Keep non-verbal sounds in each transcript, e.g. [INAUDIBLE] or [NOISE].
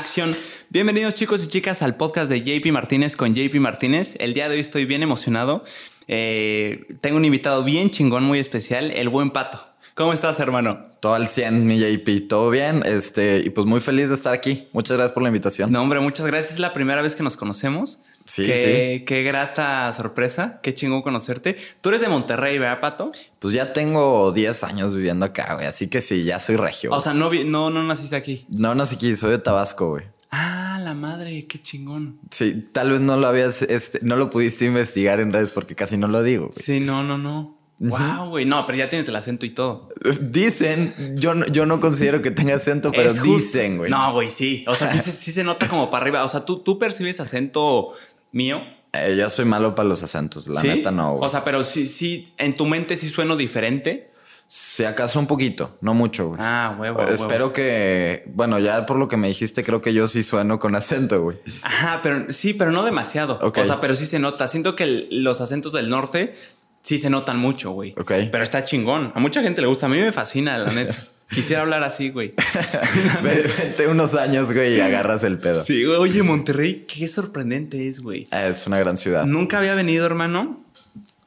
Acción. Bienvenidos chicos y chicas al podcast de JP Martínez con JP Martínez. El día de hoy estoy bien emocionado. Eh, tengo un invitado bien chingón, muy especial, el buen Pato. ¿Cómo estás, hermano? Todo al 100, mi JP. Todo bien. Este, y pues muy feliz de estar aquí. Muchas gracias por la invitación. No, hombre, muchas gracias. Es la primera vez que nos conocemos. Sí, qué, sí. Qué grata sorpresa. Qué chingón conocerte. Tú eres de Monterrey, ¿verdad, Pato? Pues ya tengo 10 años viviendo acá, güey. Así que sí, ya soy regio. O sea, no, vi- no, no naciste aquí. no nací aquí, soy de Tabasco, güey. Ah, la madre, qué chingón. Sí, tal vez no lo habías, este, no lo pudiste investigar en redes porque casi no lo digo. güey. Sí, no, no, no. Wow, güey. No, pero ya tienes el acento y todo. Dicen, yo no, yo no considero que tenga acento, pero Es dicen, güey. No, güey, sí. O sea, sí, [LAUGHS] se- sí se nota como para arriba. O sea, tú, tú percibes acento mío. Eh, yo soy malo para los acentos, la ¿Sí? neta no. güey. O sea, pero sí, sí, en tu mente sí sueno diferente. si acaso un poquito, no mucho, güey. Ah, huevo. Espero que, bueno, ya por lo que me dijiste, creo que yo sí sueno con acento, güey. Ajá, pero sí, pero no demasiado. O sea, pero sí se nota. Siento que el- los acentos del norte sí se notan mucho, güey. Ok. Pero está chingón. A mucha gente le gusta. A mí me fascina, la neta. [LAUGHS] Quisiera hablar así, güey. [LAUGHS] Vete unos años, güey, y agarras el pedo. Sí, güey. Oye, Monterrey, qué sorprendente es, güey. Es una gran ciudad. Nunca había venido, hermano.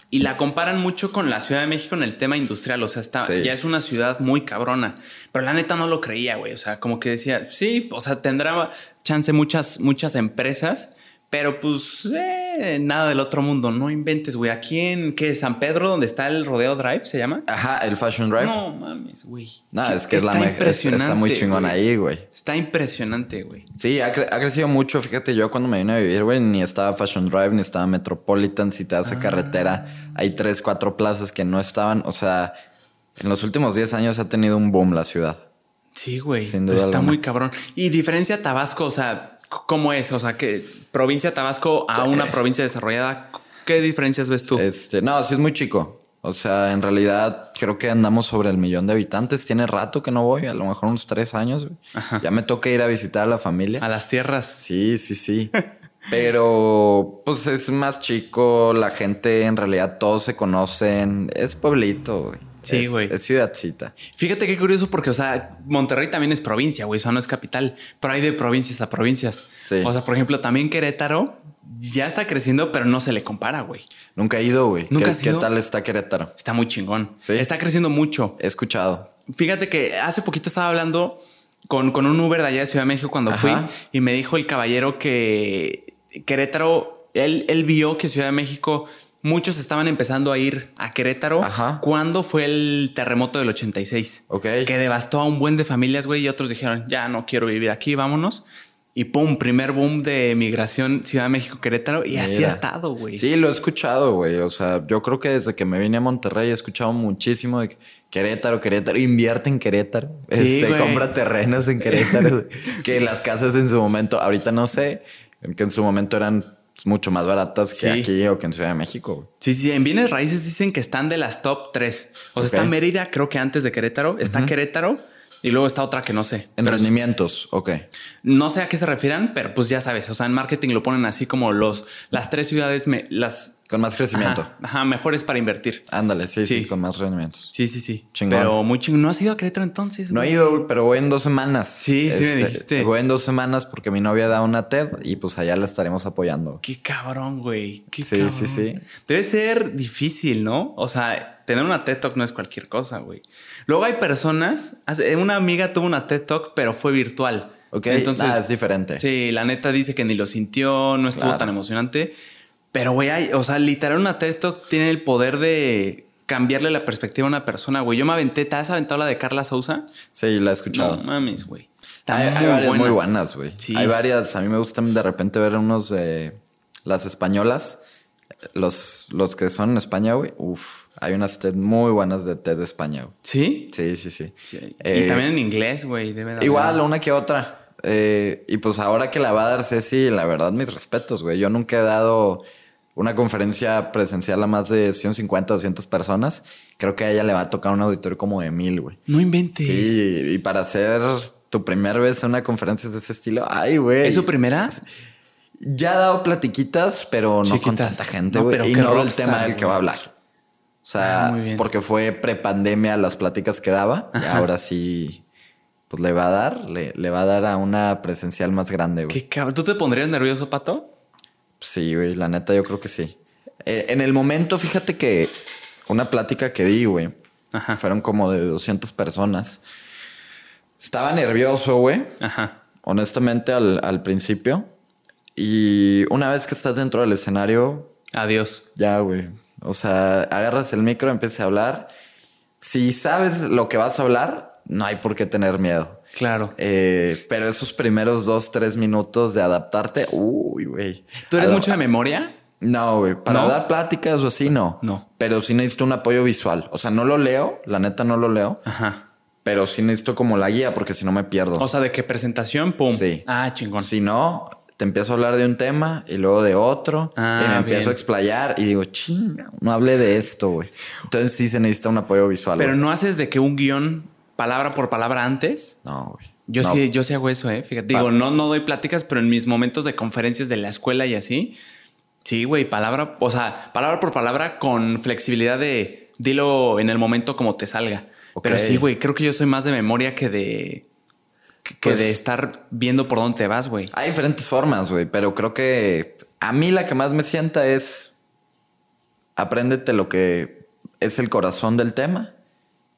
Y la comparan mucho con la Ciudad de México en el tema industrial. O sea, está, Sí. ya es una ciudad muy cabrona. Pero la neta no lo creía, güey. O sea, como que decía, sí, o sea, tendrá chance muchas, muchas empresas. Pero pues, eh, nada del otro mundo. No inventes, güey. Aquí en, ¿qué? San Pedro, donde está el Rodeo Drive, ¿se llama? Ajá, el Fashion Drive. No, No mames, güey. es que es la impresionante. Está muy chingón güey. ahí, güey. Está impresionante, güey. Sí, ha, cre- ha crecido mucho. Fíjate, yo cuando me vine a vivir, güey, ni estaba Fashion Drive, ni estaba Metropolitan. Si te Ah. hace carretera, hay tres, cuatro plazas que no estaban. O sea, en los últimos 10 años ha tenido un boom la ciudad. Sí, güey. Sin pero duda está alguna. muy cabrón. Y diferencia Tabasco, o sea, ¿cómo es? O sea, que provincia Tabasco a una provincia desarrollada, ¿qué diferencias ves tú? Este, no, sí es muy chico. O sea, en realidad creo que andamos sobre el millón de habitantes. Tiene rato que no voy, a lo mejor unos tres años. Ya me toca ir a visitar a la familia. A las tierras. Sí, sí, sí. [LAUGHS] Pero pues es más chico, la gente en realidad todos se conocen. Es pueblito, güey. Sí, güey. Es ciudadcita. Fíjate qué curioso porque, o sea, Monterrey también es provincia, güey, o sea, no es capital, pero hay de provincias a provincias. Sí. O sea, por ejemplo, también Querétaro ya está creciendo, pero no se le compara, güey. Nunca he ido, güey. ¿Nunca ¿Qué, qué ido? tal está Querétaro? Está muy chingón. Sí. Está creciendo mucho. He escuchado. Fíjate que hace poquito estaba hablando con, con un Uber de allá de Ciudad de México cuando Ajá. fui y me dijo el caballero que Querétaro, él, él vio que Ciudad de México, muchos estaban empezando a ir a Querétaro Ajá. cuando fue el terremoto del 86. Ok. Que devastó a un buen de familias, güey, y otros dijeron, ya no quiero vivir aquí, vámonos. Y pum, primer boom de migración Ciudad de México, Querétaro, y así ha estado, güey. Sí, lo he escuchado, güey. O sea, yo creo que desde que me vine a Monterrey he escuchado muchísimo de que Querétaro, Querétaro, invierte en Querétaro. Sí, este, compra terrenos en Querétaro. [LAUGHS] que las casas en su momento, ahorita no sé, que en su momento eran mucho más baratas que aquí o que en Ciudad de México. Sí, sí, en bienes raíces dicen que están de las top 3. O sea, está Mérida, creo que antes de Querétaro, está Querétaro y luego está otra que no sé. En rendimientos, ok. no sé a qué se refieran, pero pues ya sabes, o sea, en marketing lo ponen así como los las tres ciudades me- las Con más crecimiento. ajá, ajá, mejores para invertir. Ándale, sí, sí, Sí. con más rendimientos. Sí, sí, sí. Chingón. Pero muy chingón. ¿No has ido a Querétaro entonces? No he ido, pero voy en dos semanas. Sí, sí me dijiste. Voy en dos semanas porque mi novia da una TED y pues allá la estaremos apoyando. Qué cabrón, güey. Qué Sí, cabrón. sí, sí. Debe ser difícil, ¿no? O sea, tener una TED Talk no es cualquier cosa, güey. Luego hay personas, una amiga tuvo una TED Talk, pero fue virtual. Ok, Entonces, ah, es diferente. sí, la neta dice que ni lo sintió, no estuvo Claro. tan emocionante. Pero, güey, hay- o sea, literal una TED Talk tiene el poder de cambiarle la perspectiva a una persona, güey. Yo me aventé, ¿te has aventado la de Carla Sousa? Sí, la he escuchado. No mames, güey. Está hay, muy, hay varias buena. muy buenas, güey. Sí. Hay varias. A mí me gustan de repente ver unos de las españolas. Los, los que son en España, güey. Uf, hay unas TED muy buenas de TED de España, güey. ¿Sí? Sí, sí, sí. Sí. Eh, y también en inglés, güey. Igual, una que otra. Eh, y pues ahora que la va a dar Ceci, la verdad, mis respetos, güey. Yo nunca he dado una conferencia presencial a más de 150, 200 personas. Creo que a ella le va a tocar un auditorio como de mil, güey. No inventes. Sí, y para hacer tu primera vez en una conferencia de ese estilo, ay, güey. ¿Es su primera? Ya ha dado platiquitas, pero no con Chiquitas. tanta gente, güey. no rockstar, tema del que va a hablar. O sea, Ah, porque fue prepandemia las pláticas que daba. Y ahora sí, pues le va a dar, le, le va a dar a una presencial más grande, güey. ¿Qué cabrón? ¿Tú te pondrías nervioso, Pato? Sí, güey, la neta yo creo que sí. Eh, en el momento, fíjate que una plática que di, güey, Ajá. fueron como de 200 personas. Estaba nervioso, güey, Ajá. honestamente al, al principio. Y una vez que estás dentro del escenario, Adiós. ya, güey. O sea, agarras el micro, empiezas a hablar. Si sabes lo que vas a hablar, no hay por qué tener miedo. Claro. Eh, pero esos primeros dos, tres minutos de adaptarte, uy, güey. ¿Tú eres mucho de memoria? No, güey. Para ¿No? dar pláticas o así, no. No. Pero sí necesito un apoyo visual. O sea, no lo leo, la neta no lo leo, Ajá. pero sí necesito como la guía porque si no me pierdo. O sea, ¿de qué presentación? Pum. Sí. Ah, chingón. Si no, te empiezo a hablar de un tema y luego de otro Ah, y me empiezo bien. a explayar y digo, chinga, no hablé de esto, güey. Entonces sí se necesita un apoyo visual. Pero no haces de que un guion palabra por palabra antes. No, güey. Yo No. sí, yo sí hago eso, eh. Fíjate, digo, no, no doy pláticas, pero en mis momentos de conferencias de la escuela y así, sí, güey, palabra, o sea, palabra por palabra con flexibilidad de dilo en el momento como te salga. Pero sí, güey, creo que yo soy más de memoria que de que, que Pues- de estar viendo por dónde te vas, güey. Hay diferentes formas, güey, pero creo que a mí la que más me sienta es apréndete lo que es el corazón del tema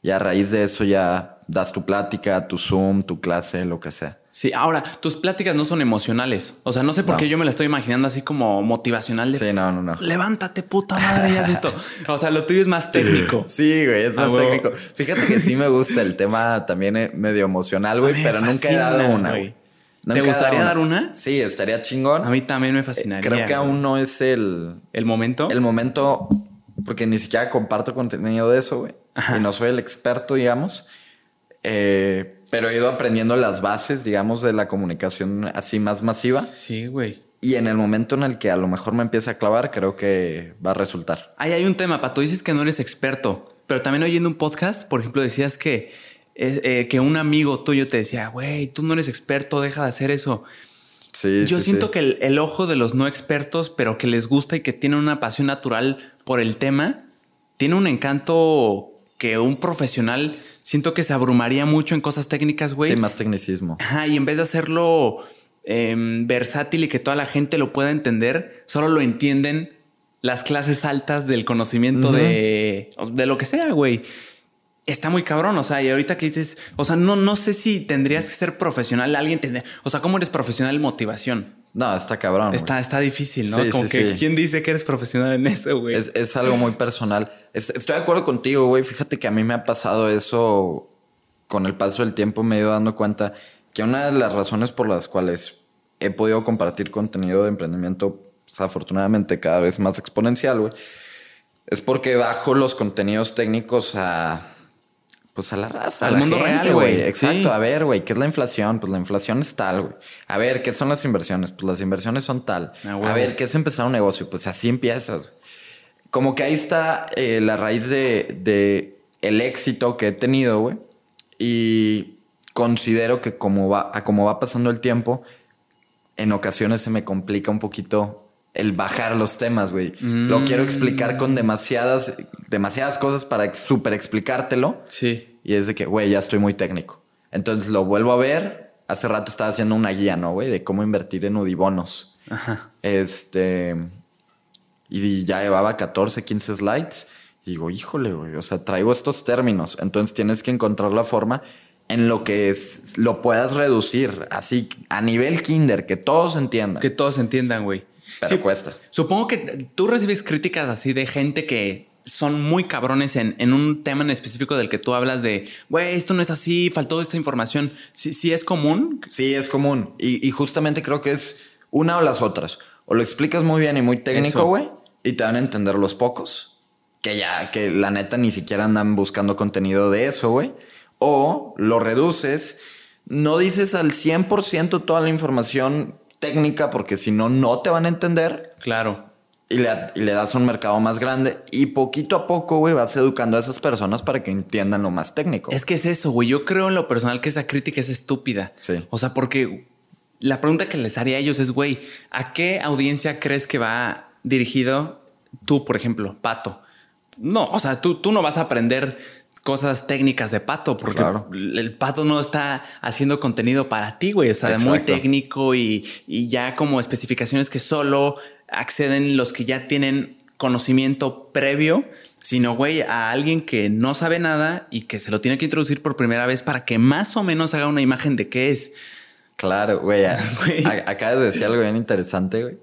y a raíz de eso ya das tu plática, tu Zoom, tu clase, lo que sea. Sí, ahora, tus pláticas no son emocionales. O sea, no sé por No. qué yo me la estoy imaginando así como motivacional de Sí, no, no, no. levántate, puta madre, ya visto. [LAUGHS] O sea, lo tuyo es más técnico. [LAUGHS] Sí, güey, es más técnico. Fíjate que sí me gusta el tema también eh, medio emocional, güey, pero nunca he dado una, güey. ¿Te gustaría dar una? Sí, estaría chingón. A mí también me fascinaría. Creo que güey. aún no es el, el momento. el momento, porque ni siquiera comparto contenido de eso, güey. Y no soy el experto, digamos. Eh, pero he ido aprendiendo las bases, digamos, de la comunicación así más masiva. Sí, güey. Y en el momento en el que a lo mejor me empiece a clavar, creo que va a resultar. Ahí hay un tema, Pato. Dices que no eres experto, pero también oyendo un podcast, por ejemplo, decías que, eh, eh, que un amigo tuyo te decía, güey, tú no eres experto, deja de hacer eso. Sí, Yo sí, siento sí. que el, el ojo de los no expertos, pero que les gusta y que tienen una pasión natural por el tema, tiene un encanto que un profesional siento que se abrumaría mucho en cosas técnicas, güey. Sí, más tecnicismo. Ajá, y en vez de hacerlo em, versátil y que toda la gente lo pueda entender, solo lo entienden las clases altas del conocimiento de, de lo que sea, güey. Está muy cabrón, o sea, y ahorita que dices, o sea, no, no sé si tendrías que ser profesional, alguien tendría, o sea, ¿cómo eres profesional motivación? No, está cabrón. Está, está difícil, ¿no? Sí, Como sí, que, sí. ¿quién dice que eres profesional en eso, güey? Es, es algo muy personal. Es- Estoy de acuerdo contigo, güey. Fíjate que a mí me ha pasado eso con el paso del tiempo. Me he ido dando cuenta que una de las razones por las cuales he podido compartir contenido de emprendimiento, pues, afortunadamente cada vez más exponencial, güey, es porque bajo los contenidos técnicos a. Pues a la raza, Al la mundo gente, real, güey. Exacto. Sí. A ver, güey, ¿qué es la inflación? Pues la inflación es tal, güey. A ver, ¿qué son las inversiones? Pues las inversiones son tal. Ah, a ver, ¿qué es empezar un negocio? Pues así empiezas. como que ahí está eh, la raíz de, de el éxito que he tenido, güey. Y considero que como va, a como va pasando el tiempo, en ocasiones se me complica un poquito el bajar los temas, güey. Lo quiero explicar con demasiadas, demasiadas cosas para super explicártelo. Sí. Y es de que, güey, ya estoy muy técnico. Entonces lo vuelvo a ver. Hace rato estaba haciendo una guía, ¿no, güey? De cómo invertir en Udibonos. Ajá. Este. Y ya llevaba 14, 15 slides. Y digo, híjole, güey. O sea, traigo estos términos. Entonces tienes que encontrar la forma en lo que es- lo puedas reducir. Así, a nivel kinder, que todos entiendan. Que todos entiendan, güey. Pero cuesta. Supongo que tú recibes críticas así de gente que son muy cabrones en, en un tema en específico del que tú hablas de, güey, esto no es así, faltó esta información. Sí, sí es común. Sí, es común. Y, y justamente creo que es una o las otras. O lo explicas muy bien y muy técnico, güey, y te van a entender los pocos. Que ya, que la neta ni siquiera andan buscando contenido de eso, güey. O lo reduces, no dices al 100% toda la información técnica, porque si no, no te van a entender. Claro. Y le, y le das un mercado más grande. Y poquito a poco, güey, vas educando a esas personas para que entiendan lo más técnico. Es que es eso, güey. Yo creo en lo personal que esa crítica es estúpida. Sí. O sea, porque la pregunta que les haría a ellos es, güey, ¿a qué audiencia crees que va dirigido tú, por ejemplo, Pato? No, o sea, tú, tú no vas a aprender cosas técnicas de pato, porque el pato no está haciendo contenido para ti, güey. O sea, muy técnico y, y ya como especificaciones que solo acceden los que ya tienen conocimiento previo, sino, güey, a alguien que no sabe nada y que se lo tiene que introducir por primera vez para que más o menos haga una imagen de qué es. Claro, güey. [LAUGHS] Acabas de decir algo bien interesante, güey.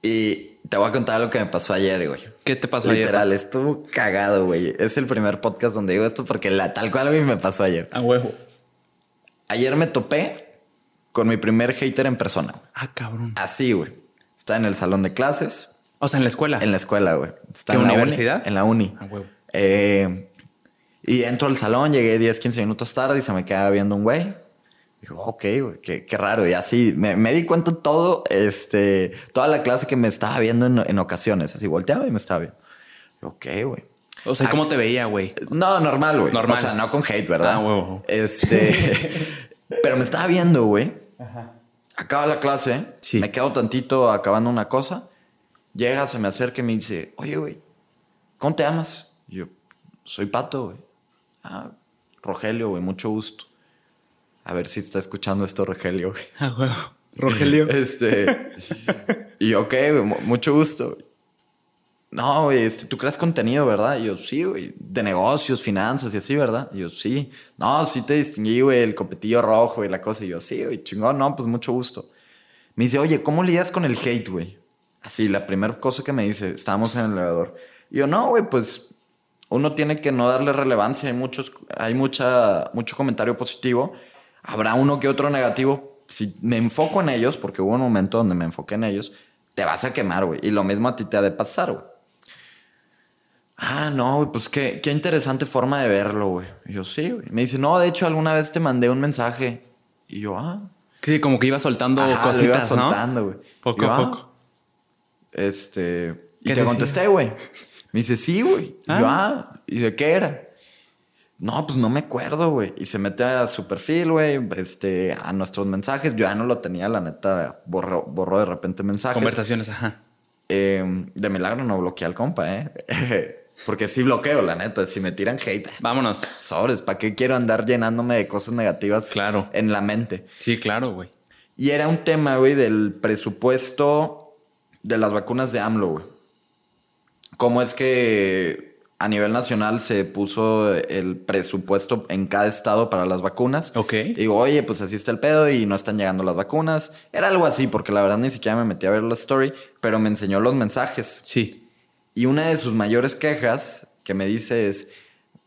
Y te voy a contar lo que me pasó ayer, güey. ¿Qué te pasó ayer? Literal, estuvo cagado, güey. Es el primer podcast donde digo esto porque la tal cual a mí me pasó ayer. A huevo. Ayer me topé con mi primer hater en persona. Ah, cabrón. Así, güey. Está en el salón de clases. O sea, en la escuela. En la escuela, güey. ¿Qué en universidad? en la uni. A huevo. Eh, y entro al salón, llegué 10, 15 minutos tarde y se me queda viendo un güey. Digo, ok, güey, qué, raro. Y así me, di cuenta todo, este, toda la clase que me estaba viendo en, ocasiones. Así volteaba y me estaba viendo. Ok, güey. O sea, ¿cómo te veía, güey? No, normal, güey. Normal. O sea, no con hate, ¿verdad? Ah, huevo. Este, [LAUGHS] pero me estaba viendo, güey. Ajá. Acaba la clase, sí. me quedo tantito acabando una cosa. Llega, se me acerca y me dice, oye, güey, ¿cómo te llamas? Y yo, soy Pato, güey. Ah, Rogelio, güey, mucho gusto. A ver si está escuchando esto Rogelio. Ah, güey. [LAUGHS] Rogelio. [LAUGHS] este. y ok, mucho gusto. No, güey, este, tú creas contenido, ¿verdad? Y yo, sí, güey. De negocios, finanzas y así, ¿verdad? Y yo, sí. No, sí te distinguí, güey, el copetillo rojo y la cosa. Y yo, sí, güey, chingón, no, pues mucho gusto. Me dice, oye, ¿cómo lidias con el hate, güey? Así, la primera cosa que me dice, estábamos en el elevador. Y yo, no, güey, pues uno tiene que no darle relevancia. Hay, muchos, hay mucha, mucho comentario positivo habrá uno que otro negativo. Si me enfoco en ellos, porque hubo un momento donde me enfoqué en ellos, te vas a quemar, güey. Y lo mismo a ti te ha de pasar, güey. Ah, no, güey, pues qué, qué interesante forma de verlo, güey. Y yo, sí, güey. Me dice, no, de hecho, alguna vez te mandé un mensaje. Y yo, ah. Sí, como que iba soltando cositas, iba soltando, güey. Poco a ah, poco. Este. Y te contesté, güey. Me dice, sí, güey. Y yo, ah. ah, ¿y de qué era? No, pues no me acuerdo, güey. Y se mete a su perfil, güey, este, a nuestros mensajes. Yo ya no lo tenía, la neta, borró, borró de repente mensajes. Conversaciones, ajá. Em, de milagro no bloqueé al compa, ¿eh? [LAUGHS] Porque sí bloqueo, la neta. Si me tiran hate. Vámonos. Sobres, ¿para qué quiero andar llenándome de cosas negativas claro. en la mente? Sí, claro, güey. Y era un tema, güey, del presupuesto de las vacunas de AMLO, güey. ¿Cómo es que a nivel nacional se puso el presupuesto en cada estado para las vacunas. Ok. digo, oye, pues así está el pedo y no están llegando las vacunas. Era algo así, porque la verdad ni siquiera me metí a ver la story, pero me enseñó los mensajes. Sí. Y una de sus mayores quejas que me dice es,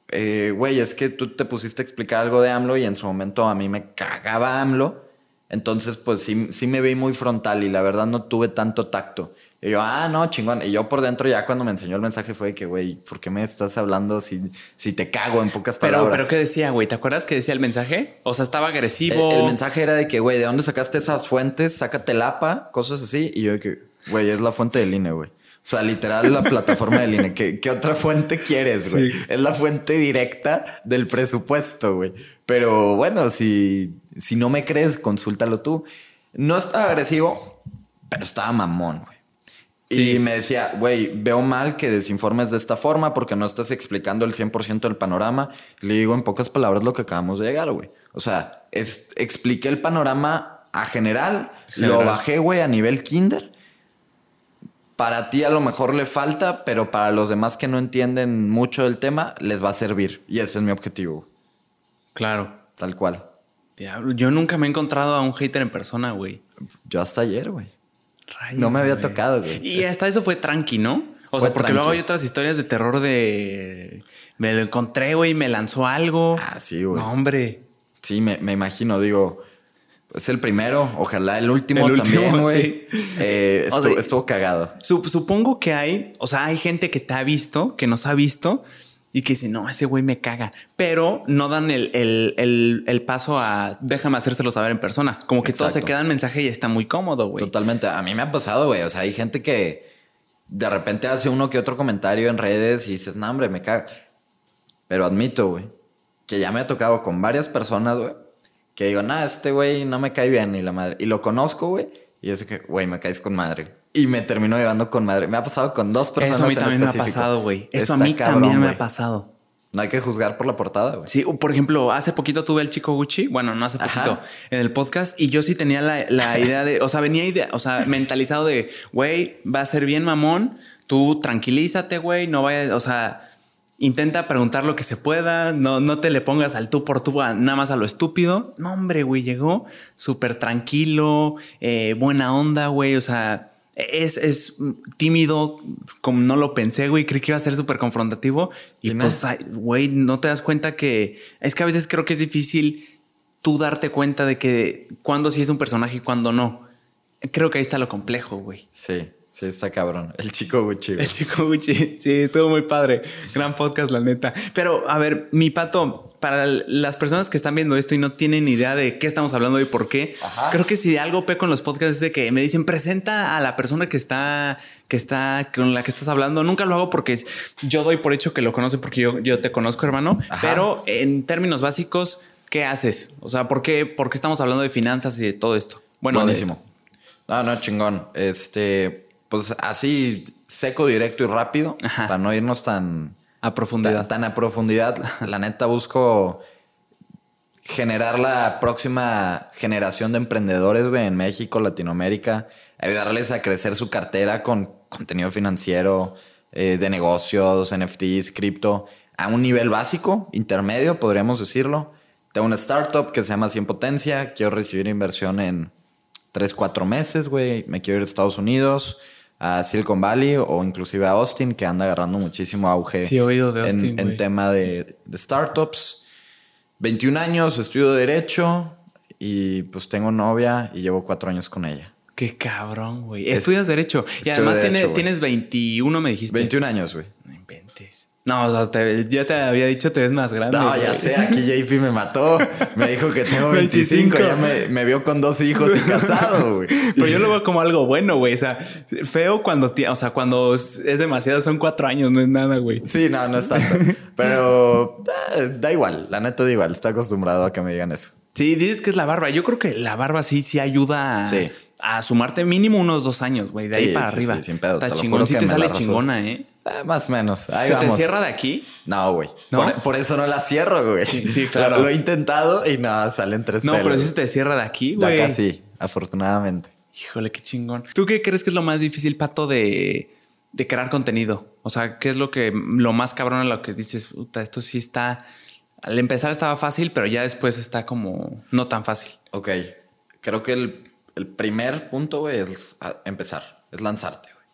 eh, güey, es que tú te pusiste a explicar algo de AMLO y en su momento a mí me cagaba AMLO. Entonces, pues sí, sí me vi muy frontal y la verdad no tuve tanto tacto. Y yo, ah, no, chingón. Y yo por dentro ya cuando me enseñó el mensaje fue que, güey, ¿por qué me estás hablando si, si te cago en pocas palabras? Pero, pero ¿qué decía, güey? ¿Te acuerdas que decía el mensaje? O sea, estaba agresivo. El, mensaje era de que, güey, ¿de dónde sacaste esas fuentes? Sácate el APA, cosas así. Y yo de que, güey, es la fuente del INE, güey. O sea, literal la plataforma del INE. ¿Qué, ¿Qué, otra fuente quieres, güey? Es la fuente directa del presupuesto, güey. Pero bueno, si, si no me crees, consúltalo tú. No estaba agresivo, pero estaba mamón, güey. Y me decía, güey, veo mal que desinformes de esta forma porque no estás explicando el 100% del panorama. Le digo en pocas palabras lo que acabamos de llegar, güey. O sea, es, expliqué el panorama a general, lo bajé, güey, a nivel kinder. Para ti a lo mejor le falta, pero para los demás que no entienden mucho del tema, les va a servir. Y ese es mi objetivo. Claro. Tal cual. Diablo, yo nunca me he encontrado a un hater en persona, güey. Yo hasta ayer, güey no me había tocado, güey. Y hasta eso fue tranqui, ¿no? O sea, porque luego hay otras historias de terror de. Me lo encontré, güey, me lanzó algo. Ah, sí, güey. No, hombre. Sí, me, imagino, digo. Es el primero, ojalá el último, también, güey. Eh, estuvo, cagado. Supongo que hay, o sea, hay gente que te ha visto, que nos ha visto y que dice, no, ese güey me caga, pero no dan el, el, paso a déjame hacérselo saber en persona. Como que todo se queda en mensaje y está muy cómodo, güey. Totalmente. A mí me ha pasado, güey. O sea, hay gente que de repente hace uno que otro comentario en redes y dices, no, hombre, me caga. Pero admito, güey, que ya me ha tocado con varias personas, güey, que digo, nada, este güey no me cae bien ni la madre. Y lo conozco, güey, y es que, güey, me caes con madre. Y me terminó llevando con madre. Me ha pasado con dos personas. Eso a mí también me ha pasado, güey. Eso a mí también me ha pasado. No hay que juzgar por la portada, güey. Sí, por ejemplo, hace poquito tuve el chico Gucci, bueno, no hace poquito, en el podcast, y yo sí tenía la, la [LAUGHS] idea de, o sea, venía idea, o sea, mentalizado de, güey, va a ser bien mamón, tú tranquilízate, güey, no vayas, o sea, intenta preguntar lo que se pueda, no, no te le pongas al tú por tú nada más a lo estúpido. No, hombre, güey, llegó súper tranquilo, eh, buena onda, güey, o sea, es, es, tímido, como no lo pensé, güey. Creí que iba a ser súper confrontativo. Y, pues, güey, no te das cuenta que es que a veces creo que es difícil tú darte cuenta de que cuando sí es un personaje y cuando no. Creo que ahí está lo complejo, güey. Sí. Sí, está cabrón. [LAUGHS] El chico Gucci. El chico Gucci. Sí, estuvo muy padre. Gran podcast, la neta. Pero, a ver, mi pato, para las personas que están viendo esto y no tienen idea de qué estamos hablando y por qué, creo que si algo peco en los podcasts es de que me dicen presenta a la persona que está, que está con la que estás hablando. Nunca lo hago porque yo doy por hecho que lo conoce porque yo, yo te conozco, hermano. Pero en términos básicos, ¿qué haces? O sea, ¿por qué, por qué estamos hablando de finanzas y de todo esto? Bueno, buenísimo. No, no, chingón. Este pues así seco, directo y rápido, para no irnos tan a profundidad. Tan, a profundidad. la neta busco generar la próxima generación de emprendedores, güey, en México, Latinoamérica, ayudarles a crecer su cartera con contenido financiero, eh, de negocios, NFTs, cripto, a un nivel básico, intermedio, podríamos decirlo. Tengo una startup que se llama 100 Potencia, quiero recibir inversión en 3, 4 meses, güey, me quiero ir a Estados Unidos a Silicon Valley o inclusive a Austin, que anda agarrando muchísimo auge sí, he oído de Austin, en, tema de, startups. 21 años, estudio Derecho y pues tengo novia y llevo cuatro años con ella. Qué cabrón, güey. Estudias Derecho. Y además tienes 21, me dijiste. 21 años, güey. No inventes. No, ya te había dicho te ves más grande. No, ya sé, [LAUGHS] aquí JP me mató. Me dijo que tengo [LAUGHS] 25, ya me, vio con dos hijos y casado, güey. Pero yo lo veo como algo bueno, güey. O sea, feo cuando, o sea, cuando es demasiado, son cuatro años, no es nada, güey. Sí, no, no es tanto. Pero eh, da igual, la neta da igual. Estoy acostumbrado a que me digan eso. Sí, dices que es la barba. Yo creo que la barba sí, sí ayuda sí a sumarte mínimo unos dos años, güey, de ahí para arriba. Sí, sin pedo. Está chingón. Sí te sale chingona, ¿eh? ¿eh? Más o menos. ¿Se te cierra de aquí? No, güey. Por, eso no la cierro, güey. Sí, claro. Lo, he intentado y nada, salen tres No, pero si se te cierra de aquí, güey. De acá sí, afortunadamente. Híjole, qué chingón. ¿Tú qué crees que es lo más difícil, Pato, de, de crear contenido? O sea, ¿qué es lo que lo más cabrón en lo que dices, puta, esto sí está... Al empezar estaba fácil, pero ya después está como no tan fácil. Ok. Creo que el el primer punto, güey, es empezar, es lanzarte, güey.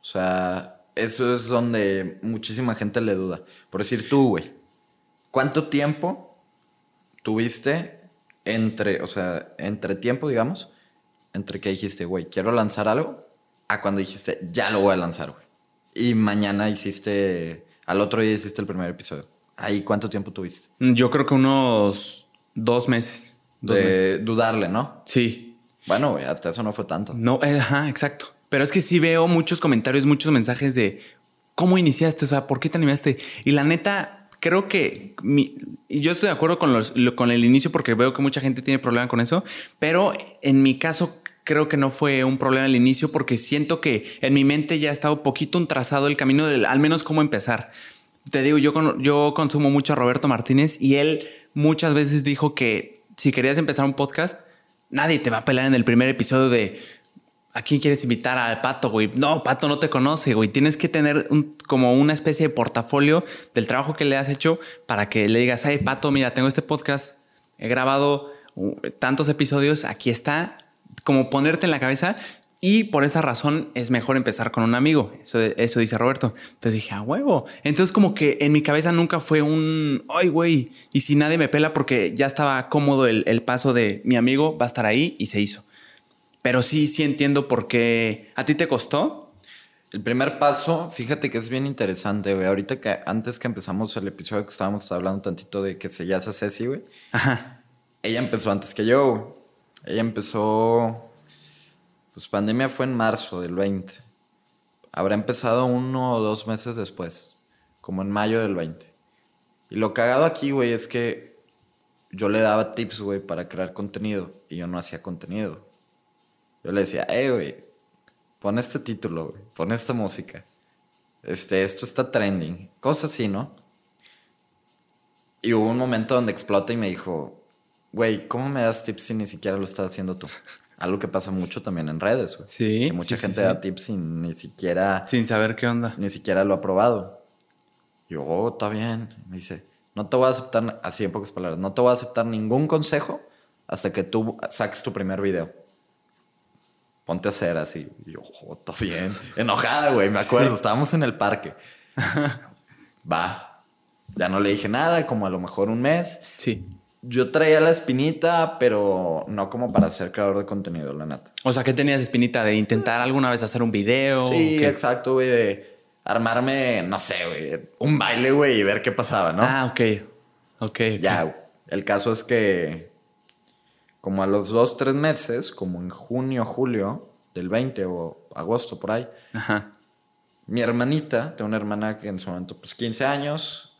O sea, eso es donde muchísima gente le duda. Por decir tú, güey, ¿cuánto tiempo tuviste entre, o sea, entre tiempo, digamos, entre que dijiste, güey, quiero lanzar algo, a cuando dijiste, ya lo voy a lanzar, güey? Y mañana hiciste, al otro día hiciste el primer episodio. ¿Ahí cuánto tiempo tuviste? Yo creo que unos dos meses. de dudarle, ¿no? Sí. Bueno, hasta eso no fue tanto. No, eh, ajá, exacto. Pero es que sí veo muchos comentarios, muchos mensajes de cómo iniciaste, o sea, ¿por qué te animaste? Y la neta, creo que y yo estoy de acuerdo con, los, con el inicio porque veo que mucha gente tiene problema con eso, pero en mi caso creo que no fue un problema al inicio porque siento que en mi mente ya estaba un poquito un trazado el camino del al menos cómo empezar. Te digo, yo, yo consumo mucho a Roberto Martínez y él muchas veces dijo que si querías empezar un podcast, nadie te va a pelar en el primer episodio de ¿a quién quieres invitar al Pato, güey? No, Pato no te conoce, güey. Tienes que tener como una especie de portafolio del trabajo que le has hecho para que le digas, ay, Pato, mira, tengo este podcast, he grabado uh, tantos episodios, aquí está, como ponerte en la cabeza y por esa razón es mejor empezar con un amigo. Eso, eso dice Roberto. Entonces dije, a huevo. Entonces como que en mi cabeza nunca fue un, ay, güey, y si nadie me pela porque ya estaba cómodo el, el, paso de mi amigo, va a estar ahí y se hizo. Pero sí, sí entiendo por qué. ¿A ti te costó? El primer paso, fíjate que es bien interesante, güey. Ahorita que antes que empezamos el episodio que estábamos hablando tantito de que se ya Ceci, güey. Ajá. Ella empezó antes que yo, Ella empezó pues pandemia fue en marzo del 20. Habrá empezado uno o dos meses después, como en mayo del 20. Y lo cagado aquí, güey, es que yo le daba tips, güey, para crear contenido y yo no hacía contenido. Yo le decía, eh, güey, pon este título, güey, pon esta música. Este, esto está trending. Cosas así, ¿no? Y hubo un momento donde explota y me dijo, güey, ¿cómo me das tips si ni siquiera lo estás haciendo tú? Algo que pasa mucho también en redes, güey. Sí. Que mucha sí, gente sí, da sí. tips sin ni siquiera, Sin saber qué onda. ni siquiera lo ha probado. Yo, oh, está bien. Me dice, no te voy a aceptar, así en pocas palabras, no te voy a aceptar ningún consejo hasta que tú saques tu primer video. Ponte a hacer así. Y yo, oh, está bien. [LAUGHS] Enojada, güey, me acuerdo. Estábamos en el parque. [LAUGHS] Va. Ya no le dije nada, como a lo mejor un mes. Sí. Yo traía la espinita, pero no como para ser creador de contenido, la neta. O sea, ¿qué tenías espinita de intentar alguna vez hacer un video? Sí, exacto, güey, de armarme, no sé, güey, un baile, güey, y ver qué pasaba, ¿no? Ah, ok. Ok. ok. Ya, el caso es que como a los dos, tres meses, como en junio, julio del 20 o agosto por ahí, Ajá. mi hermanita, tengo una hermana que en su momento, pues 15 años,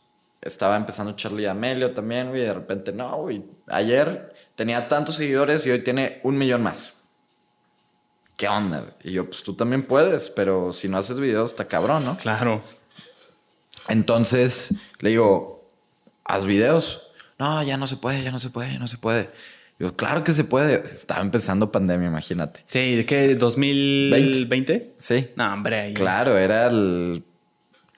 estaba empezando Charlie Amelio también, güey, y de repente, no, güey, ayer tenía tantos seguidores y hoy tiene un millón más. ¿Qué onda? güey? Y yo, pues tú también puedes, pero si no haces videos está cabrón, ¿no? Claro. Entonces le digo, haz videos. No, ya no se puede, ya no se puede, ya no se puede. Yo, claro que se puede. Estaba empezando pandemia, imagínate. Sí, ¿de qué? ¿2020? Sí. No, hombre. ahí- Claro, era el-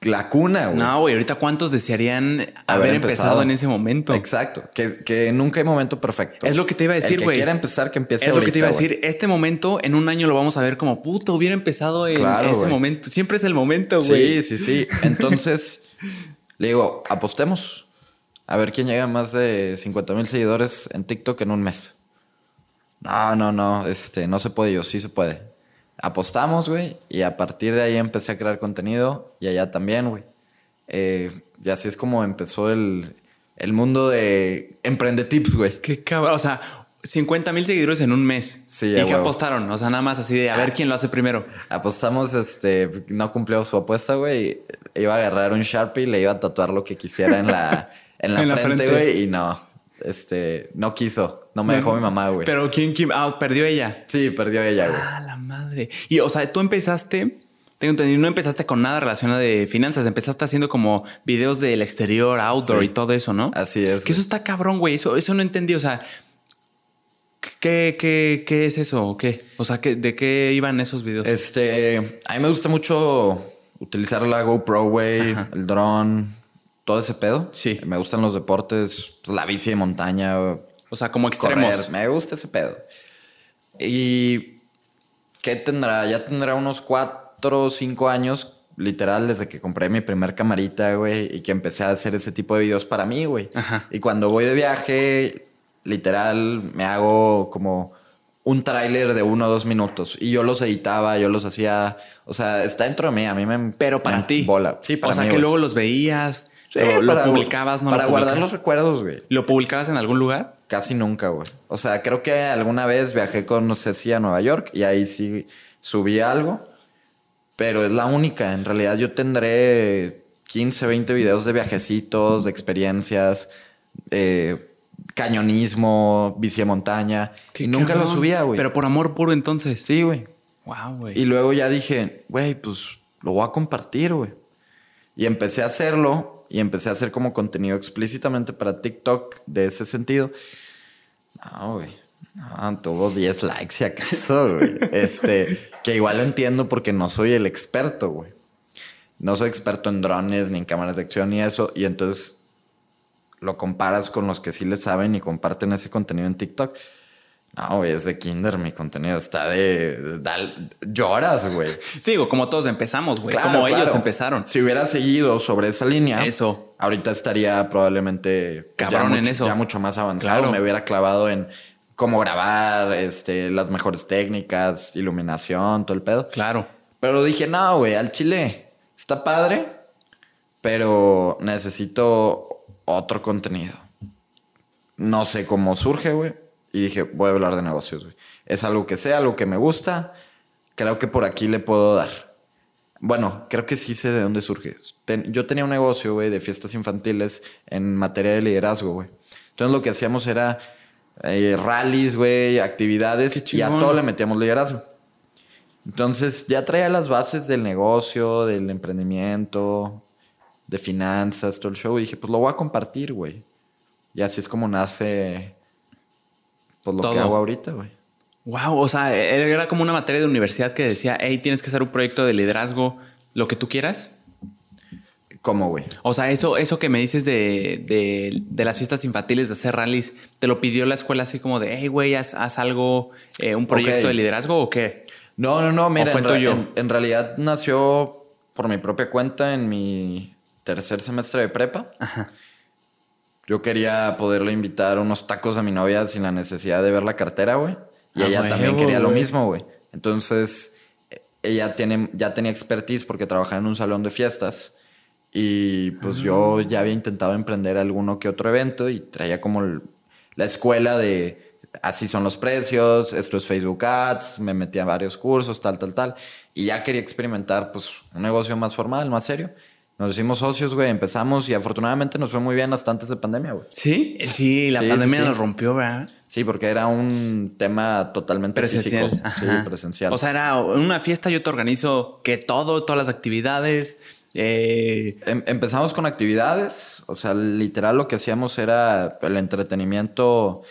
la cuna, güey. No, güey, ahorita cuántos desearían haber, empezado. en ese momento. Exacto. Que, que nunca hay momento perfecto. Es lo que te iba a decir, güey. quiera empezar, que empiece Es lo que te iba a decir. Este momento, en un año lo vamos a ver como puto, hubiera empezado en Claro, ese momento. Siempre es el momento, güey. güey. Sí, sí, sí. Entonces [LAUGHS] le digo, apostemos. A ver quién llega a más de 50 mil seguidores en TikTok en un mes. No, no, no. Este, no se puede. Yo, sí se puede. Apostamos, güey. Y a partir de ahí empecé a crear contenido. Y allá también, güey. Eh, y así es como empezó el, el mundo de Emprende Tips, güey. Qué cabrón. O sea, 50 mil seguidores en un mes. Sí, ¿Y qué huevo. apostaron? O sea, nada más así de a ver quién lo hace primero. Apostamos, este, no cumplió su apuesta, güey. Iba a agarrar un Sharpie y le iba a tatuar lo que quisiera en la, [LAUGHS] en la En la frente, frente. güey. Y no, este, no quiso. No me dejó mi mamá, güey. Pero ¿quién, quién? Ah, perdió ella. Sí, perdió ella, güey. Ah, la madre. Y, o sea, tú empezaste, tengo entendido, no empezaste con nada relacionado de finanzas, empezaste haciendo como videos del exterior, outdoor Sí. y todo eso, ¿no? Así es. Que eso está cabrón, güey. Eso, eso no entendí. O sea, ¿qué, qué, qué es eso o qué? O sea, ¿qué- ¿de qué iban esos videos? Este, a mí me gusta mucho utilizar la GoPro, güey, el dron, todo ese pedo. Sí. Me gustan los deportes, la bici de montaña, o sea, como extremos. correr. Me gusta ese pedo. Y ¿qué tendrá? Ya tendrá unos cuatro o cinco años, literal, desde que compré mi primer camarita, güey, y que empecé a hacer ese tipo de videos para mí, güey. Ajá. Y cuando voy de viaje, literal, me hago como un tráiler de uno o dos minutos. Y yo los editaba, yo los hacía. O sea, está dentro de mí. A mí me. Pero para ti. Bola. Sí, para O sea, mí, que güey. luego los veías, Sí, lo, publicabas, ¿no? Para lo guardar los recuerdos, güey. ¿Lo publicabas en algún lugar? Casi nunca, güey. O sea, creo que alguna vez viajé con Ceci a Nueva York y ahí sí subí algo. Pero es la única. En realidad yo tendré 15, 20 videos de viajecitos, de experiencias, eh, cañonismo, bici de montaña. Qué y nunca lo subía, güey. Pero por amor puro entonces. Sí, güey. Wow, güey. Y luego ya dije, güey, pues lo voy a compartir, güey. Y empecé a hacerlo y empecé a hacer como contenido explícitamente para TikTok de ese sentido. No, güey. No, tuvo 10 likes si acaso, güey. [LAUGHS] Este, que igual lo entiendo porque no soy el experto, güey. No soy experto en drones ni en cámaras de acción ni eso. Y entonces lo comparas con los que sí le saben y comparten ese contenido en TikTok. No, güey, es de kinder mi contenido. Está de... dal- lloras, güey. [LAUGHS] Digo, como todos empezamos, güey. Claro, como claro. ellos empezaron. Si hubiera seguido sobre esa línea, Eso. ahorita estaría probablemente Cabrón en mucho- eso. ya mucho más avanzado. Claro. Me hubiera clavado en cómo grabar, este, las mejores técnicas, iluminación, todo el pedo. Claro. Pero dije, no, güey, al chile está padre, pero necesito otro contenido. No sé cómo surge, güey. Y dije, voy a hablar de negocios, güey. Es algo que sé, algo que me gusta. Creo que por aquí le puedo dar. Bueno, creo que sí sé de dónde surge. Ten- yo tenía un negocio, güey, de fiestas infantiles en materia de liderazgo, güey. Entonces lo que hacíamos era eh, rallies, güey, actividades y a todo le metíamos liderazgo. Entonces ya traía las bases del negocio, del emprendimiento, de finanzas, todo el show. Y dije, pues lo voy a compartir, güey. Y así es como nace pues, lo que hago ahorita, güey. Wow, o sea, era como una materia de universidad que decía, hey, tienes que hacer un proyecto de liderazgo, lo que tú quieras. ¿Cómo, güey? O sea, eso, eso que me dices de, de, de las fiestas infantiles, de hacer rallies, ¿te lo pidió la escuela así como de, hey, güey, haz, haz algo, eh, un proyecto de liderazgo o qué? No, no, no, mira, en, ra- tuyo? en- en realidad nació por mi propia cuenta en mi tercer semestre de prepa. Yo quería poderle invitar unos tacos a mi novia sin la necesidad de ver la cartera, güey. Y Ah, ella también quería lo mismo, güey. Entonces, eh, ella tiene, ya tenía expertise porque trabajaba en un salón de fiestas. Y pues yo ya había intentado emprender alguno que otro evento y traía como el- la escuela de así son los precios, esto es Facebook Ads, me metí a varios cursos, tal, tal, tal. Y ya quería experimentar pues un negocio más formal, más serio. Nos hicimos socios, güey, empezamos y afortunadamente nos fue muy bien hasta antes de pandemia, güey. Sí, sí, la Sí, pandemia sí, sí. nos rompió, ¿verdad? Sí, porque era un tema totalmente Presencial. físico. Sí, presencial. O sea, era una fiesta, yo te organizo que todo, todas las actividades. eh, Em- empezamos con actividades, o sea, literal lo que hacíamos era el entretenimiento,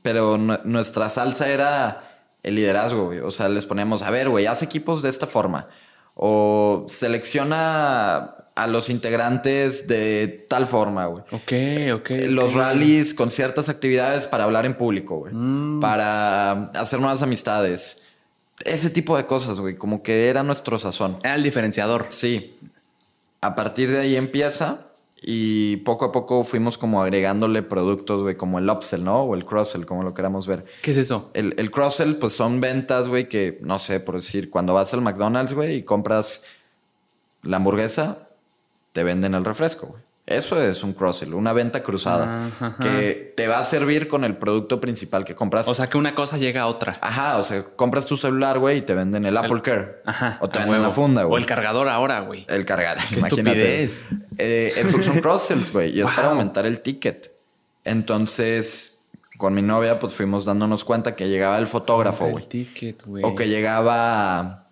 pero nu- nuestra salsa era el liderazgo, güey. O sea, les poníamos, a ver, güey, haz equipos de esta forma, o selecciona a los integrantes de tal forma, güey. ok, ok. Los ok. rallies con ciertas actividades para hablar en público, güey. Para hacer nuevas amistades. Ese tipo de cosas, güey. Como que era nuestro sazón. Era el diferenciador. Sí. A partir de ahí empieza y poco a poco fuimos como agregándole productos, güey, como el upsell, ¿no? O el cross-sell, como lo queramos ver. ¿Qué es eso? El, el cross-sell, pues son ventas, güey, que, no sé, por decir, cuando vas al McDonald's, güey, y compras la hamburguesa, te venden el refresco, güey. Eso es un cross-sell, una venta cruzada, Ajá, ajá. que te va a servir con el producto principal que compras. O sea, que una cosa llega a otra. Ajá, o sea, compras tu celular, güey, y te venden el Apple Care. Ajá. O te a venden huevo. la funda, güey. O el cargador ahora, güey. El cargador. Qué imagínate. estupidez. Eh, esos son cross-sells, güey. Y es para aumentar el ticket. Entonces, con mi novia, pues fuimos dándonos cuenta que llegaba el fotógrafo, El güey. O que llegaba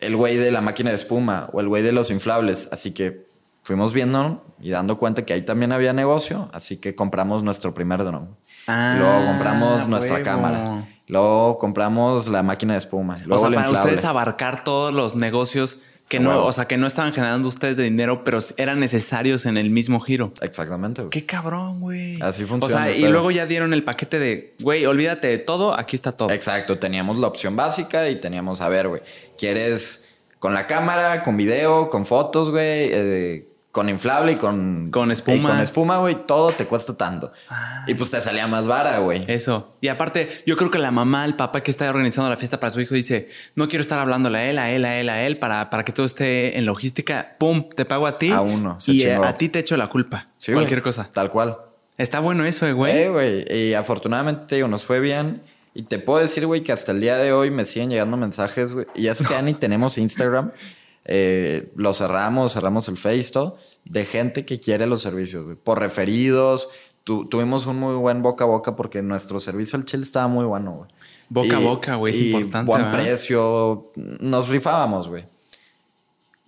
el güey de la máquina de espuma o el güey de los inflables. Así que fuimos viendo y dando cuenta que ahí también había negocio. Así que compramos nuestro primer drone. Ah, luego compramos nuestra cámara. Luego compramos la máquina de espuma. Luego o sea, para inflable. ustedes abarcar todos los negocios que no, huevo. o sea, que no estaban generando ustedes de dinero, pero eran necesarios en el mismo giro. Exactamente, güey. Qué cabrón, güey. Así O funciona sea, el y luego ya dieron el paquete de, güey, olvídate de todo, aquí está todo. Exacto, teníamos la opción básica y teníamos, a ver, güey, ¿quieres con la cámara, con video, con fotos, güey, eh, con inflable y con... Con espuma. y con espuma, güey, todo te cuesta tanto. Ah. Y pues te salía más vara, güey. Eso. Y aparte, yo creo que la mamá, el papá que está organizando la fiesta para su hijo dice, no quiero estar hablándole a él, a él, a él, a él, para, para que todo esté en logística. ¡Pum! Te pago a ti. A uno, se Y eh, chingó. a ti te echo la culpa. Sí, Cualquier cosa. Tal cual. Está bueno eso, eh, güey. Eh, güey. Y afortunadamente, te digo, nos fue bien. Y te puedo decir, güey, que hasta el día de hoy me siguen llegando mensajes, güey. Y eso que ya ni tenemos Instagram. [LAUGHS] Eh, lo cerramos, cerramos el Face, todo. De gente que quiere los servicios, güey. Por referidos. Tu- tuvimos un muy buen boca a boca porque nuestro servicio al chile estaba muy bueno, güey. Boca a boca, güey, es y importante, Buen ¿verdad? precio. Nos rifábamos, güey.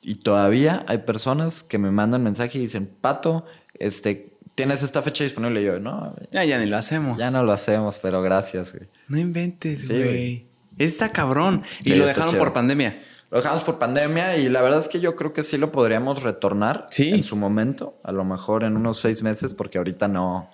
Y todavía hay personas que me mandan mensaje y dicen, Pato, este, ¿tienes esta fecha disponible? Y yo, no, Ya, ya ni lo hacemos. ya no lo hacemos, pero gracias, güey. No inventes, Sí, güey. güey. Está cabrón. Y Sí, lo dejaron por pandemia. Lo dejamos por pandemia y la verdad es que yo creo que sí lo podríamos retornar Sí. en su momento, a lo mejor en unos seis meses, porque ahorita no,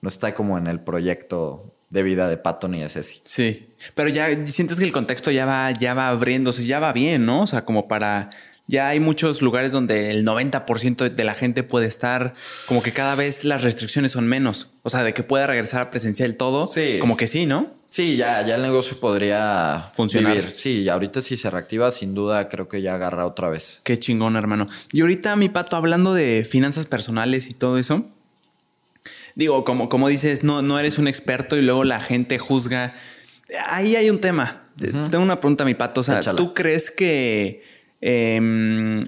no está como en el proyecto de vida de Pato ni de Ceci. Sí. Pero ya sientes que el contexto ya va, ya va abriéndose, ya va bien, ¿no? O sea, como para. Ya hay muchos lugares donde el 90% de la gente puede estar, como que cada vez las restricciones son menos. O sea, de que pueda regresar a presencial todo. Sí. Como que sí, ¿no? Sí, ya, ya el negocio podría Funcionar. vivir. Sí, ahorita si se reactiva, sin duda creo que ya agarra otra vez. Qué chingón, hermano. Y ahorita, mi pato, hablando de finanzas personales y todo eso. Digo, como, como dices, no, no eres un experto y luego la gente juzga. Ahí hay un tema. Tengo una pregunta, mi pato. O sea, Échala. ¿tú crees que. Em,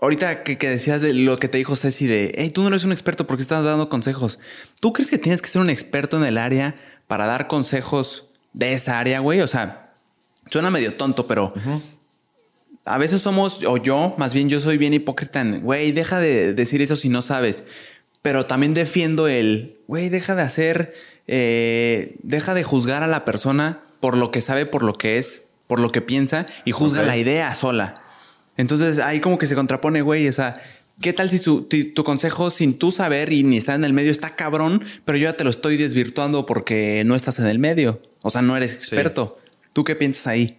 ahorita que, que decías de lo que te dijo Ceci de, hey, tú no eres un experto porque estás dando consejos. ¿Tú crees que tienes que ser un experto en el área para dar consejos de esa área, güey? O sea, suena medio tonto, pero a veces somos, o yo, más bien yo soy bien hipócrita en, güey, deja de decir eso si no sabes. pero también defiendo el, güey, deja de hacer, eh, deja de juzgar a la persona por lo que sabe, por lo que es, por lo que piensa y juzga la idea sola. Entonces ahí como que se contrapone, güey, o sea, ¿qué tal si su- tu consejo sin tú saber y ni estar en el medio está cabrón, pero yo ya te lo estoy desvirtuando porque no estás en el medio? O sea, no eres experto. ¿Tú qué piensas ahí?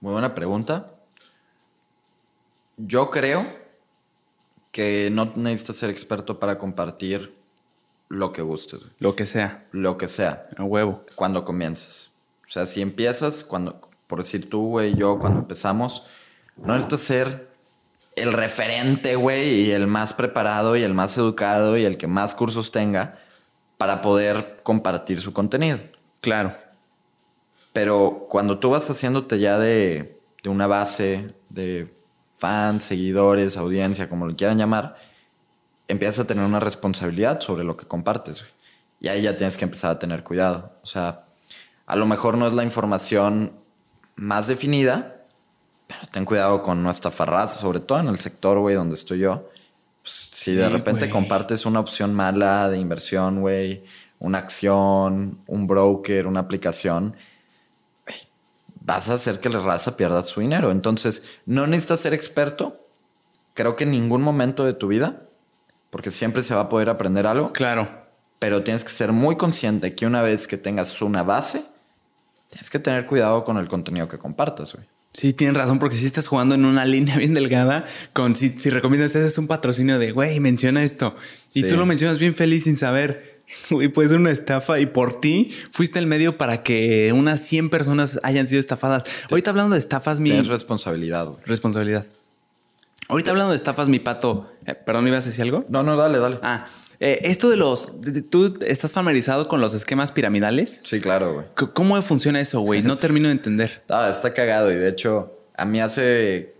Muy buena pregunta. Yo creo que no necesitas ser experto para compartir lo que gustes. Lo que sea, lo que sea, a huevo. cuando comienzas. O sea, si empiezas, cuando, por decir tú, güey, yo, cuando empezamos, no necesitas ser el referente, güey, y el más preparado y el más educado y el que más cursos tenga para poder compartir su contenido. Claro. Pero cuando tú vas haciéndote ya de, de una base de fans, seguidores, audiencia, como lo quieran llamar, empiezas a tener una responsabilidad sobre lo que compartes. güey. Y ahí ya tienes que empezar a tener cuidado. O sea, a lo mejor no es la información más definida, pero ten cuidado con nuestra farraza, sobre todo en el sector, güey, donde estoy yo. Pues, si de Sí, repente compartes una opción mala de inversión, güey, una acción, un broker, una aplicación, vas a hacer que la raza pierda su dinero. Entonces, no necesitas ser experto, creo que en ningún momento de tu vida, porque siempre se va a poder aprender algo, Claro. pero tienes que ser muy consciente que una vez que tengas una base, tienes que tener cuidado con el contenido que compartas, güey. Sí, tienes razón, porque si estás jugando en una [LAUGHS] línea bien delgada, con si, si recomiendas ese es un patrocinio de, güey, menciona esto. Y Sí. tú lo mencionas bien feliz sin saber. [LAUGHS] Güey, puede ser una estafa y por ti fuiste el medio para que unas 100 personas hayan sido estafadas. Ahorita hablando de estafas, mi Tienes responsabilidad, güey. responsabilidad. Ahorita hablando de estafas, mi pato. eh, Perdón, ¿ibas a decir algo? No, no, dale, dale. Ah, eh, esto de los. de- de- ¿Tú estás familiarizado con los esquemas piramidales? Sí, claro, güey. ¿Cómo funciona eso, güey? No [LAUGHS] termino de entender. Ah, está cagado y de hecho a mí hace...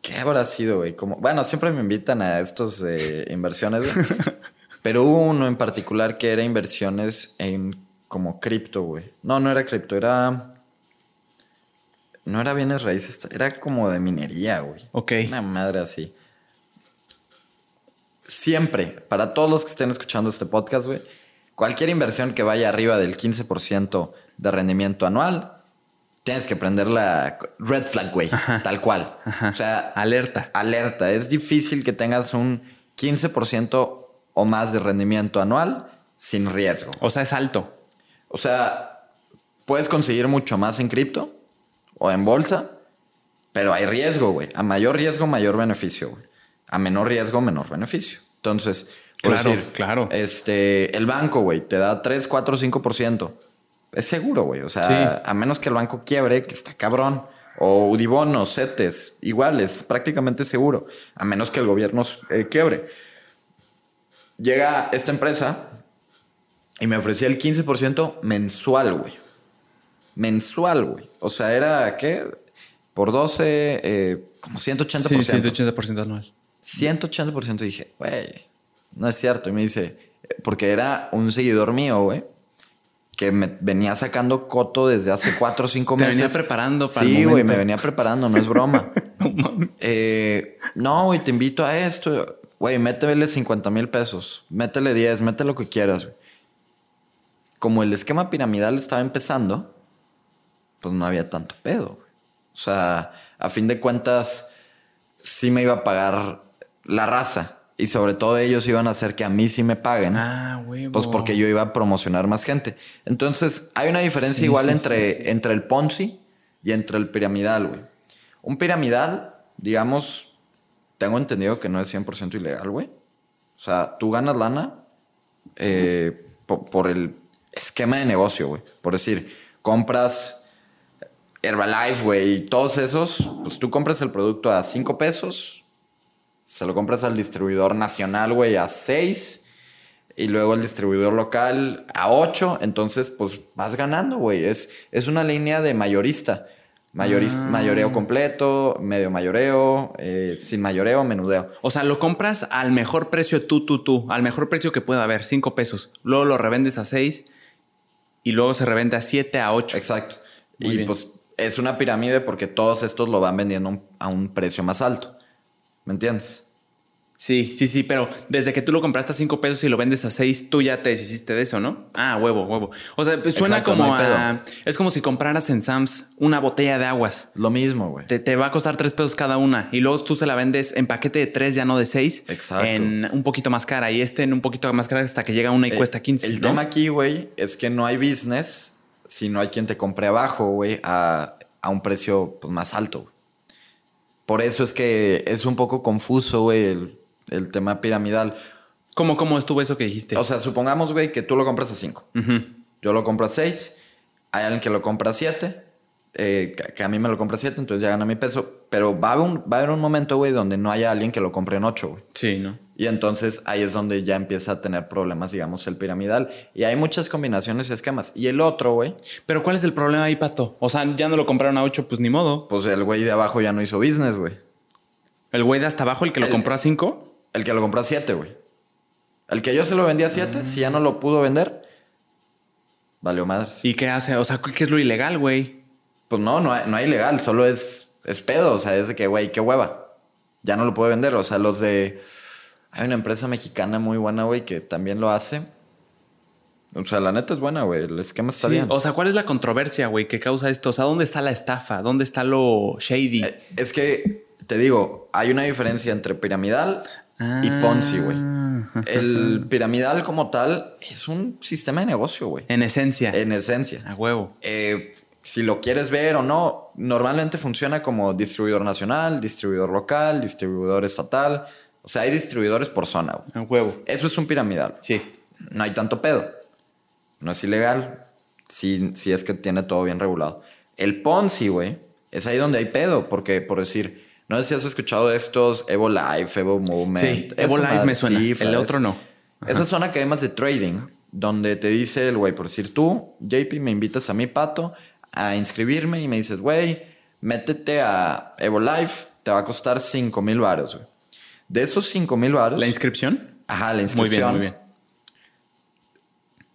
¿Qué habrá sido, güey? Como... Bueno, siempre me invitan a estos de [LAUGHS] inversiones, güey. Pero hubo uno en particular que era inversiones en como cripto, güey. No, no era cripto, era... No era bienes raíces, era como de minería, güey. Ok. Una madre así. Siempre, para todos los que estén escuchando este podcast, güey, cualquier inversión que vaya arriba del 15% de rendimiento anual, tienes que prender la red flag, güey, tal cual. O sea, Alerta. alerta. Es difícil que tengas un 15% o más de rendimiento anual sin riesgo. O sea, es alto. O sea, puedes conseguir mucho más en cripto o en bolsa, pero hay riesgo, güey. A mayor riesgo, mayor beneficio, güey. A menor riesgo, menor beneficio. Entonces, por Claro, decir, claro. Este, el banco, güey, te da 3, 4, 5%. Es seguro, güey. O sea, Sí. a menos que el banco quiebre, que está cabrón. O Udibón CETES, igual, es prácticamente seguro. A menos que el gobierno eh, quiebre. Llega esta empresa y me ofrecía el 15% mensual, güey. Mensual, güey. O sea, era, ¿qué? Por 12, eh, como 180%. Sí, 180% anual. 180% dije, güey, no es cierto. Y me dice, porque era un seguidor mío, güey, que me venía sacando coto desde hace [LAUGHS] 4 o 5 Te meses. venía preparando para Sí, güey, me venía preparando, no es broma. [LAUGHS] No. Eh, no, güey, te invito a esto. Güey, métele 50 mil pesos. Métele 10, métele lo que quieras, güey. Como el esquema piramidal estaba empezando, pues no había tanto pedo. güey. O sea, a fin de cuentas, sí me iba a pagar la raza. Y sobre todo ellos iban a hacer que a mí sí me paguen. Ah, güey. Pues porque yo iba a promocionar más gente. Entonces, hay una diferencia Sí, igual sí, entre, sí, entre el Ponzi y entre el piramidal, güey. Un piramidal, digamos, tengo entendido que no es 100% ilegal, güey. O sea, tú ganas lana eh, po- por, el esquema de negocio, güey. Por decir, compras Herbalife, güey, y todos esos, pues tú compras el producto a 5 pesos, se lo compras al distribuidor nacional, güey, a 6 y luego el distribuidor local a 8, entonces pues vas ganando, güey. Es, es una línea de mayorista. Mayoris- Ah. Mayoreo completo, medio mayoreo, eh, sin mayoreo, menudeo. O sea, lo compras al mejor precio tú, tú, tú. Al mejor precio que pueda haber, 5 pesos. Luego lo revendes a 6 y luego se revende a 7, a 8. Exacto. Muy y bien. pues es una pirámide porque todos estos lo van vendiendo a un precio más alto. ¿Me entiendes? Sí, sí, sí, pero desde que tú lo compraste a 5 pesos y lo vendes a 6, tú ya te deshiciste de eso, ¿no? Ah, huevo, huevo. O sea, pues suena Exacto, como a. Es como si compraras en Sam's una botella de aguas. Lo mismo, güey. Te, te va a costar 3 pesos cada una y luego tú se la vendes en paquete de 3, ya no de 6. Exacto. En un poquito más cara y este en un poquito más cara hasta que llega una y Eh, cuesta 15. El ¿no? tema aquí, güey, es que no hay business si no hay quien te compre abajo, güey, a, a un precio pues, más alto. güey. Por eso es que es un poco confuso, güey, el, el tema piramidal. ¿Cómo, ¿Cómo estuvo eso que dijiste? O sea, supongamos, güey, que tú lo compras a 5. Ujú. Yo lo compro a 6. Hay alguien que lo compra a 7. Que, que a mí me lo compra a 7, entonces ya gana mi peso. Pero va a haber un, va a haber un momento, güey, donde no haya alguien que lo compre en 8, güey. Sí, ¿no? Y entonces ahí es donde ya empieza a tener problemas, digamos, el piramidal. Y hay muchas combinaciones y esquemas. Y el otro, güey, Pero ¿cuál es el problema ahí, Pato? O sea, ya no lo compraron a 8, pues ni modo. pues el güey de abajo ya no hizo business, güey. El güey de hasta abajo, el que lo El- compró a 5. El que lo compró a 7, güey. El que yo se lo vendía a 7, si ya no lo pudo vender, valió madres. ¿Y qué hace? O sea, ¿qué es lo ilegal, güey? Pues no, no hay, no hay legal, solo es, es pedo. O sea, es de que, güey, qué hueva. Ya no lo puede vender. O sea, los de. Hay una empresa mexicana muy buena, güey, que también lo hace. O sea, la neta es buena, güey. El esquema está Sí, bien. O sea, ¿cuál es la controversia, güey, que causa esto? O sea, ¿dónde está la estafa? ¿Dónde está lo shady? Eh, Es que, te digo, hay una diferencia entre piramidal y Ah. Ponzi, güey. El [LAUGHS] piramidal como tal es un sistema de negocio, güey. En esencia. En esencia. A huevo. Eh, si lo quieres ver o no, normalmente funciona como distribuidor nacional, distribuidor local, distribuidor estatal. O sea, hay distribuidores por zona. güey. A huevo. Eso es un piramidal. Sí. No hay tanto pedo. No es ilegal. Si, si es que tiene todo bien regulado. El Ponzi, güey, es ahí donde hay pedo. Porque, por decir, no sé si has escuchado de estos Evo Life, Evo Movement. Sí, Evo Life me suena. cifras. El otro no. Esa zona que hay más de trading, donde te dice el güey, por decir tú, JP, me invitas a mi pato a inscribirme y me dices, güey, métete a Evo Life, te va a costar 5 mil varos, güey. De esos 5 mil varos. ¿La inscripción? Ajá, la Muy inscripción. bien, muy bien.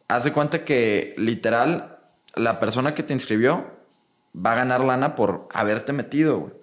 Haz de cuenta que literal la persona que te inscribió va a ganar lana por haberte metido, güey.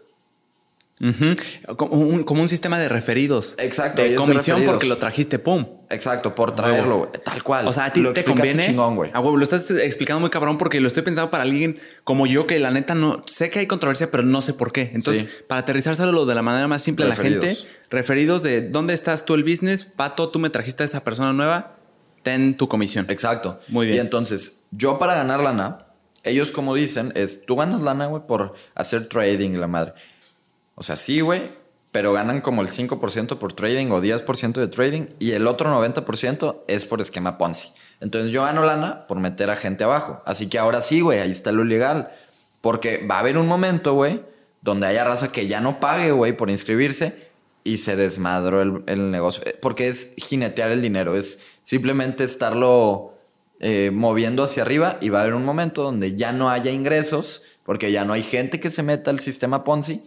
Como, un, como un sistema de referidos. Exacto, De comisión porque lo trajiste, pum. Exacto, por traerlo. Tal cual. O sea, a ti Lo te conviene. chingón, güey. Lo estás explicando muy cabrón porque lo estoy pensando para alguien como yo que la neta no sé que hay controversia, pero no sé por qué. Entonces, Sí. para aterrizárselo de la manera más simple a la gente, referidos de dónde estás tú el business, Pato, tú me trajiste a esa persona nueva, ten tu comisión. Exacto. Muy bien. Y entonces, yo para ganar lana, ellos como dicen, es tú ganas lana, güey, por hacer trading la madre. O sea, sí, güey, pero ganan como el 5% por trading o 10% de trading y el otro 90% es por esquema Ponzi. Entonces, yo gano lana por meter a gente abajo. Así que ahora sí, güey, ahí está lo ilegal. Porque va a haber un momento, güey, donde haya raza que ya no pague, güey, por inscribirse y se desmadró el, el negocio. Eh, Porque es jinetear el dinero, es simplemente estarlo eh, moviendo hacia arriba y va a haber un momento donde ya no haya ingresos porque ya no hay gente que se meta al sistema Ponzi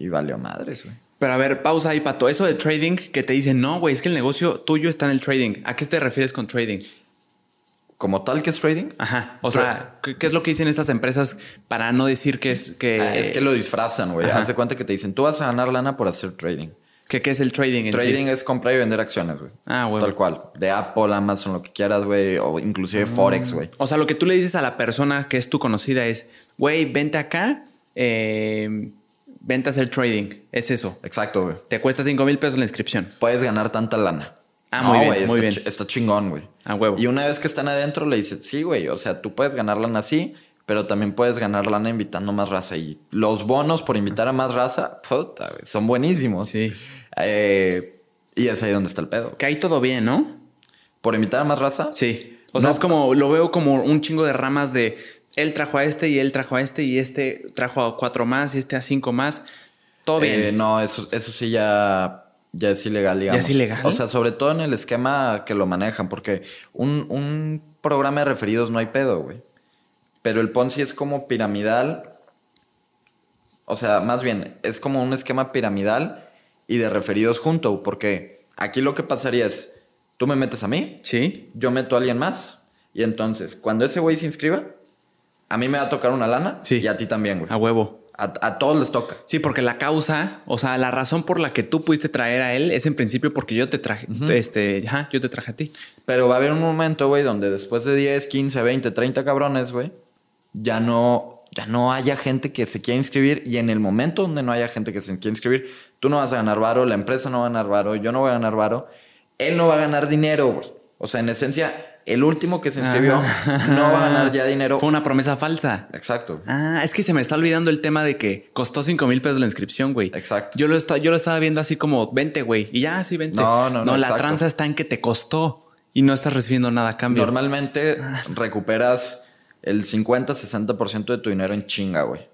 y valió madres, güey. Pero a ver, pausa ahí, Pato. Eso de trading que te dicen, no, güey, es que el negocio tuyo está en el trading. ¿A qué te refieres con trading? Como tal que es trading, Ajá. O sea, ¿qué, qué es lo que dicen estas empresas para no decir que es que, ah, es que lo disfrazan, güey. Ajá. Haz de cuenta que te dicen, tú vas a ganar lana por hacer trading. que, qué es el trading en sí? Trading es comprar y vender acciones, güey. Ah, güey. Tal cual. De Apple, Amazon, lo que quieras, güey. O inclusive Mm. Forex, güey. O sea, lo que tú le dices a la persona que es tu conocida es, güey, vente acá, eh, vente a hacer trading. Es eso. Exacto, güey. Te cuesta 5 mil pesos la inscripción. puedes ganar tanta lana. Ah, muy bien, muy está, bien. Está chingón, güey. A huevo. Y una vez que están adentro, le dices, sí, güey, o sea, tú puedes ganar lana así, pero también puedes ganar lana invitando más raza. Y los bonos por invitar a más raza, puta, güey, son buenísimos. Sí. Eh, y es ahí donde está el pedo. Que ahí todo bien, ¿no? Por invitar a más raza, Sí. O sea, es como, lo veo como un chingo de ramas de él trajo a este y él trajo a este y este trajo a cuatro más y este a cinco más. Todo bien. Eh, no, eso, eso sí ya, ya es ilegal, digamos. es ilegal? O sea, sobre todo en el esquema que lo manejan, porque un, un programa de referidos no hay pedo, güey. Pero el Ponzi es como piramidal. O sea, más bien, es como un esquema piramidal y de referidos junto, porque aquí lo que pasaría es, tú me metes a mí, sí. yo meto a alguien más, y entonces, cuando ese güey se inscriba, a mí me va a tocar una lana Sí. y a ti también, güey. A huevo. A, a todos les toca. Sí, porque la causa, o sea, la razón por la que tú pudiste traer a él es en principio porque yo te traje, este, ajá, yo te traje a ti. Pero va a haber un momento, güey, donde después de 10, 15, 20, 30 cabrones, güey, ya no, ya no haya gente que se quiera inscribir. Y en el momento donde no haya gente que se quiera inscribir, tú no vas a ganar varo, la empresa no va a ganar varo, yo no voy a ganar varo, él no va a ganar dinero, güey. O sea, en esencia, el último que se inscribió no va a ganar ya dinero. Fue una promesa falsa. Exacto. Ah, es que se me está olvidando el tema de que costó 5 mil pesos la inscripción, güey. Exacto. Yo lo, está, yo lo estaba viendo así como 20, güey. Y ya, sí, 20. No, no, no, No, la exacto. tranza está en que te costó y no estás recibiendo nada a cambio. Normalmente recuperas el 50-60% de tu dinero en chinga, güey.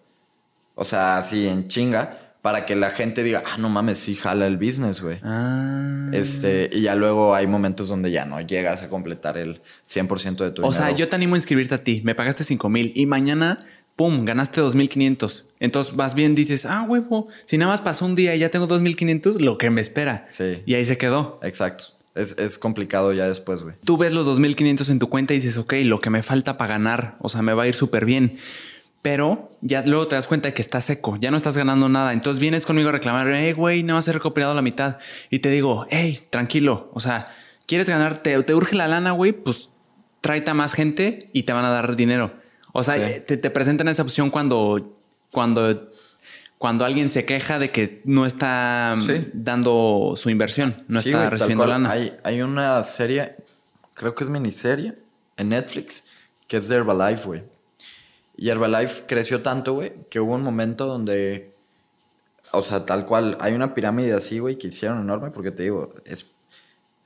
O sea, sí, en chinga, para que la gente diga, ah, no mames, sí jala el business, güey. Ah. Este, y ya luego hay momentos donde ya no llegas a completar el 100% de tu O dinero. sea, yo te animo a inscribirte a ti. Me pagaste 5 mil y mañana, pum, ganaste 2500. Entonces vas bien, dices, ah, huevo, si nada más pasó un día y ya tengo 2500, lo que me espera. Sí. Y ahí se quedó. Exacto. Es, es complicado ya después, güey. Tú ves los 2500 en tu cuenta y dices, ok, lo que me falta para ganar, o sea, me va a ir súper bien. Pero ya luego te das cuenta de que está seco, ya no estás ganando nada. Entonces vienes conmigo a reclamar, hey, güey, no vas a recuperado la mitad. Y te digo, hey, tranquilo, o sea, ¿quieres ganar? ¿Te, urge la lana, güey? Pues tráete a más gente y te van a dar dinero. O sea, Sí. te, te presentan esa opción cuando, cuando, cuando alguien se queja de que no está mm, Sí. dando su inversión, no Sí, está güey, recibiendo lana. Hay, hay una serie, creo que es miniserie, en Netflix, que es de Herbalife, güey. Y Herbalife creció tanto, güey, que hubo un momento donde, o sea, tal cual, hay una pirámide así, güey, que hicieron enorme, porque te digo, es,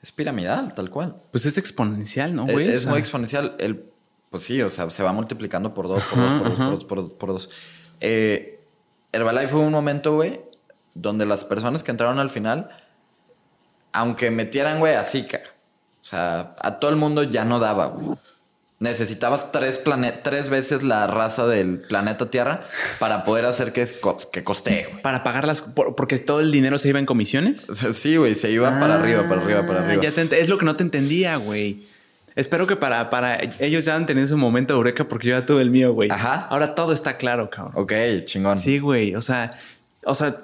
es piramidal, tal cual. Pues es exponencial, ¿no, güey? es muy exponencial. El, pues sí, o sea, se va multiplicando por dos, por dos, por dos, por dos, por dos, por dos. Eh, Herbalife fue un momento, güey, donde las personas que entraron al final, aunque metieran, güey, así, ca- o sea, a todo el mundo ya no daba, güey. Necesitabas tres, plane- tres veces la raza del planeta Tierra para poder hacer que, co- que costee, güey. Para pagar las... por- porque todo el dinero se iba en comisiones. [LAUGHS] Sí, güey, se iba para arriba, para arriba, para Ah, arriba. ya te ent- es lo que no te entendía, güey. Espero que para, para ellos ya han tenido su momento de eureka porque yo ya tuve el mío, güey. Ajá. Ahora todo está claro, cabrón. Ok, chingón. Sí, güey. O sea, o sea,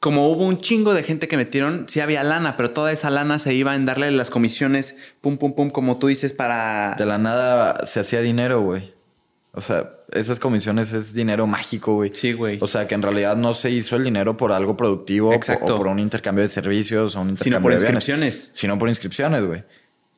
como hubo un chingo de gente que metieron, sí había lana, pero toda esa lana se iba en darle las comisiones, pum, pum, pum, como tú dices, para. De la nada se hacía dinero, güey. O sea, esas comisiones es dinero mágico, güey. Sí, güey. O sea, que en realidad no se hizo el dinero por algo productivo Exacto. o por un intercambio de servicios o un intercambio Sino por de bienes. inscripciones. Sino por inscripciones, güey.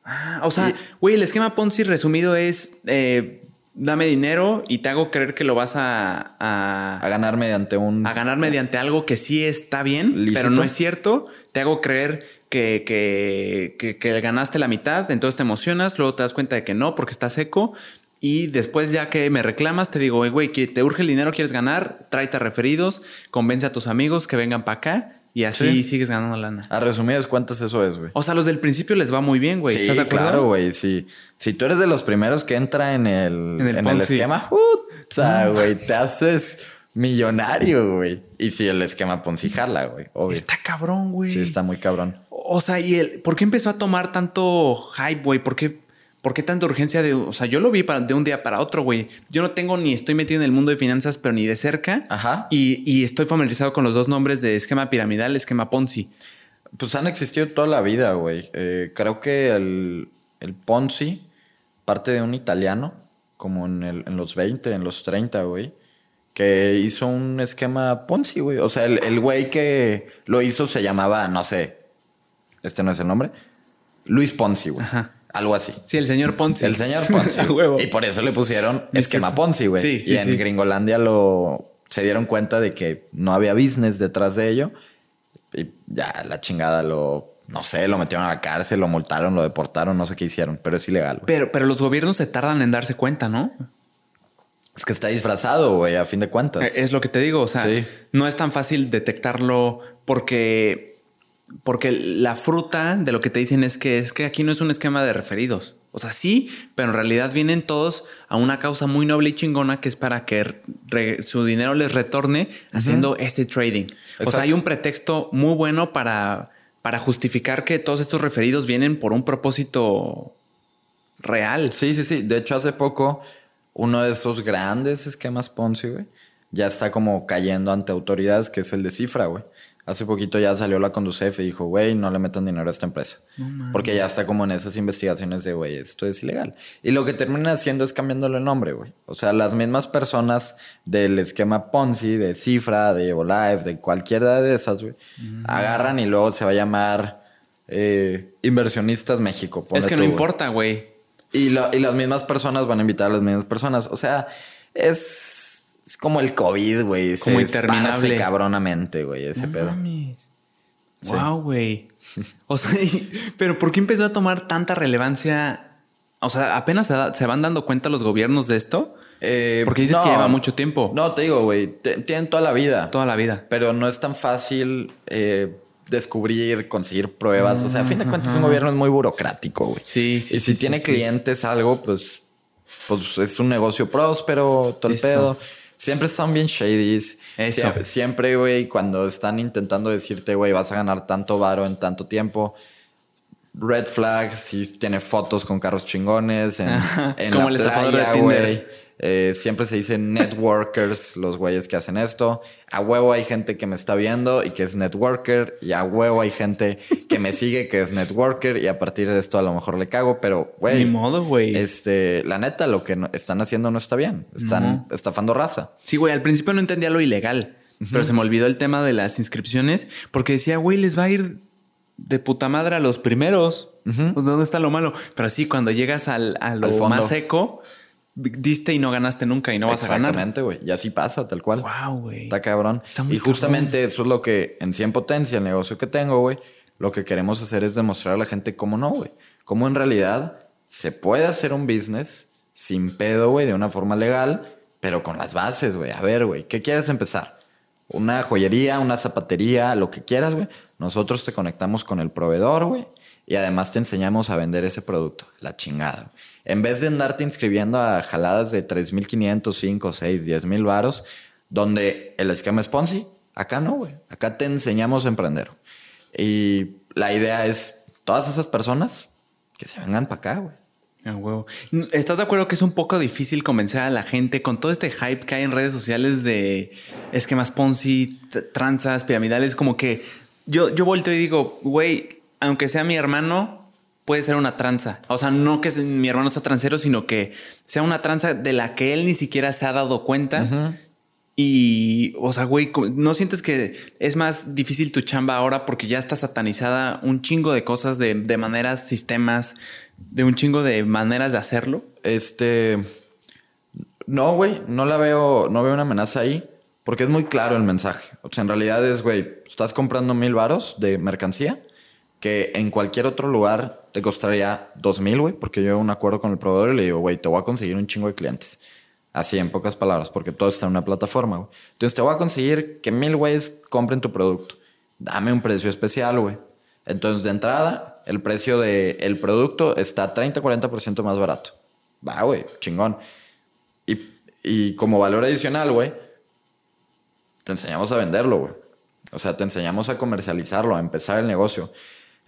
Ah, o sea, güey, el esquema Ponzi resumido es eh, dame dinero y te hago creer que lo vas a, a, A ganar mediante un... a ganar mediante algo que sí está bien, Lícito. pero no es cierto. Te hago creer que, que, que, que ganaste la mitad, entonces te emocionas, luego te das cuenta de que no, porque está seco. Y después, ya que me reclamas, te digo, "Oye, güey, que te urge el dinero, quieres ganar, tráete a referidos, convence a tus amigos que vengan para acá y así Sí. sigues ganando lana. A resumidas cuentas eso es, güey. O sea, los del principio les va muy bien, güey. sí, ¿Estás de acuerdo? claro, güey. Sí. Si tú eres de los primeros que entra en el, En el en el esquema, puta, güey, te haces millonario, güey. Y si el esquema Ponzi jala, güey. Está cabrón, güey. Sí, está muy cabrón. O sea, ¿y el, por qué empezó a tomar tanto hype, güey? ¿Por qué, por qué tanta urgencia de... O sea, yo lo vi para- de un día para otro, güey. Yo no tengo ni estoy metido en el mundo de finanzas, pero ni de cerca. Ajá. Y, y estoy familiarizado con los dos nombres de esquema piramidal, esquema Ponzi. Pues han existido toda la vida, güey. Eh, creo que el, el Ponzi parte de un italiano, como en, el- en los 20, en los 30, güey, que hizo un esquema Ponzi, güey. O sea, el el güey que lo hizo se llamaba, no sé, este no es el nombre, Luis Ponzi, güey. Ajá. Algo así. Sí, el señor Ponzi. El señor Ponzi. [LAUGHS] A huevo. Y por eso le pusieron Es esquema que- Ponzi, güey. Sí, y sí, en sí. Gringolandia lo se dieron cuenta de que no había business detrás de ello. Y ya la chingada lo, no sé, lo metieron a la cárcel, lo multaron, lo deportaron, no sé qué hicieron, pero es ilegal. Pero, pero los gobiernos se tardan en darse cuenta, ¿no? Es que está disfrazado, güey, a fin de cuentas. Es lo que te digo. O sea, Sí. no es tan fácil detectarlo porque, porque la fruta de lo que te dicen es que es que aquí no es un esquema de referidos. O sea, sí, pero en realidad vienen todos a una causa muy noble y chingona que es para que su dinero les retorne haciendo este trading. O sea, hay un pretexto muy bueno para, para justificar que todos estos referidos vienen por un propósito real. Sí, sí, sí. De hecho, hace poco, uno de esos grandes esquemas Ponzi, güey, ya está como cayendo ante autoridades, que es el de cifra, güey. Hace poquito ya salió la Conducef y dijo, güey, no le metan dinero a esta empresa. Porque ya está como en esas investigaciones de, güey, esto es ilegal. Y lo que termina haciendo es cambiándole el nombre, güey. O sea, las mismas personas del esquema Ponzi, de Cifra, de Evolive, de cualquiera de esas, güey, agarran y luego se va a llamar eh, Inversionistas México. Es que no importa, güey. Y, y las mismas personas van a invitar a las mismas personas. O sea, es es como el COVID, güey. Como se interminable. cabronamente, güey, ese no pedo. Mames. Wow, güey. [LAUGHS] O sea, pero ¿por qué empezó a tomar tanta relevancia? O sea, apenas se, van dando cuenta los gobiernos de esto. Eh, Porque dices que lleva mucho tiempo. No, te digo, güey, tienen toda la vida. Toda la vida. Pero no es tan fácil eh, descubrir, conseguir pruebas. o sea, a fin de cuentas, un gobierno es muy burocrático, güey. Sí, sí. Y si tiene clientes algo, pues, pues es un negocio próspero, todo el pedo. Siempre son bien shadies. Siempre, güey, cuando están intentando decirte, güey, vas a ganar tanto varo en tanto tiempo. Red flag, si tiene fotos con carros chingones. En, en Como el estafador de Tinder. Eh, siempre se dice networkers, los güeyes que hacen esto. A huevo hay gente que me está viendo y que es networker. Y a huevo hay gente que me sigue que es networker. Y a partir de esto a lo mejor le cago, pero güey. Ni modo, güey. Este, la neta, lo que están haciendo no está bien. Están estafando raza. Sí, güey. Al principio no entendía lo ilegal, pero se me olvidó el tema de las inscripciones porque decía, güey, les va a ir de puta madre a los primeros. Pues, ¿Dónde está lo malo? Pero sí, cuando llegas al, a lo más seco diste y no ganaste nunca y no vas a ganar. Exactamente, güey. Y así pasa, tal cual. Wow, güey. Está cabrón. y justamente eso es lo que en 100 potencia, el negocio que tengo, güey, lo que queremos hacer es demostrar a la gente cómo no, güey. Cómo en realidad se puede hacer un business sin pedo, güey, de una forma legal, pero con las bases, güey. A ver, güey, ¿qué quieres empezar? Una joyería, una zapatería, lo que quieras, güey. Nosotros te conectamos con el proveedor, güey. Y además te enseñamos a vender ese producto. La chingada. En vez de andarte inscribiendo a jaladas de 3.500, 5, 6, 10 mil varos, donde el esquema es Ponzi, acá no, güey. Acá te enseñamos a emprender. Y la idea es todas esas personas que se vengan para acá, güey. Ah, huevo. ¿Estás de acuerdo que es un poco difícil convencer a la gente con todo este hype que hay en redes sociales de esquemas Ponzi, tranzas, piramidales? Como que yo, yo vuelto y digo, güey, aunque sea mi hermano, puede ser una tranza. O sea, no que mi hermano sea transero, sino que sea una tranza de la que él ni siquiera se ha dado cuenta. Y, o sea, güey, ¿no sientes que es más difícil tu chamba ahora porque ya está satanizada un chingo de cosas, de, de maneras, sistemas, de un chingo de maneras de hacerlo? Este. No, güey, no la veo, no veo una amenaza ahí porque es muy claro el mensaje. O sea, en realidad es, güey, estás comprando mil varos de mercancía que en cualquier otro lugar te costaría dos mil, güey, porque yo un acuerdo con el proveedor y le digo, güey, te voy a conseguir un chingo de clientes. Así en pocas palabras, porque todo está en una plataforma, güey. Entonces te voy a conseguir que mil güeyes compren tu producto. Dame un precio especial, güey. Entonces, de entrada, el precio del producto está 30-40% más barato. Va, güey, chingón. Y, y como valor adicional, güey, te enseñamos a venderlo, güey. O sea, te enseñamos a comercializarlo, a empezar el negocio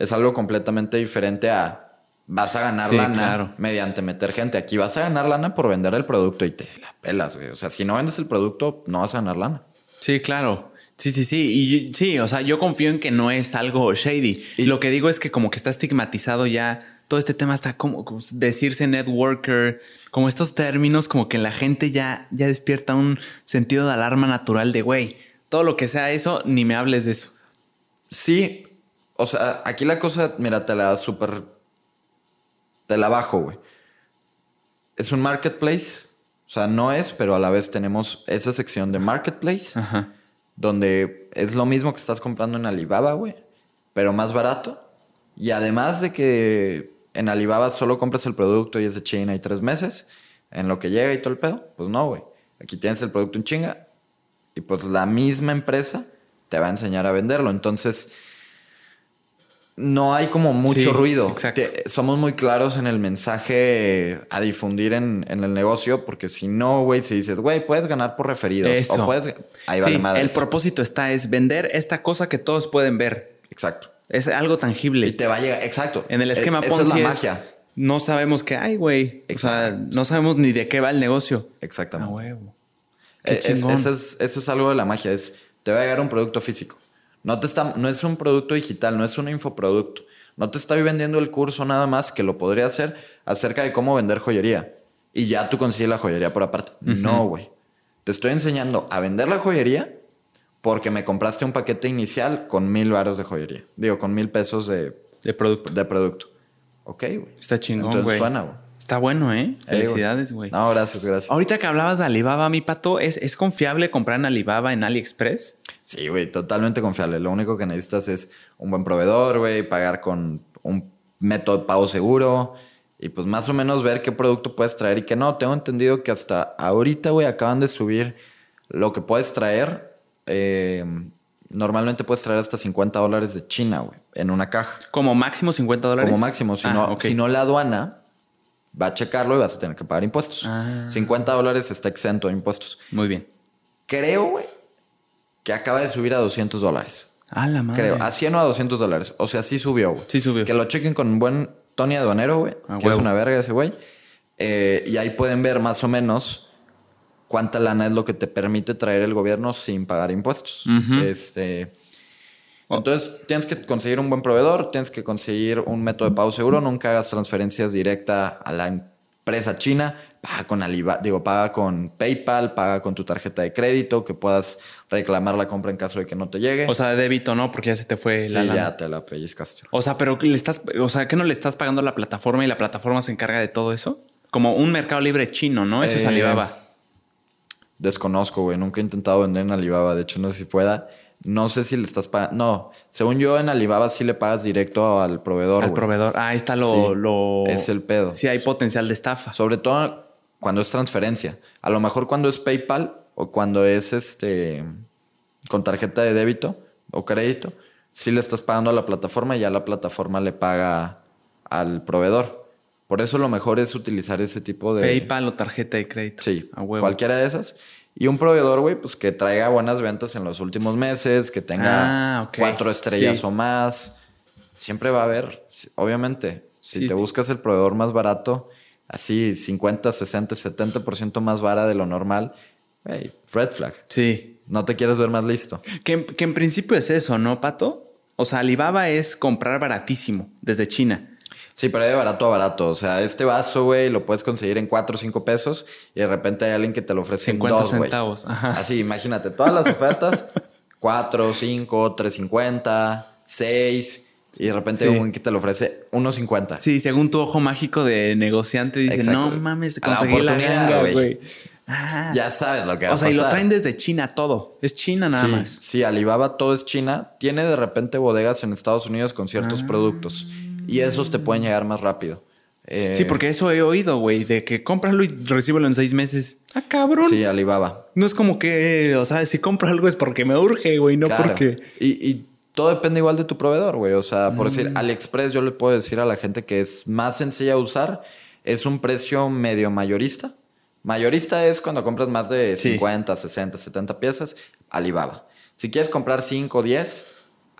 es algo completamente diferente a vas a ganar lana mediante meter gente. Aquí vas a ganar lana por vender el producto y te la pelas, güey. O sea, si no vendes el producto, no vas a ganar lana. Sí, claro. Sí, sí, sí. Y sí, o sea, yo confío en que no es algo shady. Y lo que digo es que como que está estigmatizado ya. Todo este tema está como, decirse networker, como estos términos, como que la gente ya, ya despierta un sentido de alarma natural de, güey, todo lo que sea eso, ni me hables de eso. Sí, o sea, aquí la cosa, mira, te la da súper. Te la bajo, güey. Es un marketplace. O sea, no es, pero a la vez tenemos esa sección de marketplace. Donde es lo mismo que estás comprando en Alibaba, güey. Pero más barato. Y además de que en Alibaba solo compras el producto y es de China y tres meses. En lo que llega y todo el pedo. Pues no, güey. Aquí tienes el producto en chinga. Y pues la misma empresa te va a enseñar a venderlo. Entonces no hay como mucho ruido. Exacto. somos muy claros en el mensaje a difundir en, el negocio, porque si no, güey, si dices, güey, puedes ganar por referidos o puedes. Ahí va El propósito está, es vender esta cosa que todos pueden ver. Exacto. Es algo tangible. Y te va a llegar. Exacto. En el esquema e, Ponzi es la magia. no sabemos qué hay, güey. O sea, no sabemos ni de qué va el negocio. Exactamente. Qué es- chingón. eso, es, eso es algo de la magia. Es, te va a llegar un producto físico. No, te está, no es un producto digital, no es un infoproducto. No te estoy vendiendo el curso nada más que lo podría hacer acerca de cómo vender joyería. Y ya tú consigues la joyería por aparte. No, güey. Te estoy enseñando a vender la joyería porque me compraste un paquete inicial con mil varos de joyería. Digo, con mil pesos de, De producto. de producto. Ok, güey. Está chingón, Entonces güey. suena, güey. Está bueno, ¿eh? Felicidades, güey. No, gracias, gracias. Ahorita que hablabas de Alibaba, mi pato, ¿es, ¿es confiable comprar en Alibaba en AliExpress? Sí, güey, totalmente confiable. Lo único que necesitas es un buen proveedor, güey, pagar con un método de pago seguro y pues más o menos ver qué producto puedes traer y qué no. Tengo entendido que hasta ahorita, güey, acaban de subir lo que puedes traer. eh, normalmente puedes traer hasta 50 dólares de China, güey, en una caja. Como máximo 50 dólares. Como máximo. Si, Ah, no, si no, la aduana va a checarlo y vas a tener que pagar impuestos. Ah. 50 dólares está exento de impuestos. Muy bien. Creo, güey, que acaba de subir a 200 dólares. Ah, la madre. Creo, a 100 o a 200 dólares. O sea, sí subió, güey. Sí subió. Que lo chequen con un buen Tony Aduanero, güey. A que es huevo. una verga ese güey. Eh, y ahí pueden ver más o menos cuánta lana es lo que te permite traer el gobierno sin pagar impuestos. Ujú. Este. Oh. Entonces, tienes que conseguir un buen proveedor, tienes que conseguir un método de pago seguro, nunca hagas transferencias directa a la empresa china, paga con Alibaba, digo, paga con PayPal, paga con tu tarjeta de crédito, que puedas reclamar la compra en caso de que no te llegue. O sea, de débito no, porque ya se te fue sí, la lana. ya te la pellizcaste. O sea, pero le estás, o sea, ¿qué no le estás pagando a la plataforma y la plataforma se encarga de todo eso? Como un mercado libre chino, ¿no? Eso es Eh, Alibaba. Desconozco, güey. Nunca he intentado vender en Alibaba. De hecho, no sé si pueda. No sé si le estás pagando. No, según yo, en Alibaba sí le pagas directo al proveedor. Al proveedor. Ah, ahí está lo, Sí, lo. es el pedo. Sí, hay potencial de estafa. Sobre todo cuando es transferencia. A lo mejor cuando es PayPal o cuando es este con tarjeta de débito o crédito, sí le estás pagando a la plataforma y ya la plataforma le paga al proveedor. Por eso lo mejor es utilizar ese tipo de. PayPal o tarjeta de crédito. Sí, a huevo. cualquiera de esas. Y un proveedor, güey, pues que traiga buenas ventas en los últimos meses, que tenga Ah, cuatro estrellas Sí. o más. Siempre va a haber, obviamente. Si Sí, te buscas el proveedor más barato, así 50, 60, 70% más vara de lo normal, güey, red flag. Sí. No te quieres ver más listo. Que, que en principio es eso, ¿no, Pato? O sea, Alibaba es comprar baratísimo desde China. Sí, pero de barato a barato. O sea, este vaso, güey, lo puedes conseguir en 4 o 5 pesos y de repente hay alguien que te lo ofrece 50 en 2, güey. centavos. Ajá. Así, imagínate, todas las ofertas, 4, 5, 3.50, 6 y de repente Sí. hay un que te lo ofrece 1.50. Sí, según tu ojo mágico de negociante, dice, Exacto. no mames, la conseguí la, ganga, güey. Ah. Ya sabes lo que va O sea, a y lo traen desde China todo. Es China nada sí, más. Sí, Alibaba todo es China. Tiene de repente bodegas en Estados Unidos con ciertos Ah. productos y esos te pueden llegar más rápido. Eh, Sí, porque eso he oído, güey, de que cómpralo y recíbelo en seis meses. Ah, cabrón. Sí, Alibaba. No es como que, o sea, si compro algo es porque me urge, güey, no Claro. porque. Y, y todo depende igual de tu proveedor, güey. O sea, por decir, Mm. AliExpress, yo le puedo decir a la gente que es más sencilla de usar. Es un precio medio mayorista. Mayorista es cuando compras más de Sí. 50, 60, 70 piezas, Alibaba. Si quieres comprar 5 o 10,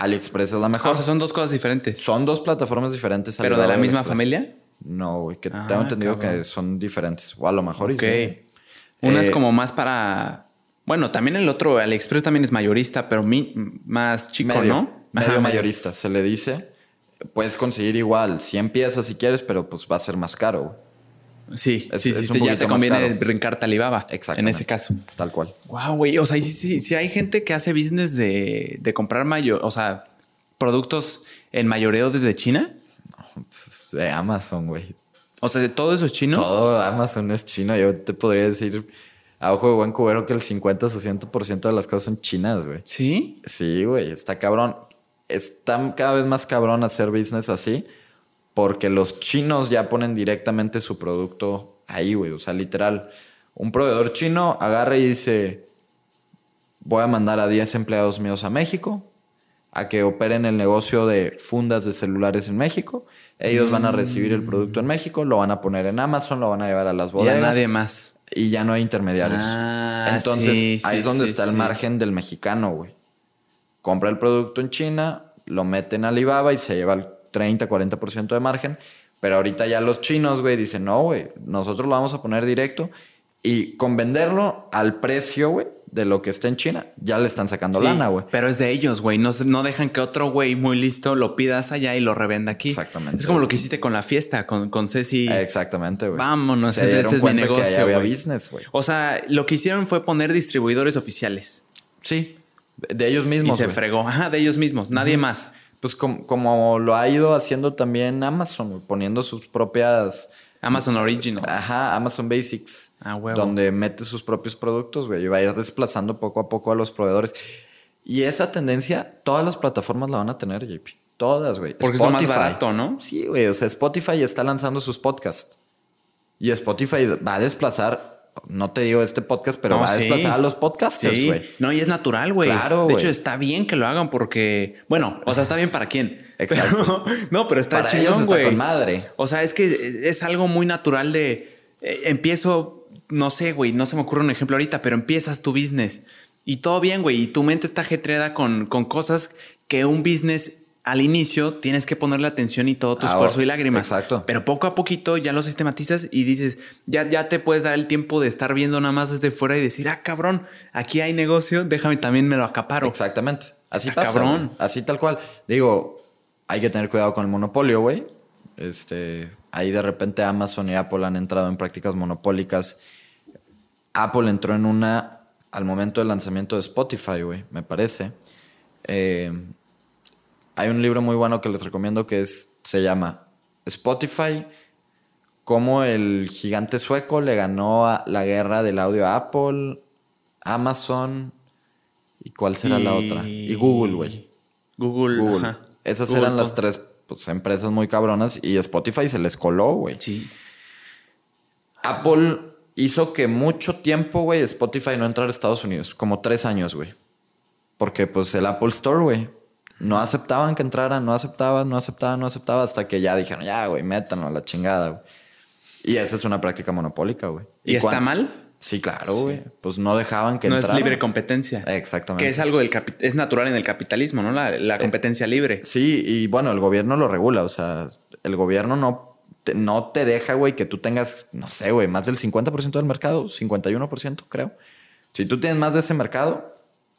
AliExpress es la Ah, mejor. o sea, son dos cosas diferentes. son dos plataformas diferentes. ¿Pero de la misma AliExpress. familia? No, güey, que Ah, tengo entendido cabrón. que son diferentes. O a lo mejor Ok. sí. Una es Eh, como más para. Bueno, también el otro, AliExpress también es mayorista, pero mi- más chico, medio, ¿no? Medio Ajá, mayorista, se le dice. Puedes conseguir igual 100 piezas si quieres, pero pues va a ser más caro. Sí, Es- sí, es sí, ya te conviene caro. brincarte a Alibaba. En ese caso. Tal cual. Wow, güey. O sea, sí, sí, sí hay gente que hace business de, de comprar mayor, o sea, productos en mayoreo desde China. Pues, De Amazon, güey. O sea, de todo eso es chino. Todo Amazon es chino. Yo te podría decir a ojo de buen cubero que el 50-60% de las cosas son chinas, güey. Sí. Sí, güey, está cabrón. Está cada vez más cabrón hacer business así porque los chinos ya ponen directamente su producto ahí, güey. O sea, literal, un proveedor chino agarra y dice, voy a mandar a 10 empleados míos a México a que operen el negocio de fundas de celulares en México. Ellos van a recibir el producto en México, lo van a poner en Amazon, lo van a llevar a las Y a bodegas nadie más. y ya no hay intermediarios. Ah, Entonces, sí, ahí sí, es donde sí, está el margen del mexicano, güey. Compra el producto en China, lo mete en Alibaba y se lleva el 30, 40% de margen. Pero ahorita ya los chinos, güey, dicen, no, güey, nosotros lo vamos a poner directo Y con venderlo al precio, güey, de lo que está en China, ya le están sacando lana, güey. Pero es de ellos, güey. No, no dejan que otro güey muy listo lo pida hasta allá y lo revenda aquí. Exactamente. Es como lo que hiciste con la fiesta, con, con Ceci. Exactamente, güey. Vámonos, Se este, dieron este es mi cuenta que negocio, había güey. business, güey. O sea, lo que hicieron fue poner distribuidores oficiales. Sí. De ellos Y mismos. se güey. fregó. Ajá, de ellos mismos. Nadie más. Pues com- como lo ha ido haciendo también Amazon, poniendo sus propias. Amazon Originals. Ajá, Amazon Basics. Ah, huevo. Donde mete sus propios productos, güey. Y va a ir desplazando poco a poco a los proveedores. Y esa tendencia, todas las plataformas la van a tener, JP. Todas, güey. Porque es lo más barato, ¿no? Sí, güey. O sea, Spotify está lanzando sus podcasts. Y Spotify va a desplazar, no te digo este podcast, pero No, va a sí. desplazar a los podcasters, Sí. güey. No, y es natural, güey. Claro, De hecho, está bien que lo hagan porque, bueno, o sea, está bien para quién. Exacto. [LAUGHS] Pero- no, pero está chingón, güey. madre. O sea, es que es algo muy natural de eh, empiezo, no sé, güey, no se me ocurre un ejemplo ahorita, pero empiezas tu business y todo bien, güey, y tu mente está ajetreada con, con cosas que un business al inicio tienes que ponerle atención y todo tu Ahora, esfuerzo y lágrimas. exacto. Pero poco a poquito ya lo sistematizas y dices, ya, ya te puedes dar el tiempo de estar viendo nada más desde fuera y decir, ah, cabrón, aquí hay negocio, déjame también me lo acaparo. Exactamente. Así pasa. cabrón. Así tal cual. Digo, hay que tener cuidado con el monopolio, güey. Este, ahí de repente Amazon y Apple han entrado en prácticas monopólicas. Apple entró en una al momento del lanzamiento de Spotify, güey, me parece. Eh, hay un libro muy bueno que les recomiendo que es, se llama Spotify, cómo el gigante sueco le ganó a la guerra del audio a Apple, Amazon y cuál será la otra. Y Google, güey. Google. Google. ajá. Esas Google, eran las tres pues, empresas muy cabronas y Spotify se les coló, güey. Sí. Apple hizo que mucho tiempo, güey, Spotify no entrara a Estados Unidos. Como tres años, güey. Porque, pues, el Apple Store, güey. No aceptaban que entraran, no aceptaban, no aceptaban, no aceptaban. Hasta que ya dijeron, ya, güey, métanlo a la chingada, güey. Y esa es una práctica monopólica, güey. ¿Y, está mal? Sí, claro, güey. Pues no dejaban que no entraran. es libre competencia. Exactamente. Que es algo del es natural en el capitalismo, ¿no? La, la competencia libre. Sí, y bueno, el gobierno lo regula. O sea, el gobierno no te, no te deja, güey, que tú tengas, no sé, güey, más del 50% del mercado, 51%, creo. Si tú tienes más de ese mercado,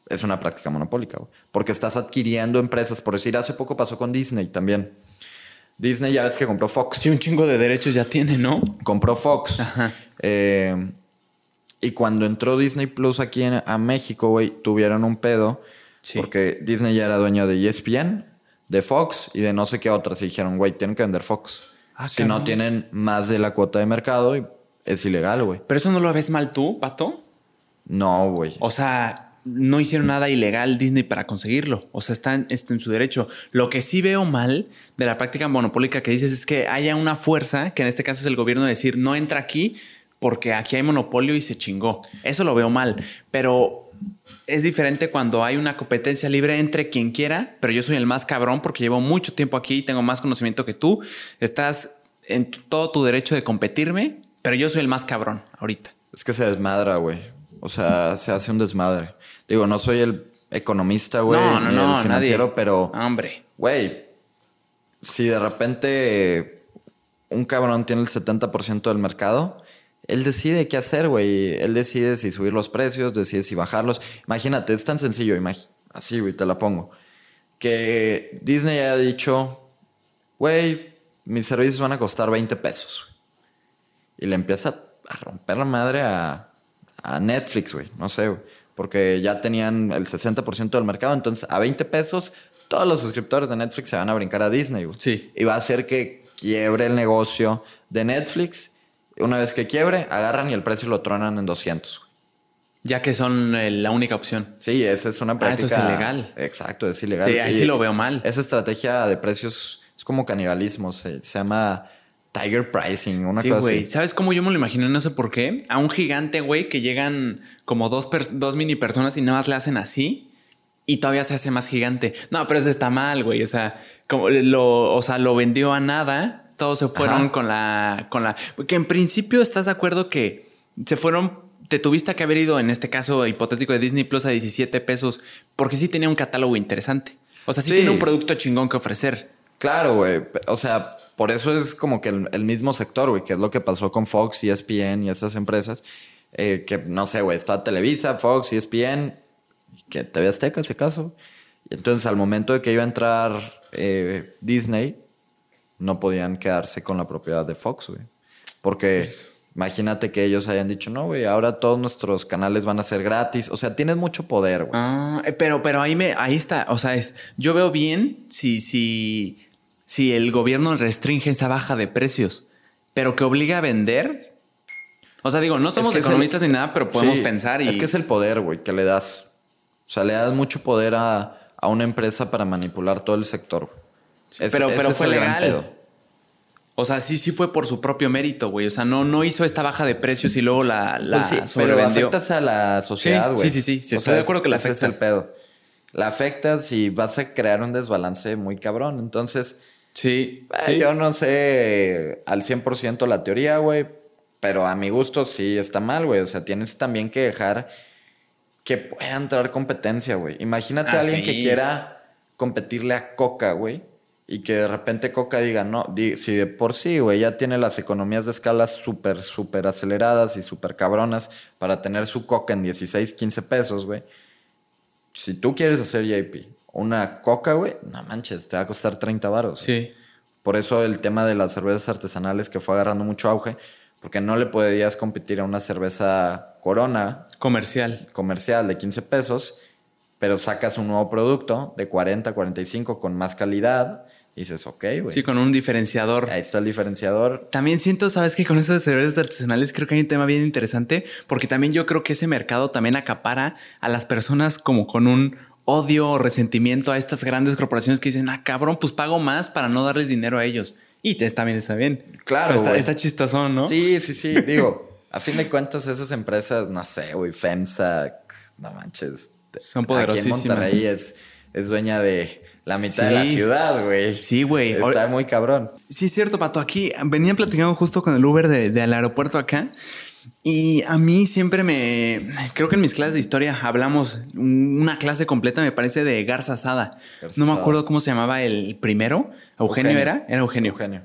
es una práctica monopólica, güey. Porque estás adquiriendo empresas. Por decir, hace poco pasó con Disney también. Disney ya ves que compró Fox. Sí, un chingo de derechos ya tiene, ¿no? Compró Fox. Ajá. Eh, y cuando entró Disney Plus aquí en- a México, güey, tuvieron un pedo. Sí. Porque Disney ya era dueño de ESPN, de Fox y de no sé qué otras. Y dijeron, güey, tienen que vender Fox. Ah, si no cabrón. tienen más de la cuota de mercado, y es ilegal, güey. Pero eso no lo ves mal tú, pato. No, güey. O sea, no hicieron nada ilegal Disney para conseguirlo. O sea, están está en su derecho. Lo que sí veo mal de la práctica monopólica que dices es que haya una fuerza, que en este caso es el gobierno, de decir no entra aquí porque aquí hay monopolio y se chingó. Eso lo veo mal. Pero es diferente cuando hay una competencia libre entre quien quiera, pero yo soy el más cabrón porque llevo mucho tiempo aquí y tengo más conocimiento que tú. Estás en todo tu derecho de competirme, pero yo soy el más cabrón ahorita. Es que se desmadra, güey. O sea, se hace un desmadre. Digo, no soy el economista, güey, no, no, ni no, el financiero, nadie. pero, Hombre. güey, si de repente un cabrón tiene el 70% del mercado, él decide qué hacer, güey. Él decide si subir los precios, decide si bajarlos. Imagínate, es tan sencillo, así, güey, te la pongo. Que Disney haya dicho, güey, mis servicios van a costar 20 pesos. Y le empieza a romper la madre a, a Netflix, güey. No sé, güey. Porque ya tenían el 60% del mercado. Entonces, a 20 pesos, todos los suscriptores de Netflix se van a brincar a Disney, güey. Sí. Y va a hacer que quiebre el negocio de Netflix. Una vez que quiebre, agarran y el precio lo tronan en 200, güey. Ya que son eh, la única opción. Sí, esa es una Ah, eso práctica. es ilegal. Exacto, es ilegal. Sí, ahí sí lo veo mal. Esa estrategia de precios es como canibalismo. Se, se llama Tiger Pricing, una Sí, cosa güey. así. ¿Sabes cómo yo me lo imagino? No sé por qué. A un gigante, güey, que llegan como dos, dos mini personas y nada más le hacen así y todavía se hace más gigante. No, pero eso está mal, güey. O sea, como lo, o sea, lo vendió a nada. Todos se fueron Ajá. con la, con la. Que en principio estás de acuerdo que se fueron. Te tuviste que haber ido, en este caso hipotético de Disney Plus, a 17 pesos, porque sí tenía un catálogo interesante. O sea, sí, Sí. tiene un producto chingón que ofrecer. Claro, güey. O sea, por eso es como que el, el mismo sector, güey, que es lo que pasó con Fox, E ESPN y esas empresas. eh, que no sé, güey, está Televisa, Fox, ESPN, que TV Azteca, si acaso. Y entonces al momento de que iba a entrar eh, Disney, no podían quedarse con la propiedad de Fox, güey. Porque imagínate que ellos hayan dicho, no, güey, ahora todos nuestros canales van a ser gratis. O sea, tienes mucho poder, güey. Ah, eh, pero, pero ahí me, ahí está. O sea, es, yo veo bien si, si, si el gobierno restringe esa baja de precios, pero que obliga a vender. O sea, digo, no somos que es el- economistas ni nada, pero podemos Sí, pensar y. Es que es el poder, güey, que le das. O sea, le das mucho poder a, a una empresa para manipular todo el sector. güey. Ese- pero, pero es fue legal. pedo. O sea, sí, sí fue por su propio mérito, güey. O sea, no, no hizo esta baja de precios y luego la, la Pues sí, pero afectas a la sociedad, Sí, güey. sí, sí, sí, sí, O estoy de es- acuerdo que la ese es el afectas. pedo. La afectas y vas a crear un desbalance muy cabrón. Entonces, Sí, eh, sí. yo no sé al 100% la teoría, güey. Pero a mi gusto sí está mal, güey. O sea, tienes también que dejar que pueda entrar competencia, güey. Imagínate Ah, a alguien que quiera competirle a Coca, güey. Y que de repente Coca diga, no, di- si de por sí, güey, ya tiene las economías de escala súper, súper aceleradas y súper cabronas para tener su Coca en 16, 15 pesos, güey. Si tú quieres hacer JP, una Coca, güey, no manches, te va a costar 30 baros. Sí. Por eso el tema de las cervezas artesanales que fue agarrando mucho auge, porque no le podías competir a una cerveza Corona Comercial. comercial de 15 pesos, pero sacas un nuevo producto de 40, 45 con más calidad y dices, ok, güey. Sí, con un diferenciador. Ahí está el diferenciador. También siento, sabes que con eso de cervezas artesanales creo que hay un tema bien interesante, porque también yo creo que ese mercado también acapara a las personas como con un odio o resentimiento a estas grandes corporaciones que dicen, ah, cabrón, pues pago más para no darles dinero a ellos. Y te- también está bien. Claro, está, está ¿no? Sí, sí, sí. [LAUGHS] Digo, a fin de cuentas, esas empresas, no sé, güey, FEMSA, no manches. Son Aquí poderosísimas. en Monterrey es, es dueña de la mitad de la ciudad, güey. Sí, güey. Está muy cabrón. Sí, es cierto, Pato. Aquí venían platicando justo con el Uber de- del aeropuerto acá. Y a mí siempre me. Creo que en mis clases de historia hablamos una clase completa, me parece, de Garza Asada. Garza no me acuerdo cómo se llamaba el primero. ¿Eugenio, Eugenio. era? Era Eugenio. Eugenio.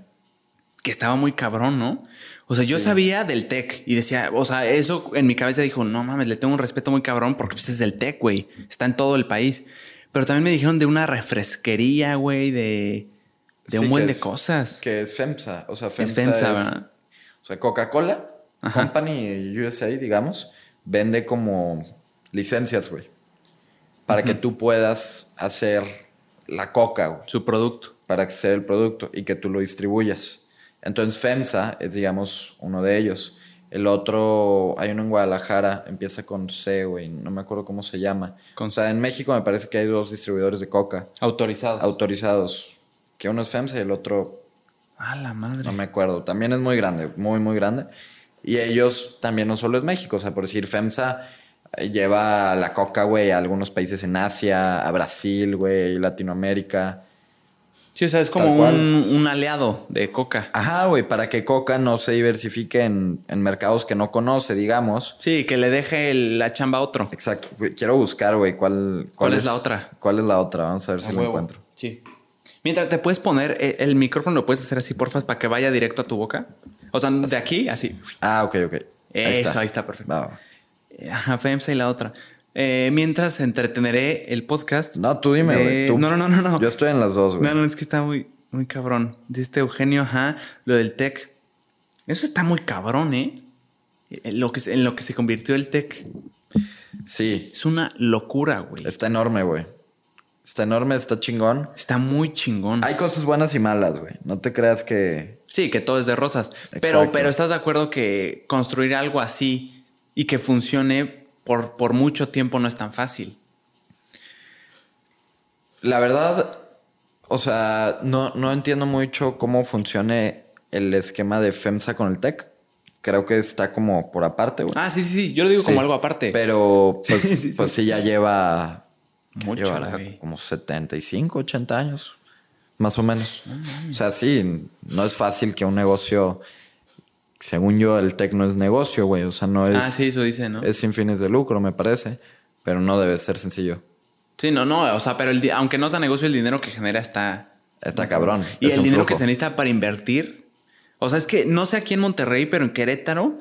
Que estaba muy cabrón, ¿no? O sea, yo Sí. sabía del tech y decía, o sea, eso en mi cabeza dijo, no mames, le tengo un respeto muy cabrón porque pues, es el tech, güey. Está en todo el país. Pero también me dijeron de una refresquería, güey, de, de Sí, un buen de cosas. Que es FEMSA. O sea, FEMSA, FEMSA, es- ¿verdad? O sea, Coca-Cola Ajá. Company USA, digamos, vende como licencias, güey. Para que tú puedas hacer la coca, güey. Su producto. Para hacer el producto y que tú lo distribuyas. Entonces, FEMSA es, digamos, uno de ellos. El otro, hay uno en Guadalajara, empieza con C, güey. No me acuerdo cómo se llama. Con o sea, en México me parece que hay dos distribuidores de coca Autorizado. autorizados. Que uno es FEMSA y el otro Ah, la madre. no me acuerdo. También es muy grande, muy, muy grande. Y ellos también no solo es México. O sea, por decir, FEMSA eh, lleva la coca, güey, a algunos países en Asia, a Brasil, güey, Latinoamérica. Sí, o sea, es como un, un aliado de Coca. Ajá, güey, para que Coca no se diversifique en, en mercados que no conoce, digamos. Sí, que le deje el- la chamba a otro. Exacto. Quiero buscar, güey, cuál, ¿Cuál es la otra? ¿Cuál es la otra? Vamos a ver si lo encuentro. Sí. Mientras te puedes poner eh, el micrófono, lo puedes hacer así, porfas, para que vaya directo a tu boca. O sea, de aquí, así. Ah, ok, ok. Eso, ahí está, perfecto. Va, va. Ajá, FEMSA y la otra. Eh, mientras entreteneré el podcast. No, tú dime, güey. No, no, no, no, no. Yo estoy en las dos, güey. No, no, es que está muy, muy cabrón. Este Eugenio, ajá, lo del tech. Eso está muy cabrón, ¿eh? En lo que, en lo que se convirtió el tech. Sí, Es una locura, güey. está enorme, güey. Está enorme, está chingón. Está muy chingón. Hay cosas buenas y malas, güey. No te creas que. Sí, que todo es de rosas. Pero, Exacto. pero estás de acuerdo que construir algo así y que funcione por, por mucho tiempo no es tan fácil. La verdad, o sea, no, no entiendo mucho cómo funcione el esquema de FEMSA con el TEC. Creo que está como por aparte, güey. Ah, sí, sí, sí. Yo lo digo Sí. como algo aparte. Pero [LAUGHS] pues sí, sí, sí. pues sí ya lleva. ¿Qué Mucho, llevará? güey. como 75, 80 años. Más o menos. o sea, sí, no es fácil que un negocio. Según yo, el TEC no es negocio, güey. O sea, no es. ah, sí, eso dice, ¿no? Es sin fines de lucro, me parece. Pero no debe ser sencillo. Sí, no, no. O sea, pero el aunque no sea negocio, el dinero que genera está. Está cabrón. Y es el dinero que se necesita para invertir. O sea, es que no sé aquí en Monterrey, pero en Querétaro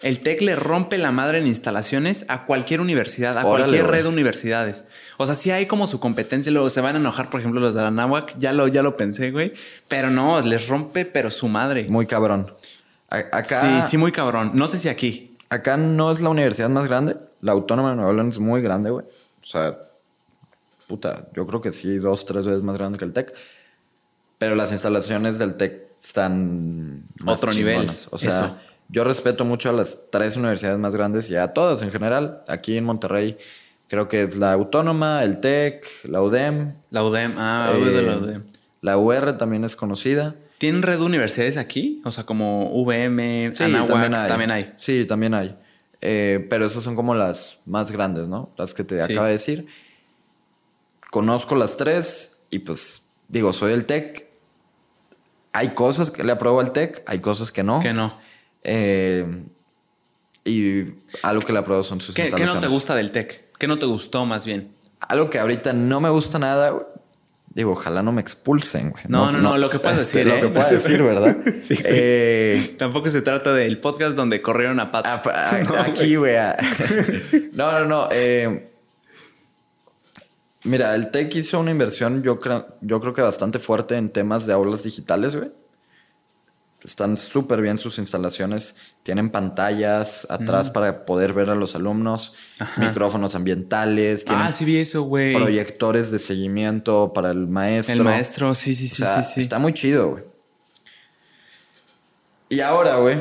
El TEC le rompe la madre en instalaciones a cualquier universidad, a Órale, cualquier red de universidades. O sea, sí hay como su competencia, luego se van a enojar, por ejemplo, los de la náhuac, ya lo, ya lo pensé, güey. Pero no, les rompe, pero su madre. Muy cabrón. A- acá, Sí, sí, muy cabrón. No sé si aquí. acá no es la universidad más grande. La Autónoma de Nuevo León es muy grande, güey. O sea, puta, yo creo que sí, dos, tres veces más grande que el TEC. Pero las instalaciones del TEC están más Otro nivel. O sea, Eso. Yo respeto mucho a las tres universidades más grandes y a todas en general. Aquí en Monterrey creo que es la Autónoma, el TEC, la UDEM. La UDEM, ah, eh, de la UDEM. la UR también es conocida. ¿Tienen red de universidades aquí? O sea, como VM, Sí, Anáhuac, también hay. también hay. Sí, también hay. Eh, pero esas son como las más grandes, ¿no? Las que te Sí. acabo de decir. Conozco las tres y pues digo, soy el TEC. Hay cosas que le apruebo al TEC, hay cosas que no. Que no. Eh, y algo que le apruebo son sus ¿Qué, qué no te gusta del TEC? ¿Qué no te gustó más bien? Algo que ahorita no me gusta nada, güey. Digo, ojalá no me expulsen, güey. No, no, no, lo que puedas este, decir, Lo ¿eh? que puedas decir, ¿verdad? [LAUGHS] Sí, güey. Eh, Tampoco se trata del podcast donde corrieron a Pat. Pa- [LAUGHS] ah, aquí, güey. [LAUGHS] No, no, no. eh, mira, el TEC hizo una inversión, yo creo, yo creo que bastante fuerte en temas de aulas digitales, güey. Están súper bien sus instalaciones. Tienen pantallas atrás para poder ver a los alumnos, micrófonos ambientales, tienen ah, sí vi eso, güey. proyectores de seguimiento para el maestro. El maestro, sí, sí, O sí, sea, sí, sí. Está muy chido, güey. Y ahora, güey,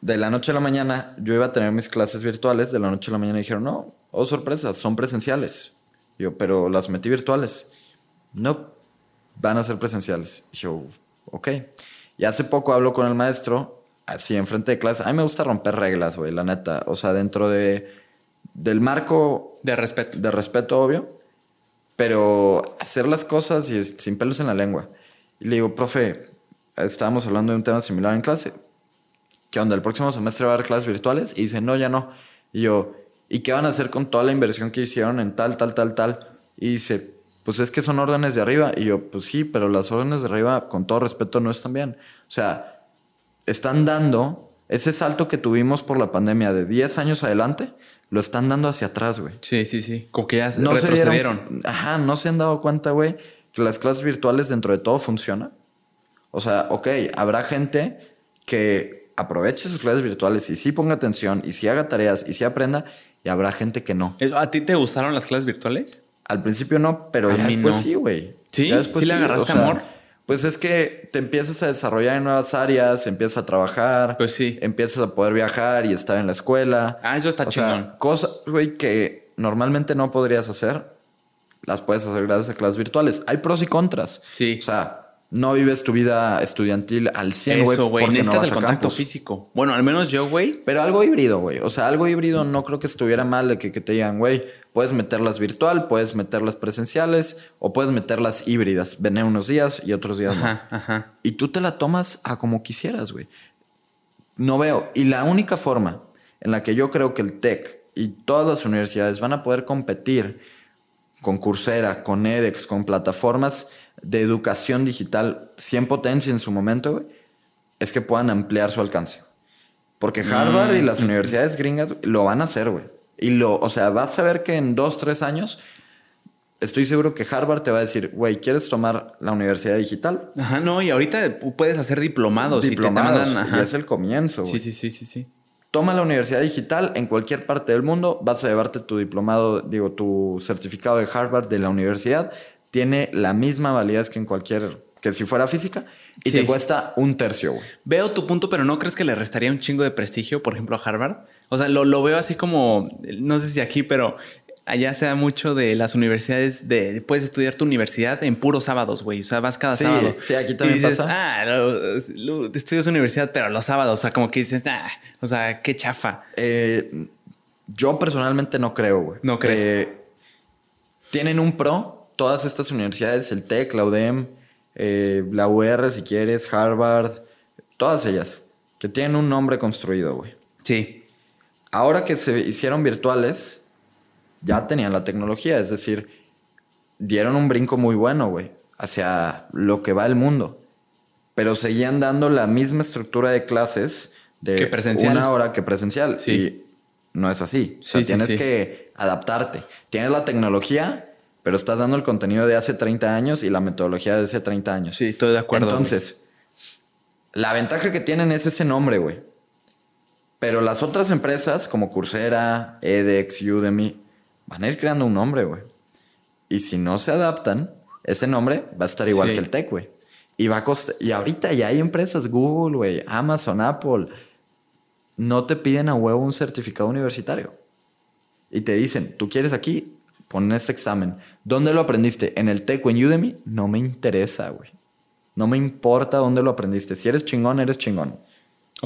de la noche a la mañana, yo iba a tener mis clases virtuales. De la noche a la mañana dijeron, no, oh sorpresa, son presenciales. Yo, pero las metí virtuales. No, van a ser presenciales. Y yo, ok. Y hace poco hablo con el maestro, así enfrente de clase. A mí me gusta romper reglas, güey, la neta. O sea, dentro de, del marco De respeto. de respeto, obvio, pero hacer las cosas y es- sin pelos en la lengua. Y le digo, profe, estábamos hablando de un tema similar en clase. ¿Qué onda? ¿El próximo semestre va a haber clases virtuales? Y dice, no, ya no. Y yo, ¿y qué van a hacer con toda la inversión que hicieron en tal, tal, tal, tal? Y dice, pues es que son órdenes de arriba. Y yo, pues sí, pero las órdenes de arriba, con todo respeto, no están bien. O sea, están dando ese salto que tuvimos por la pandemia de 10 años adelante, lo están dando hacia atrás, güey Sí, sí, sí. Como que ya no se retrocedieron. dieron, ajá, no se han dado cuenta, güey, que las clases virtuales dentro de todo funcionan. O sea, ok, habrá gente que aproveche sus clases virtuales y sí ponga atención y sí haga tareas y sí aprenda y habrá gente que no. ¿Eso- ¿A ti te gustaron las clases virtuales? Al principio no, pero A ya mí después no. sí, güey. ¿Sí? Ya después ¿Sí le agarraste amor? Pues es que te empiezas a desarrollar en nuevas áreas, empiezas a trabajar. Pues sí. Empiezas a poder viajar y estar en la escuela. Ah, eso está O sea, chingón. cosas, güey, que normalmente no podrías hacer, las puedes hacer gracias a clases virtuales. Hay pros y contras. Sí. O sea, no vives tu vida estudiantil al 100, güey, Eso, güey. no Necesitas vas el contacto campus. físico. Bueno, al menos yo, güey. Pero algo híbrido, güey. O sea, algo híbrido no creo que estuviera mal de que, que te digan, güey, puedes meterlas virtual, puedes meterlas presenciales o puedes meterlas híbridas. Vené unos días y otros días no. Ajá. Y tú te la tomas a como quisieras, güey. No veo. Y la única forma en la que yo creo que el TEC y todas las universidades van a poder competir con Coursera, con edX, con plataformas de educación digital 100 potencia en su momento, güey, es que puedan ampliar su alcance. Porque Harvard y las universidades gringas lo van a hacer, güey. Y lo, o sea, vas a ver que en dos, tres años, estoy seguro que Harvard te va a decir, güey, ¿quieres tomar la universidad digital? Ajá, no, y ahorita puedes hacer diplomados, Diplomados. y te mandan. Y es el comienzo. Sí, sí, sí, sí, sí. Toma la universidad digital en cualquier parte del mundo, vas a llevarte tu diplomado, digo, tu certificado de Harvard de la universidad. Tiene la misma validez que en cualquier, que si fuera física, y Sí. te cuesta un tercio, güey. Veo tu punto, pero ¿no crees que le restaría un chingo de prestigio, por ejemplo, a Harvard? O sea, lo, lo veo así como, no sé si aquí, pero allá se da mucho de las universidades, de puedes estudiar tu universidad en puros sábados, güey. O sea, vas cada Sí, sábado. sí, aquí también y dices, pasa. Ah, lo- lo- estudias universidad, pero los sábados. O sea, como que dices, ah, o sea, qué chafa. Eh, yo personalmente no creo, güey. ¿No crees? Eh, tienen un pro, todas estas universidades, el TEC, la UDEM, eh, la UR, si quieres, Harvard, todas ellas, que tienen un nombre construido, güey. Sí. Ahora que se hicieron virtuales, ya tenían la tecnología, es decir, dieron un brinco muy bueno, güey, hacia lo que va el mundo. Pero seguían dando la misma estructura de clases de Que presencial. una hora que presencial. Sí. Y no es así. O sea, Sí, tienes sí. que adaptarte. Tienes la tecnología, pero estás dando el contenido de hace 30 años y la metodología de hace 30 años. Sí, estoy de acuerdo. güey. Entonces, la ventaja que tienen es ese nombre, güey. Pero las otras empresas como Coursera, edX, Udemy, van a ir creando un nombre, güey. Y si no se adaptan, ese nombre va a estar igual Sí. que el tech, güey. Y va a costar. Y ahorita ya hay empresas, Google, güey, Amazon, Apple. No te piden a huevo un certificado universitario. Y te dicen, tú quieres aquí, pon este examen. ¿Dónde lo aprendiste? ¿En el tech o en Udemy? No me interesa, güey. No me importa dónde lo aprendiste. Si eres chingón, eres chingón.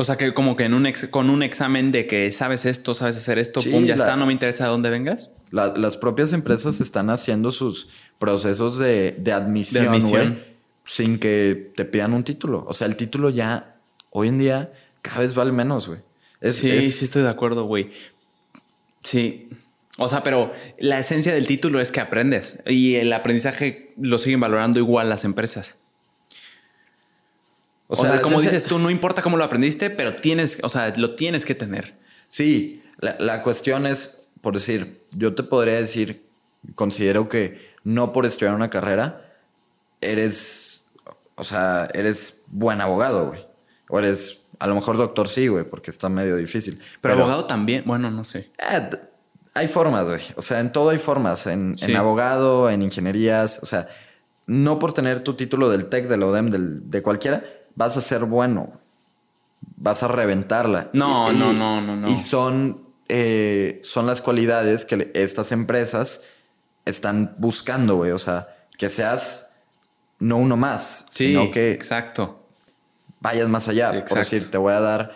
O sea que como que en un ex- con un examen de que sabes esto, sabes hacer esto, Sí, pum, ya la- está, no me interesa de dónde vengas. La- las propias empresas están haciendo sus procesos de, de admisión, De admisión. güey, sin que te pidan un título. O sea, el título ya, hoy en día, cada vez vale menos, güey. Sí, es- sí estoy de acuerdo, güey. Sí. O sea, pero la esencia del título es que aprendes y el aprendizaje lo siguen valorando igual las empresas. O, sea, la como dices tú, no importa cómo lo aprendiste, pero tienes, o sea, lo tienes que tener. Sí, la, la cuestión es, por decir, yo te podría decir, considero que no por estudiar una carrera eres, o sea, eres buen abogado, güey. O eres, a lo mejor doctor sí, güey, porque está medio difícil. Pero, abogado también, bueno, no sé. Eh, hay formas, güey. O sea, en todo hay formas. En, en Sí. abogado, en ingenierías. O sea, no por tener tu título del TEC, del ODEM, del, de cualquiera, vas a ser bueno. Vas a reventarla. No, no, no, no, no. Y son, eh, son las cualidades que estas empresas están buscando, güey. O sea, que seas no uno más, Sí, sino que exacto. vayas más allá. Sí, Por decir, te voy a dar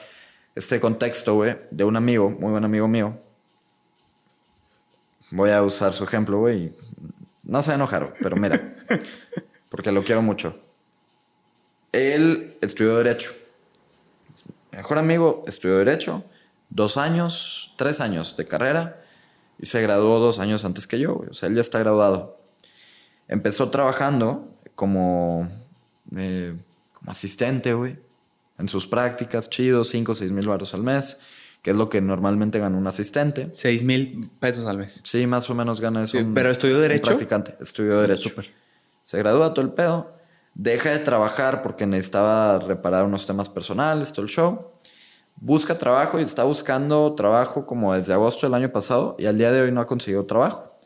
este contexto, güey, de un amigo, muy buen amigo mío. Voy a usar su ejemplo, güey. No se va a enojar, pero mira, [LAUGHS] porque lo quiero mucho. Él estudió Derecho. Mejor amigo estudió Derecho, dos años, tres años de carrera, y se graduó dos años antes que yo, güey. O sea, él ya está graduado. Empezó trabajando como, eh, como asistente, güey. En sus prácticas, chido, 5 o 6 mil baros al mes, que es lo que normalmente gana un asistente. Seis mil pesos al mes. Sí, más o menos gana eso. Sí, un- ¿pero estudió un Derecho? practicante, estudió Derecho. Súper. Se gradúa todo el pedo, deja de trabajar porque necesitaba reparar unos temas personales, todo el show. Busca trabajo y está buscando trabajo como desde agosto del año pasado y al día de hoy no ha conseguido trabajo.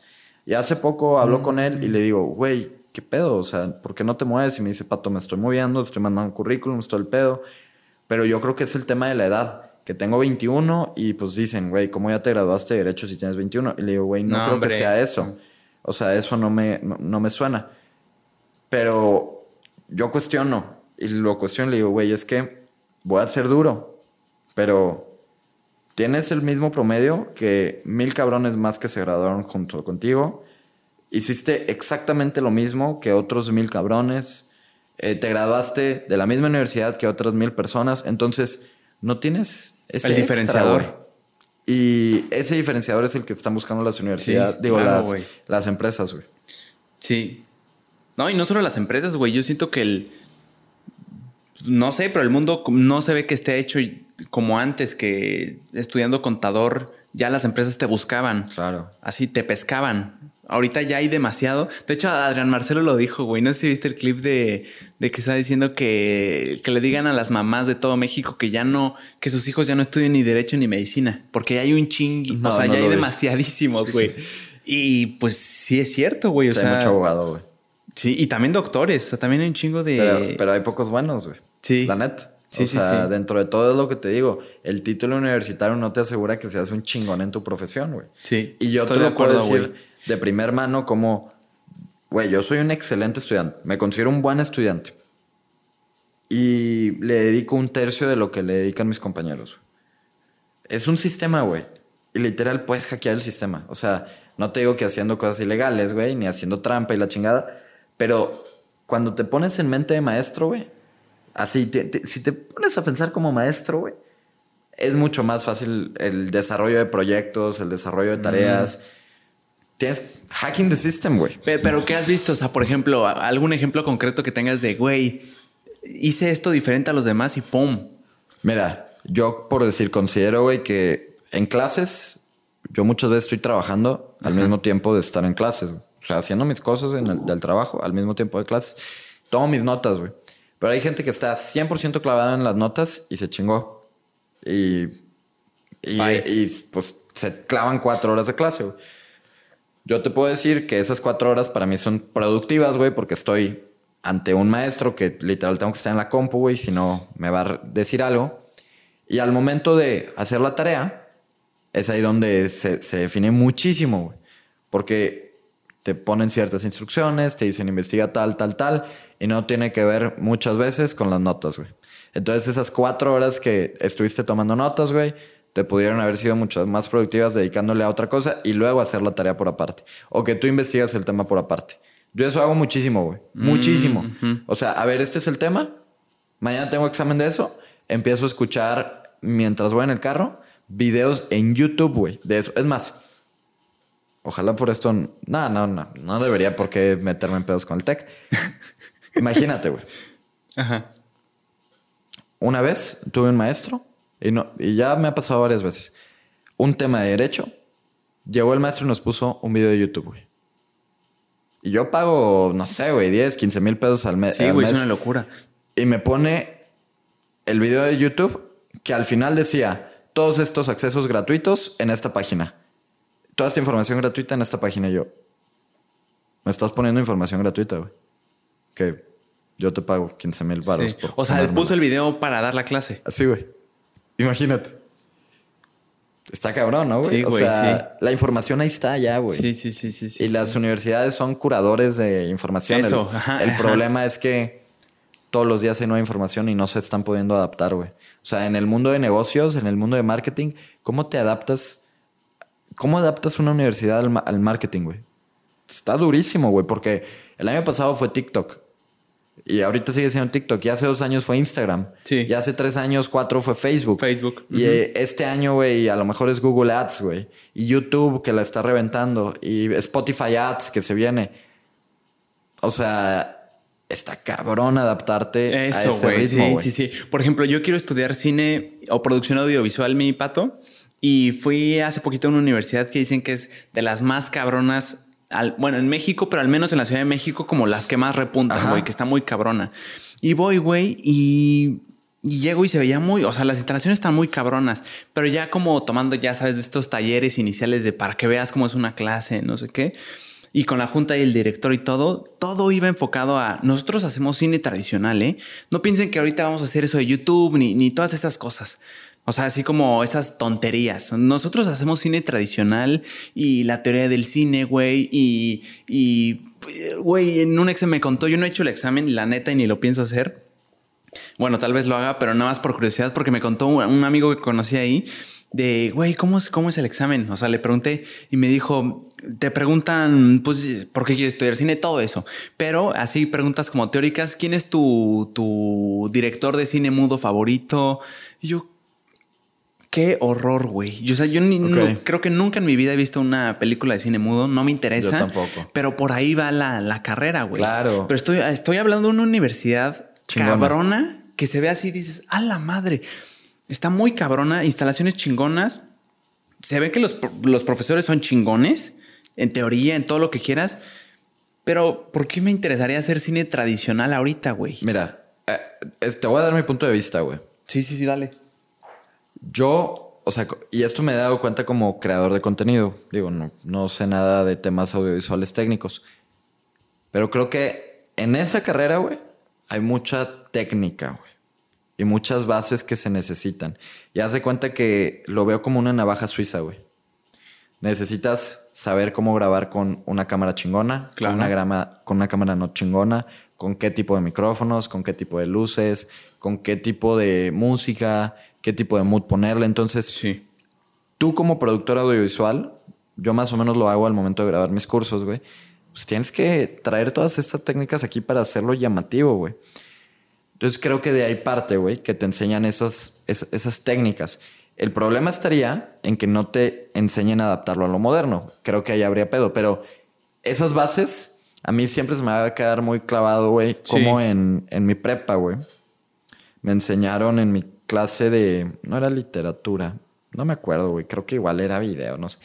Y hace poco hablo con él y le digo, güey, ¿qué pedo? O sea, ¿por qué no te mueves? Y me dice, Pato, me estoy moviendo, estoy mandando currículum, todo el pedo. Pero yo creo que es el tema de la edad, que tengo 21 y pues dicen, güey, ¿cómo ya te graduaste de Derecho si tienes 21? Y le digo, güey, no, No, creo hombre. que sea eso. O sea, eso no me, no, no me suena. Pero yo cuestiono y lo cuestiono y le digo, güey, es que voy a ser duro, pero tienes el mismo promedio que mil cabrones más que se graduaron junto contigo. Hiciste exactamente lo mismo que otros mil cabrones. Eh, te graduaste de la misma universidad que otras mil personas. Entonces, no tienes ese El diferenciador. Y ese diferenciador es el que están buscando las universidades, Sí, digo, claro, las, las empresas, güey. Sí. No, y no solo las empresas, güey. Yo siento que el. No sé, pero el mundo no se ve que esté hecho como antes, que estudiando contador ya las empresas te buscaban. Claro. Así te pescaban. Ahorita ya hay demasiado. De hecho, Adrián Marcelo lo dijo, güey. No sé si viste el clip de, de que está diciendo que, que le digan a las mamás de todo México que ya no, que sus hijos ya no estudien ni derecho ni medicina. Porque ya hay un ching, No, o sea, no ya hay demasiadísimos, güey. y pues sí es cierto, güey. O Sí, sea, hay mucho abogado, güey. Sí, y también doctores. O sea, también hay un chingo de. Pero, pero hay pocos buenos, güey. Sí. La neta. Sí, o sí, sea, sí. dentro de todo es lo que te digo. El título universitario no te asegura que seas un chingón en tu profesión, güey. Sí, Y yo estoy te de lo puedo decir de primer mano como, güey, yo soy un excelente estudiante. Me considero un buen estudiante. Y le dedico un tercio de lo que le dedican mis compañeros. Es un sistema, güey. Y literal puedes hackear el sistema. O sea, no te digo que haciendo cosas ilegales, güey, ni haciendo trampa y la chingada. Pero cuando te pones en mente de maestro, güey, así, te- te- si te pones a pensar como maestro, güey, es mucho más fácil el desarrollo de proyectos, el desarrollo de tareas. Tienes hacking the system, güey. Pe- Pero, ¿qué has visto? O sea, por ejemplo, algún ejemplo concreto que tengas de, güey, hice esto diferente a los demás y ¡pum! Mira, yo por decir, considero, güey, que en clases, yo muchas veces estoy trabajando al mismo tiempo de estar en clases. güey. Sea, haciendo mis cosas en el, del trabajo al mismo tiempo de clases. Tomo mis notas, güey. Pero hay gente que está 100% clavada en las notas y se chingó. Y, y, y, pues se clavan cuatro horas de clase, güey. Yo te puedo decir que esas cuatro horas para mí son productivas, güey, porque estoy ante un maestro que literal tengo que estar en la compu, güey, si no me va a decir algo. Y al momento de hacer la tarea, es ahí donde se, se define muchísimo, güey. Porque te ponen ciertas instrucciones, te dicen investiga tal, tal, tal, y no tiene que ver muchas veces con las notas, güey. Entonces esas cuatro horas que estuviste tomando notas, güey, te pudieron haber sido muchas más productivas dedicándole a otra cosa y luego hacer la tarea por aparte. O que tú investigas el tema por aparte. Yo eso hago muchísimo, güey. Muchísimo. O sea, a ver, este es el tema. Mañana tengo examen de eso. Empiezo a escuchar mientras voy en el carro videos en YouTube, güey, de eso. Es más, ojalá por esto. No, no, no. No debería por qué meterme en pedos con el tech. [LAUGHS] Imagínate, güey. Ajá. Una vez tuve un maestro, y, no, y ya me ha pasado varias veces, un tema de derecho. Llegó el maestro y nos puso un video de YouTube, güey. Y yo pago, no sé, güey, 10, 15 mil pesos al, me- Sí, al güey, es mes. una locura. Y me pone el video de YouTube que al final decía todos estos accesos gratuitos en esta página. Toda esta información gratuita en esta página. Yo, me estás poniendo información gratuita, güey. Que yo te pago 15 mil baros. Sí. O sea, él puso el video para dar la clase. Así, güey. Imagínate. Está cabrón, ¿no, güey? Sí, o güey, sea, la información ahí está ya, güey. Sí, sí, sí, sí. sí y las sí. universidades son curadores de información. Eso, el, ajá, el ajá. problema es que todos los días hay nueva información y no se están pudiendo adaptar, güey. O sea, en el mundo de negocios, en el mundo de marketing, ¿cómo te adaptas? ¿Cómo adaptas una universidad al, ma- al marketing, güey? Está durísimo, güey, porque el año pasado fue TikTok. Y ahorita sigue siendo TikTok. Y hace dos años fue Instagram. Sí. Y hace tres años, cuatro fue Facebook. Facebook. Y eh, este año, güey, a lo mejor es Google Ads, güey. Y YouTube que la está reventando. Y Spotify Ads que se viene. O sea, está cabrón adaptarte a Eso, ese güey. ritmo, Sí, sí, sí. Por ejemplo, yo quiero estudiar cine o producción audiovisual, mi pato. Y fui hace poquito a una universidad que dicen que es de las más cabronas. al- bueno, en México, pero al menos en la Ciudad de México, como las que más repuntan, güey, que está muy cabrona. Y voy, güey, y, y llego y se veía muy, o sea, las instalaciones están muy cabronas, pero ya como tomando, ya sabes, de estos talleres iniciales de para que veas cómo es una clase, no sé qué. Y con la junta y el director y todo, todo iba enfocado a nosotros hacemos cine tradicional, ¿eh? No piensen que ahorita vamos a hacer eso de YouTube ni, ni todas esas cosas. O sea, así como esas tonterías. Nosotros hacemos cine tradicional y la teoría del cine, güey. Y, güey, en un examen me contó, yo no he hecho el examen, la neta, y ni lo pienso hacer. Bueno, tal vez lo haga, pero nada más por curiosidad, porque me contó un un amigo que conocí ahí de, güey, ¿cómo es, ¿cómo es el examen? O sea, le pregunté y me dijo, te preguntan, pues, ¿por qué quieres estudiar cine? Todo eso. Pero así preguntas como teóricas, ¿quién es tu, tu director de cine mudo favorito? Y yo, qué horror, güey. Yo, o sea, yo ni- Ok. no- creo que nunca en mi vida he visto una película de cine mudo, no me interesa. Yo tampoco. Pero por ahí va la, la carrera, güey. Claro. Pero estoy, estoy hablando de una universidad Chingona. cabrona que se ve así y dices, a la madre. Está muy cabrona, instalaciones chingonas. Se ve que los, pro- los profesores son chingones, en teoría, en todo lo que quieras. Pero, ¿por qué me interesaría hacer cine tradicional ahorita, güey? Mira, eh, te voy a dar mi punto de vista, güey. Sí, sí, sí, dale. Yo, o sea, y esto me he dado cuenta como creador de contenido. Digo, no, no sé nada de temas audiovisuales técnicos. Pero creo que en esa carrera, güey, hay mucha técnica, güey. Y muchas bases que se necesitan. Y haz de cuenta que lo veo como una navaja suiza, güey. Necesitas saber cómo grabar con una cámara chingona, Claro. con, una grama, con una cámara no chingona, con qué tipo de micrófonos, con qué tipo de luces, con qué tipo de música, qué tipo de mood ponerle. Entonces, Sí. tú como productor audiovisual, yo más o menos lo hago al momento de grabar mis cursos, güey. Pues tienes que traer todas estas técnicas aquí para hacerlo llamativo, güey. Entonces creo que de ahí parte, güey, que te enseñan esas, es- esas técnicas. El problema estaría en que no te enseñen a adaptarlo a lo moderno. Creo que ahí habría pedo, pero esas bases a mí siempre se me va a quedar muy clavado, güey, Sí. como en, en mi prepa, güey. Me enseñaron en mi clase de. No era literatura. No me acuerdo, güey. Creo que igual era video, no sé.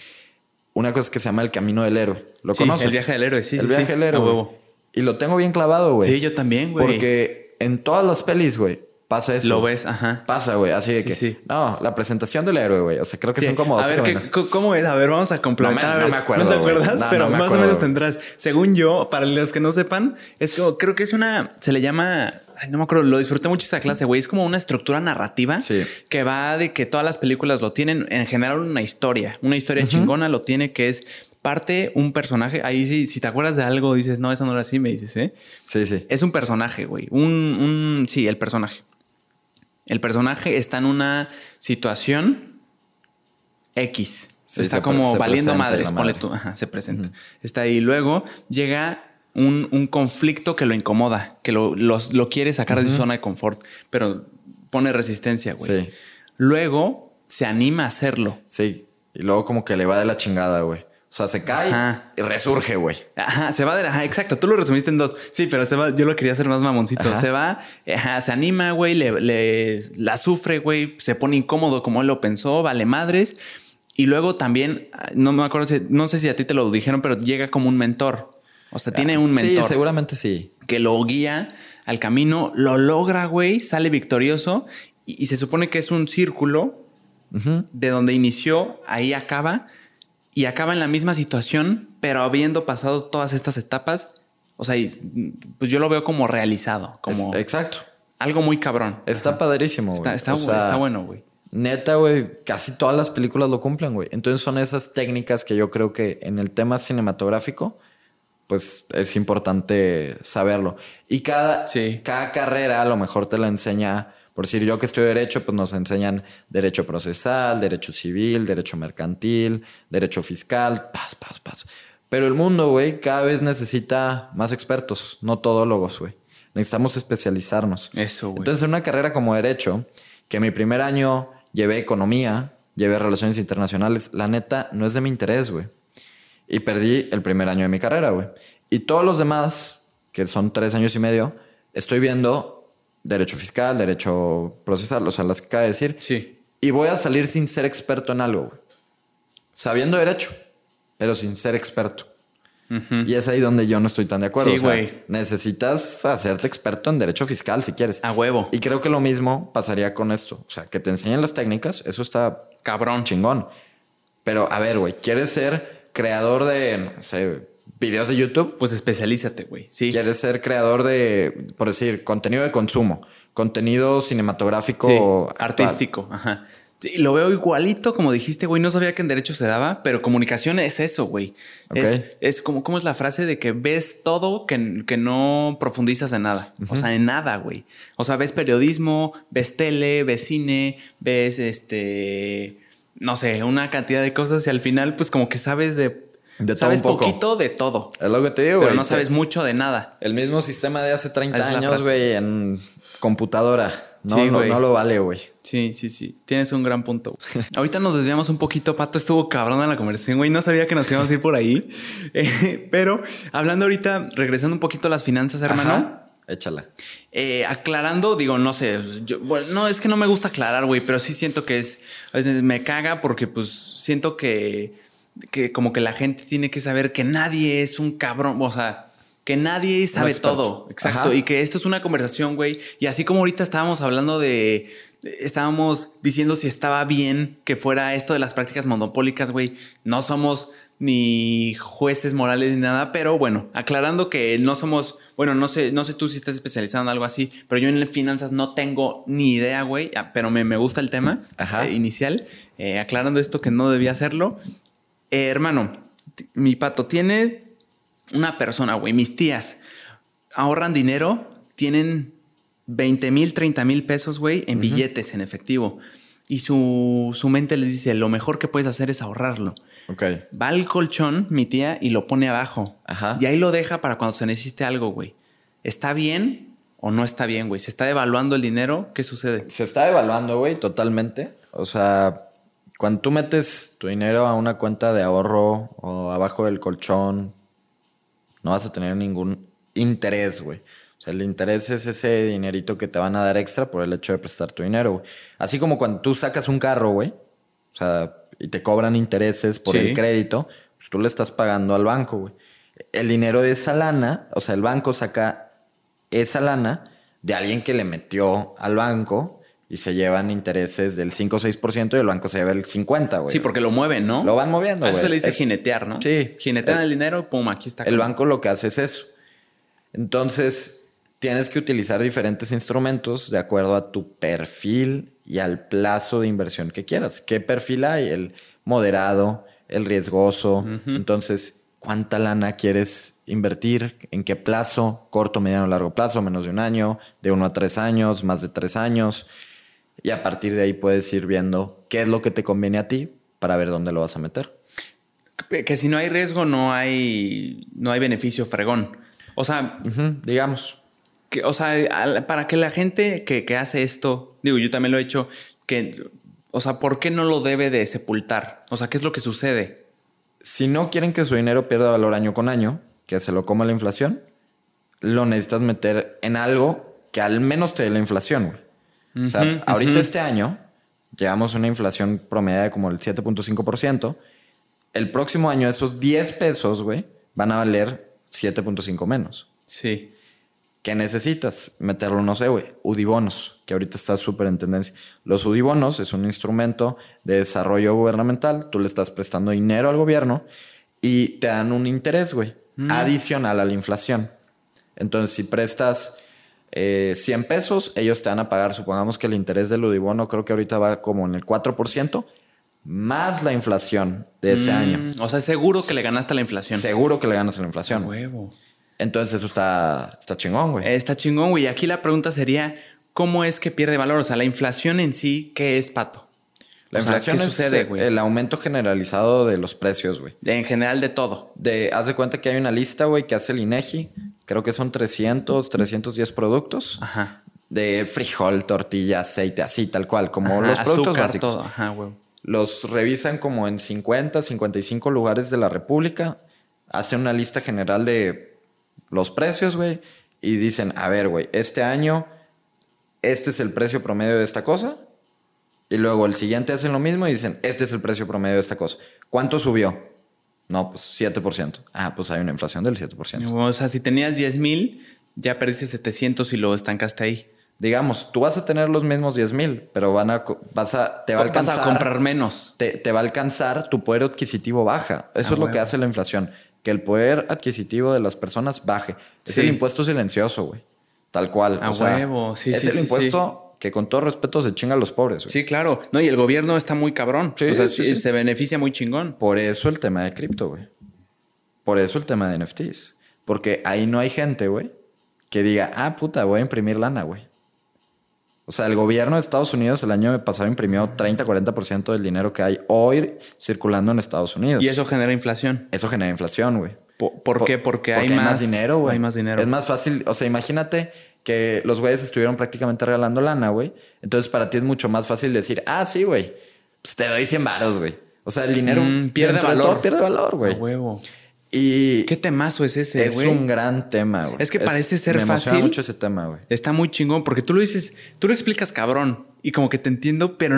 Una cosa que se llama El Camino del Héroe. ¿Lo Sí, conoces? El viaje del héroe, sí, El sí, viaje sí, del héroe. a huevo. Y lo tengo bien clavado, güey. Sí, yo también, güey. Porque en todas las pelis, güey, pasa eso. Lo ves, ajá. Pasa, güey. Así de que. sí. No, la presentación del héroe, güey. O sea, creo que Sí. son como a dos ver, ¿qué- ¿cómo es? A ver, vamos a complementar. No me- A ver, no me acuerdo, ¿No te güey. acuerdas? No, Pero no me más acuerdo, o menos güey. tendrás. Según yo, para los que no sepan, es como, creo que es una, se le llama, ay, no me acuerdo, lo disfruté mucho esa clase, güey. Es como una estructura narrativa Sí. que va de que todas las películas lo tienen, en general una historia, una historia chingona lo tiene que es parte un personaje. Ahí sí, si te acuerdas de algo, dices, no, eso no era así, me dices, ¿eh? Sí, sí. Es un personaje, güey. Un, un. Sí, el personaje. El personaje está en una situación X. Sí, está como valiendo madres. la ponle madre. tú. Ajá, se presenta. Está ahí. Luego llega un, un conflicto que lo incomoda, que lo, los- lo quiere sacar de su zona de confort, pero pone resistencia, güey. Sí. Luego se anima a hacerlo. Sí. Y luego como que le va de la chingada, güey. O sea, se cae Ajá. y resurge, güey. Ajá, se va de Ajá, exacto. Tú lo resumiste en dos. Sí, pero se va. Yo lo quería hacer más mamoncito. Ajá. Se va, ajá, se anima, güey, le, le- la sufre, güey, se pone incómodo como él lo pensó, vale madres. Y luego también, ah, no me acuerdo si, no sé si a ti te lo dijeron, pero llega como un mentor. O sea, tiene un mentor Sí, seguramente sí. que lo guía al camino, lo logra, güey, sale victorioso y, y se supone que es un círculo de donde inició, ahí acaba y acaba en la misma situación, pero habiendo pasado todas estas etapas, o sea, y, pues yo lo veo como realizado, como Es- exacto. algo muy cabrón. Está padrísimo, güey. Está, está, O sea, está bueno, güey. Neta, güey, casi todas las películas lo cumplen, güey. Entonces son esas técnicas que yo creo que en el tema cinematográfico, pues es importante saberlo. Y cada, Sí. cada carrera a lo mejor te la enseña, por decir yo que estudio derecho, pues nos enseñan derecho procesal, derecho civil, derecho mercantil, derecho fiscal, paz, paz, paz. Pero el mundo, güey, cada vez necesita más expertos, no todólogos, güey. Necesitamos especializarnos. Eso, güey. Entonces, en una carrera como Derecho, que mi primer año llevé Economía, llevé Relaciones Internacionales, la neta no es de mi interés, güey. Y perdí el primer año de mi carrera, güey. Y todos los demás, que son tres años y medio, estoy viendo Derecho Fiscal, Derecho Procesal, o sea, las que acaba de decir. Sí. Y voy a salir sin ser experto en algo, güey. Sabiendo Derecho, pero sin ser experto. Y es ahí donde yo no estoy tan de acuerdo. Sí, o sea, güey. necesitas hacerte experto en derecho fiscal si quieres. A huevo. Y creo que lo mismo pasaría con esto. O sea, que te enseñen las técnicas, eso está Cabrón. chingón. Pero a ver, güey, ¿quieres ser creador de, no sé, videos de YouTube? Pues especialízate, güey. Sí. ¿Quieres ser creador de, por decir, contenido de consumo? Contenido cinematográfico. Sí, artístico. Ajá. Sí, lo veo igualito, como dijiste, güey. No sabía que en derecho se daba, pero comunicación es eso, güey. Ok. Es, es como, ¿cómo es la frase de que ves todo que, que no profundizas en nada? O sea, en nada, güey. O sea, ves periodismo, ves tele, ves cine, ves este, no sé, una cantidad de cosas y al final, pues como que sabes de, De todo sabes un poco. poquito de todo, Es lo que te digo, pero no Te- sabes mucho de nada. El mismo sistema de hace 30 Esa es la años, güey, en computadora. No, Sí, no, no lo vale, güey. Sí, sí, sí. Tienes un gran punto. [LAUGHS] Ahorita nos desviamos un poquito. Pato estuvo cabrón en la conversación, güey. No sabía que nos íbamos a ir por ahí. [LAUGHS] Eh, pero hablando ahorita, regresando un poquito a las finanzas, hermano. Ajá. Échala. Eh, aclarando, digo, no sé, yo- bueno, no es que no me gusta aclarar, güey, pero sí siento que es, a veces me caga porque pues siento que, que como que la gente tiene que saber que nadie es un cabrón, o sea, que nadie sabe todo, exacto, Ajá. y que esto es una conversación, güey, y así como ahorita estábamos hablando de, estábamos diciendo si estaba bien que fuera esto de las prácticas monopólicas, güey, no somos ni jueces morales ni nada, pero bueno, aclarando que no somos, bueno, no sé, no sé tú si estás especializado en algo así, pero yo en finanzas no tengo ni idea, güey, ah, pero me, me gusta el tema Ajá. eh, inicial, eh, aclarando esto que no debía hacerlo. Eh, hermano, mi pato tiene una persona, güey, mis tías ahorran dinero, tienen 20 mil, 30 mil pesos, güey, en billetes, en efectivo. Y su, su mente les dice, lo mejor que puedes hacer es ahorrarlo. Ok. Va al colchón, mi tía, y lo pone abajo. Ajá. Y ahí lo deja para cuando se necesite algo, güey. ¿Está bien o no está bien, güey? ¿Se está devaluando el dinero? ¿Qué sucede? Se está evaluando, güey, totalmente. O sea, cuando tú metes tu dinero a una cuenta de ahorro o abajo del colchón, no vas a tener ningún interés, güey. O O sea, el interés es ese dinerito que te van a dar extra por el hecho de prestar tu dinero, güey. Así como cuando tú sacas un carro, güey, o sea, y te cobran intereses por Sí. el crédito, pues tú le estás pagando al banco, güey. El dinero de esa lana, o sea, el banco saca esa lana de alguien que le metió al banco y se llevan intereses del 5 o 6% y el banco se lleva el 50, güey. Sí, porque lo mueven, ¿no? Lo van moviendo, A eso güey. se le dice Es- jinetear, ¿no? Sí. Jinetean El- el dinero pum, aquí está. El banco lo que hace es eso. Entonces, tienes que utilizar diferentes instrumentos de acuerdo a tu perfil y al plazo de inversión que quieras. ¿Qué perfil hay? El moderado, el riesgoso. Entonces, ¿cuánta lana quieres invertir? ¿En qué plazo? ¿Corto, mediano, largo plazo? ¿Menos de un año? ¿De uno a tres años? ¿Más de tres años? Y a partir de ahí puedes ir viendo qué es lo que te conviene a ti para ver dónde lo vas a meter. Que si no hay riesgo, no hay, no hay beneficio fregón. O sea, digamos. Que, o sea, para que la gente que, que hace esto, digo, yo también lo he hecho, que, o sea, ¿por qué no lo debe de sepultar? O sea, ¿qué es lo que sucede? Si no quieren que su dinero pierda valor año con año, que se lo coma la inflación, lo necesitas meter en algo que al menos te dé la inflación. güey. o sea, ahorita este año llevamos una inflación promedio de como el 7.5%. El próximo año esos 10 pesos, güey, van a valer 7.5 menos. Sí. ¿Qué necesitas? Meterlo, no sé, güey. Udibonos, que ahorita está súper en tendencia. Los Udibonos es un instrumento de desarrollo gubernamental. Tú le estás prestando dinero al gobierno y te dan un interés, güey, adicional a la inflación. Entonces, si prestas eh, 100 pesos, ellos te van a pagar, supongamos que el interés del Udibono creo que ahorita va como en el 4%, más la inflación de ese Mm, año. O sea, seguro que le ganaste a la inflación. Seguro que le ganas a la inflación. Huevo. Entonces, eso está, está chingón, güey. Está chingón, güey. Aquí la pregunta sería, ¿cómo es que pierde valor? O sea, la inflación en sí, ¿qué es, Pato? La O sea, inflación ¿qué sucede, güey? el aumento generalizado de los precios, güey. En general de todo. De, haz de cuenta que hay una lista, güey, que hace el INEGI. Creo que son 300, 310 productos. Ajá. De frijol, tortilla, aceite, así, tal cual, como Ajá, los productos azúcar, básicos. todo. Ajá, güey. Los revisan como en 50, 55 lugares de la República. Hacen una lista general de los precios, güey. Y dicen, a ver, güey, este año, este es el precio promedio de esta cosa. Y luego el siguiente hacen lo mismo y dicen, este es el precio promedio de esta cosa. ¿Cuánto subió? No, pues 7%. Ah, pues hay una inflación del 7%. O sea, si tenías 10 mil, ya perdiste 700 y lo estancaste ahí. Digamos, tú vas a tener los mismos 10 mil, pero van a, vas a, te va a Vas alcanzar. a comprar menos. te, te va a alcanzar, tu poder adquisitivo baja. Eso Ah, es lo que hace la inflación. Que el poder adquisitivo de las personas baje. Es Sí. el impuesto silencioso, güey. Tal cual. A o sea, huevo. Sí, es sí, el sí, impuesto que con todo respeto se chinga a los pobres, güey. Sí, claro. No, y el gobierno está muy cabrón. Sí, o sea, sí, sí, sí. se beneficia muy chingón. Por eso el tema de cripto, güey. Por eso el tema de NFTs. Porque ahí no hay gente, güey, que diga, ah, puta, voy a imprimir lana, güey. O sea, el gobierno de Estados Unidos el año pasado imprimió 30-40% del dinero que hay hoy circulando en Estados Unidos. Y eso genera inflación. Eso genera inflación, güey. ¿Por, por qué? Porque, hay, más, dinero, güey. Hay más dinero. Es más fácil. O sea, imagínate que los güeyes estuvieron prácticamente regalando lana, güey. Entonces, para ti es mucho más fácil decir, ah, sí, güey. Pues te doy 100 varos, güey. O sea, el dinero Mm, pierde valor. todo pierde valor, güey. huevo. Y ¿Qué temazo es ese, es un gran tema, güey. Es que parece ser me emociona fácil. mucho ese tema, güey. Está muy chingón porque tú lo dices, tú lo explicas cabrón y como que te entiendo, pero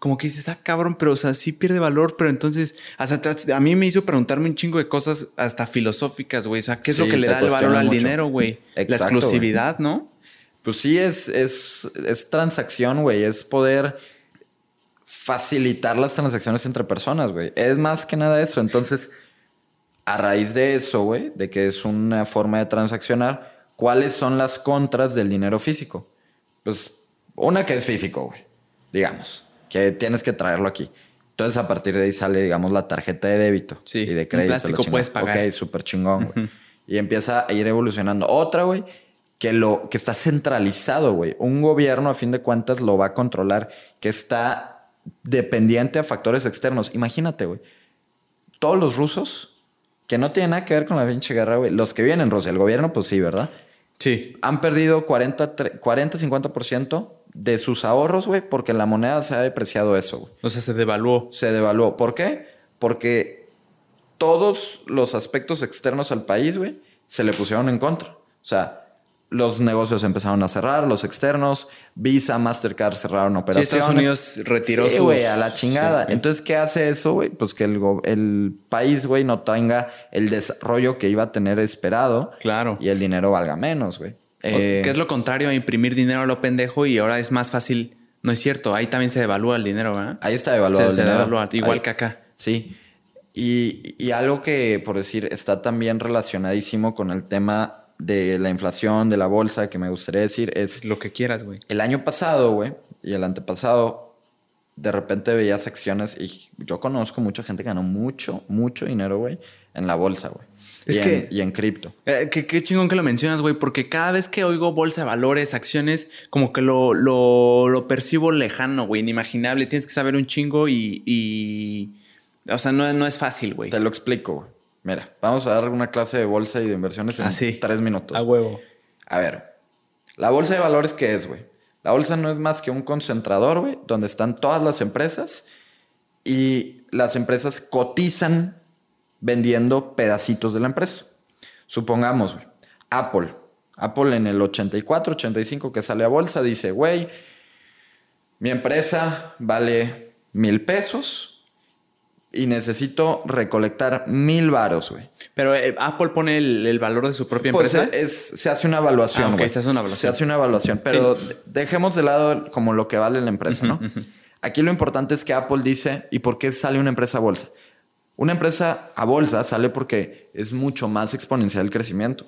como que dices, ah, cabrón, pero o sea, sí pierde valor, pero entonces, hasta a mí me hizo preguntarme un chingo de cosas hasta filosóficas, güey. O sea, ¿qué es Sí, lo que le da el valor al mucho. dinero, güey? La exclusividad, ¿no? Pues sí, es, es, es transacción, güey. Es poder facilitar las transacciones entre personas, güey. Es más que nada eso. Entonces, a raíz de eso, güey, de que es una forma de transaccionar, ¿cuáles son las contras del dinero físico? Pues una que es físico, güey. Digamos, que tienes que traerlo aquí. Entonces, a partir de ahí sale, digamos, la tarjeta de débito Sí, y de crédito. plástico puedes pagar. Ok, súper chingón, güey. Y empieza a ir evolucionando. Otra, güey, que, lo, que está centralizado, güey. Un gobierno, a fin de cuentas, lo va a controlar, que está dependiente a factores externos. Imagínate, güey. Todos los rusos, que no tienen nada que ver con la pinche guerra, güey. Los que viven en Rusia, el gobierno, pues sí, ¿verdad? Sí. Han perdido 40, tre- 40-50% de sus ahorros, güey, porque la moneda se ha depreciado eso, güey O sea, se devaluó. se devaluó. ¿Por qué? Porque todos los aspectos externos al país, güey, se le pusieron en contra. O sea, los negocios empezaron a cerrar, los externos, Visa, Mastercard cerraron Sí, operaciones. Estados Unidos retiró Sí, sus- güey, a la chingada. Sí. Entonces, ¿qué hace eso, güey? Pues que el, el país, güey, no tenga el desarrollo que iba a tener esperado Claro. y el dinero valga menos, güey. Eh, que es lo contrario a imprimir dinero a lo pendejo y ahora es más fácil. No es cierto, ahí también se devalúa el dinero, ¿verdad? Ahí está evaluado Se- el se dinero. devalúa, igual Ahí- que acá. Sí. Y, y algo que, por decir, está también relacionadísimo con el tema de la inflación, de la bolsa, que me gustaría decir, es Lo que quieras, güey. el año pasado, güey, y el antepasado, de repente veías acciones y yo conozco mucha gente que ganó mucho, mucho dinero, güey, en la bolsa, güey. Es y, que- en, y en cripto. Eh, qué, qué chingón que lo mencionas, güey, porque cada vez que oigo bolsa de valores, acciones, como que lo, lo, lo percibo lejano, güey, inimaginable. Tienes que saber un chingo y. y- o sea, no, no es fácil, güey. Te lo explico, güey. Mira, vamos a dar una clase de bolsa y de inversiones en Así. tres minutos. A huevo. A ver, la bolsa de valores, ¿qué es, güey? La bolsa no es más que un concentrador, güey, donde están todas las empresas y las empresas cotizan vendiendo pedacitos de la empresa. Supongamos, güey, Apple. Apple en el 84, 85 que sale a bolsa dice, güey, mi empresa vale mil pesos y necesito recolectar mil varos, güey. Pero eh, Apple pone el, el valor de su propia Pues empresa. es, se hace una evaluación. Ah, ok, güey. se hace una evaluación. Se hace una evaluación. Pero de- dejemos de lado como lo que vale la empresa, ¿no? Aquí lo importante es que Apple dice, ¿y por qué sale una empresa a bolsa? Una empresa a bolsa sale porque es mucho más exponencial el crecimiento.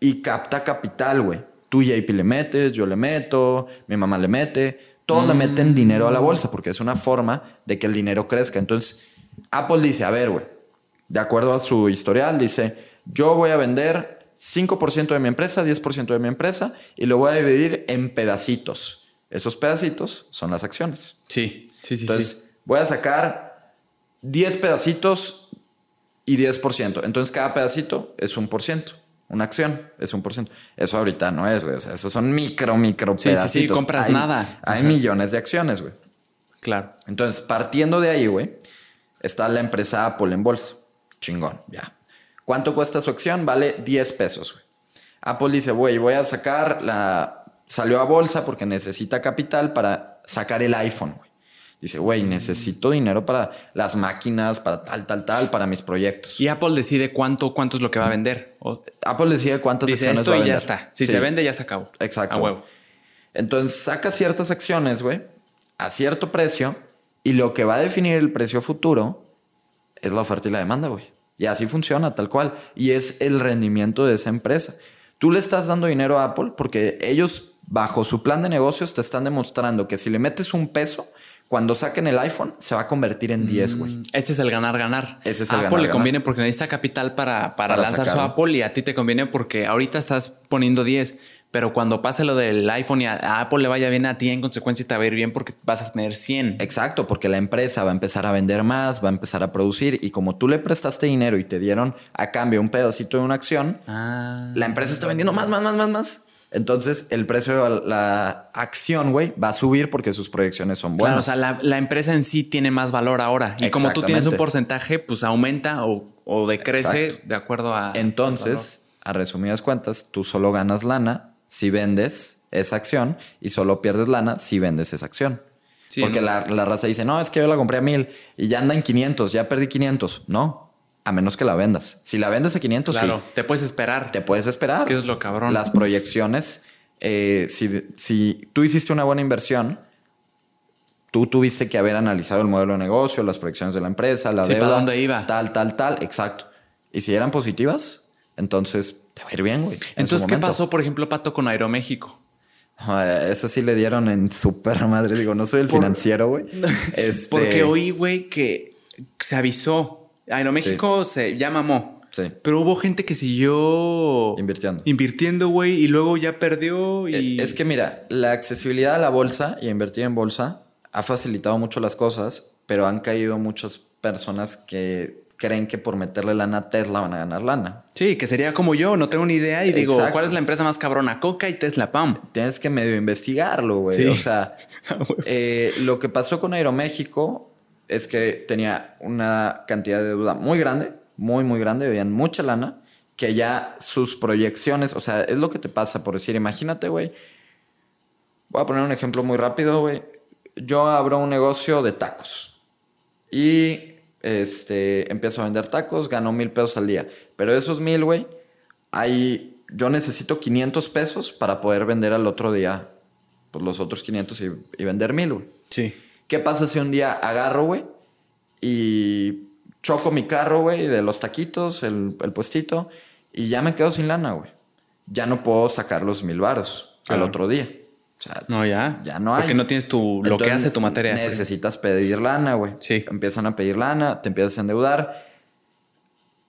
Y capta capital, güey. Tú, JP, le metes, yo le meto, mi mamá le mete. Todos le meten dinero a la bolsa porque es una forma de que el dinero crezca. Entonces, Apple dice, a ver, güey, de acuerdo a su historial, dice, yo voy a vender 5% de mi empresa, 10% de mi empresa y lo voy a dividir en pedacitos. Esos pedacitos son las acciones. Sí, sí, sí, Entonces, sí. voy a sacar 10 pedacitos y 10%. Entonces, cada pedacito es un por ciento. Una acción es un por ciento. Eso ahorita no es, güey. O sea, esos son micro, micro Sí, sí, sí, pedacitos. compras Hay- nada. Hay Ajá. millones de acciones, güey. Claro. Entonces, partiendo de ahí, güey, está la empresa Apple en bolsa. Chingón, ya. ¿Cuánto cuesta su acción? Vale 10 pesos, güey. Apple dice, güey, voy a sacar la... Salió a bolsa porque necesita capital para sacar el iPhone, güey. Dice, güey, necesito dinero para las máquinas, para tal, tal, tal, para mis proyectos. Y Apple decide cuánto, cuánto es lo que va a vender. O Apple decide cuántas dice acciones esto va a y ya vender. está. Si Sí. se vende, ya se acabó. Exacto. A huevo. Entonces saca ciertas acciones, güey, a cierto precio y lo que va a definir el precio futuro es la oferta y la demanda, güey. Y así funciona, tal cual. Y es el rendimiento de esa empresa. Tú le estás dando dinero a Apple porque ellos, bajo su plan de negocios, te están demostrando que si le metes un peso, cuando saquen el iPhone, se va a convertir en 10, güey. Este es el ganar-ganar. Ese es el Apple le ganar-ganar. conviene porque necesita capital para, para, Para lanzar su. Apple y a ti te conviene porque ahorita estás poniendo 10. Pero cuando pase lo del iPhone y a, Apple le vaya bien a ti, en consecuencia te va a ir bien porque vas a tener 100. Exacto, porque la empresa va a empezar a vender más, va a empezar a producir y como tú le prestaste dinero y te dieron a cambio un pedacito de una acción, Ah. la empresa está vendiendo más, más, más, más, más. Entonces el precio de la acción, güey, va a subir porque sus proyecciones son Claro, o buenas. sea, la, la empresa en sí tiene más valor ahora. Y como tú tienes un porcentaje, pues aumenta o, o decrece Exacto. de acuerdo a. Entonces, a resumidas cuentas, tú solo ganas lana si vendes esa acción y solo pierdes lana si vendes esa acción. Sí, porque ¿no? la, la raza dice, no, es que yo la compré a mil y ya anda en 500, ya perdí 500. No, a menos que la vendas. Si la vendes a 500, Claro, sí. te puedes esperar. te puedes esperar. ¿Qué es lo cabrón? Las proyecciones, eh, si, si tú hiciste una buena inversión, tú tuviste que haber analizado el modelo de negocio, las proyecciones de la empresa, la Sí, deuda. ¿para dónde iba? Tal, tal, tal, exacto. Y si eran positivas, entonces te va a ir bien, güey. en Entonces, ¿qué pasó, por ejemplo, Pato, con Aeroméxico? Ah, Eso sí le dieron en super madre. Digo, no soy el Por- financiero, güey. [LAUGHS] Este- Porque oí, güey, que se avisó. Aeroméxico se ya mamó. Sí. Pero hubo gente que siguió Invirtiendo. Invirtiendo, güey, y luego ya perdió. Y... Eh, Es que mira, la accesibilidad a la bolsa y a invertir en bolsa ha facilitado mucho las cosas, pero han caído muchas personas que creen que por meterle lana a Tesla van a ganar lana. Sí, que sería como yo, no tengo ni idea. Y digo. ¿cuál es la empresa más cabrona? Coca y Tesla, pam. Tienes que medio investigarlo, güey. Sí. O sea, [LAUGHS] eh, lo que pasó con Aeroméxico es que tenía una cantidad de deuda muy grande, muy, muy grande, debían mucha lana que ya sus proyecciones, o sea, es lo que te pasa por decir, imagínate, güey. Voy a poner un ejemplo muy rápido, güey. Yo abro un negocio de tacos y este, empiezo a vender tacos, gano mil pesos al día. Pero esos mil, güey, hay, yo necesito 500 pesos para poder vender al otro día pues, los otros 500 y, y vender mil, güey. Sí. ¿Qué pasa si un día agarro, güey, y choco mi carro, güey, de los taquitos, el, el puestito, y ya me quedo sin lana, güey? Ya no puedo sacar los mil varos al otro día. O sea, No, ya. ya no hay. Porque no tienes tu, lo que hace tu materia. Necesitas pedir lana, güey. Sí. Empiezan a pedir lana, te empiezas a endeudar.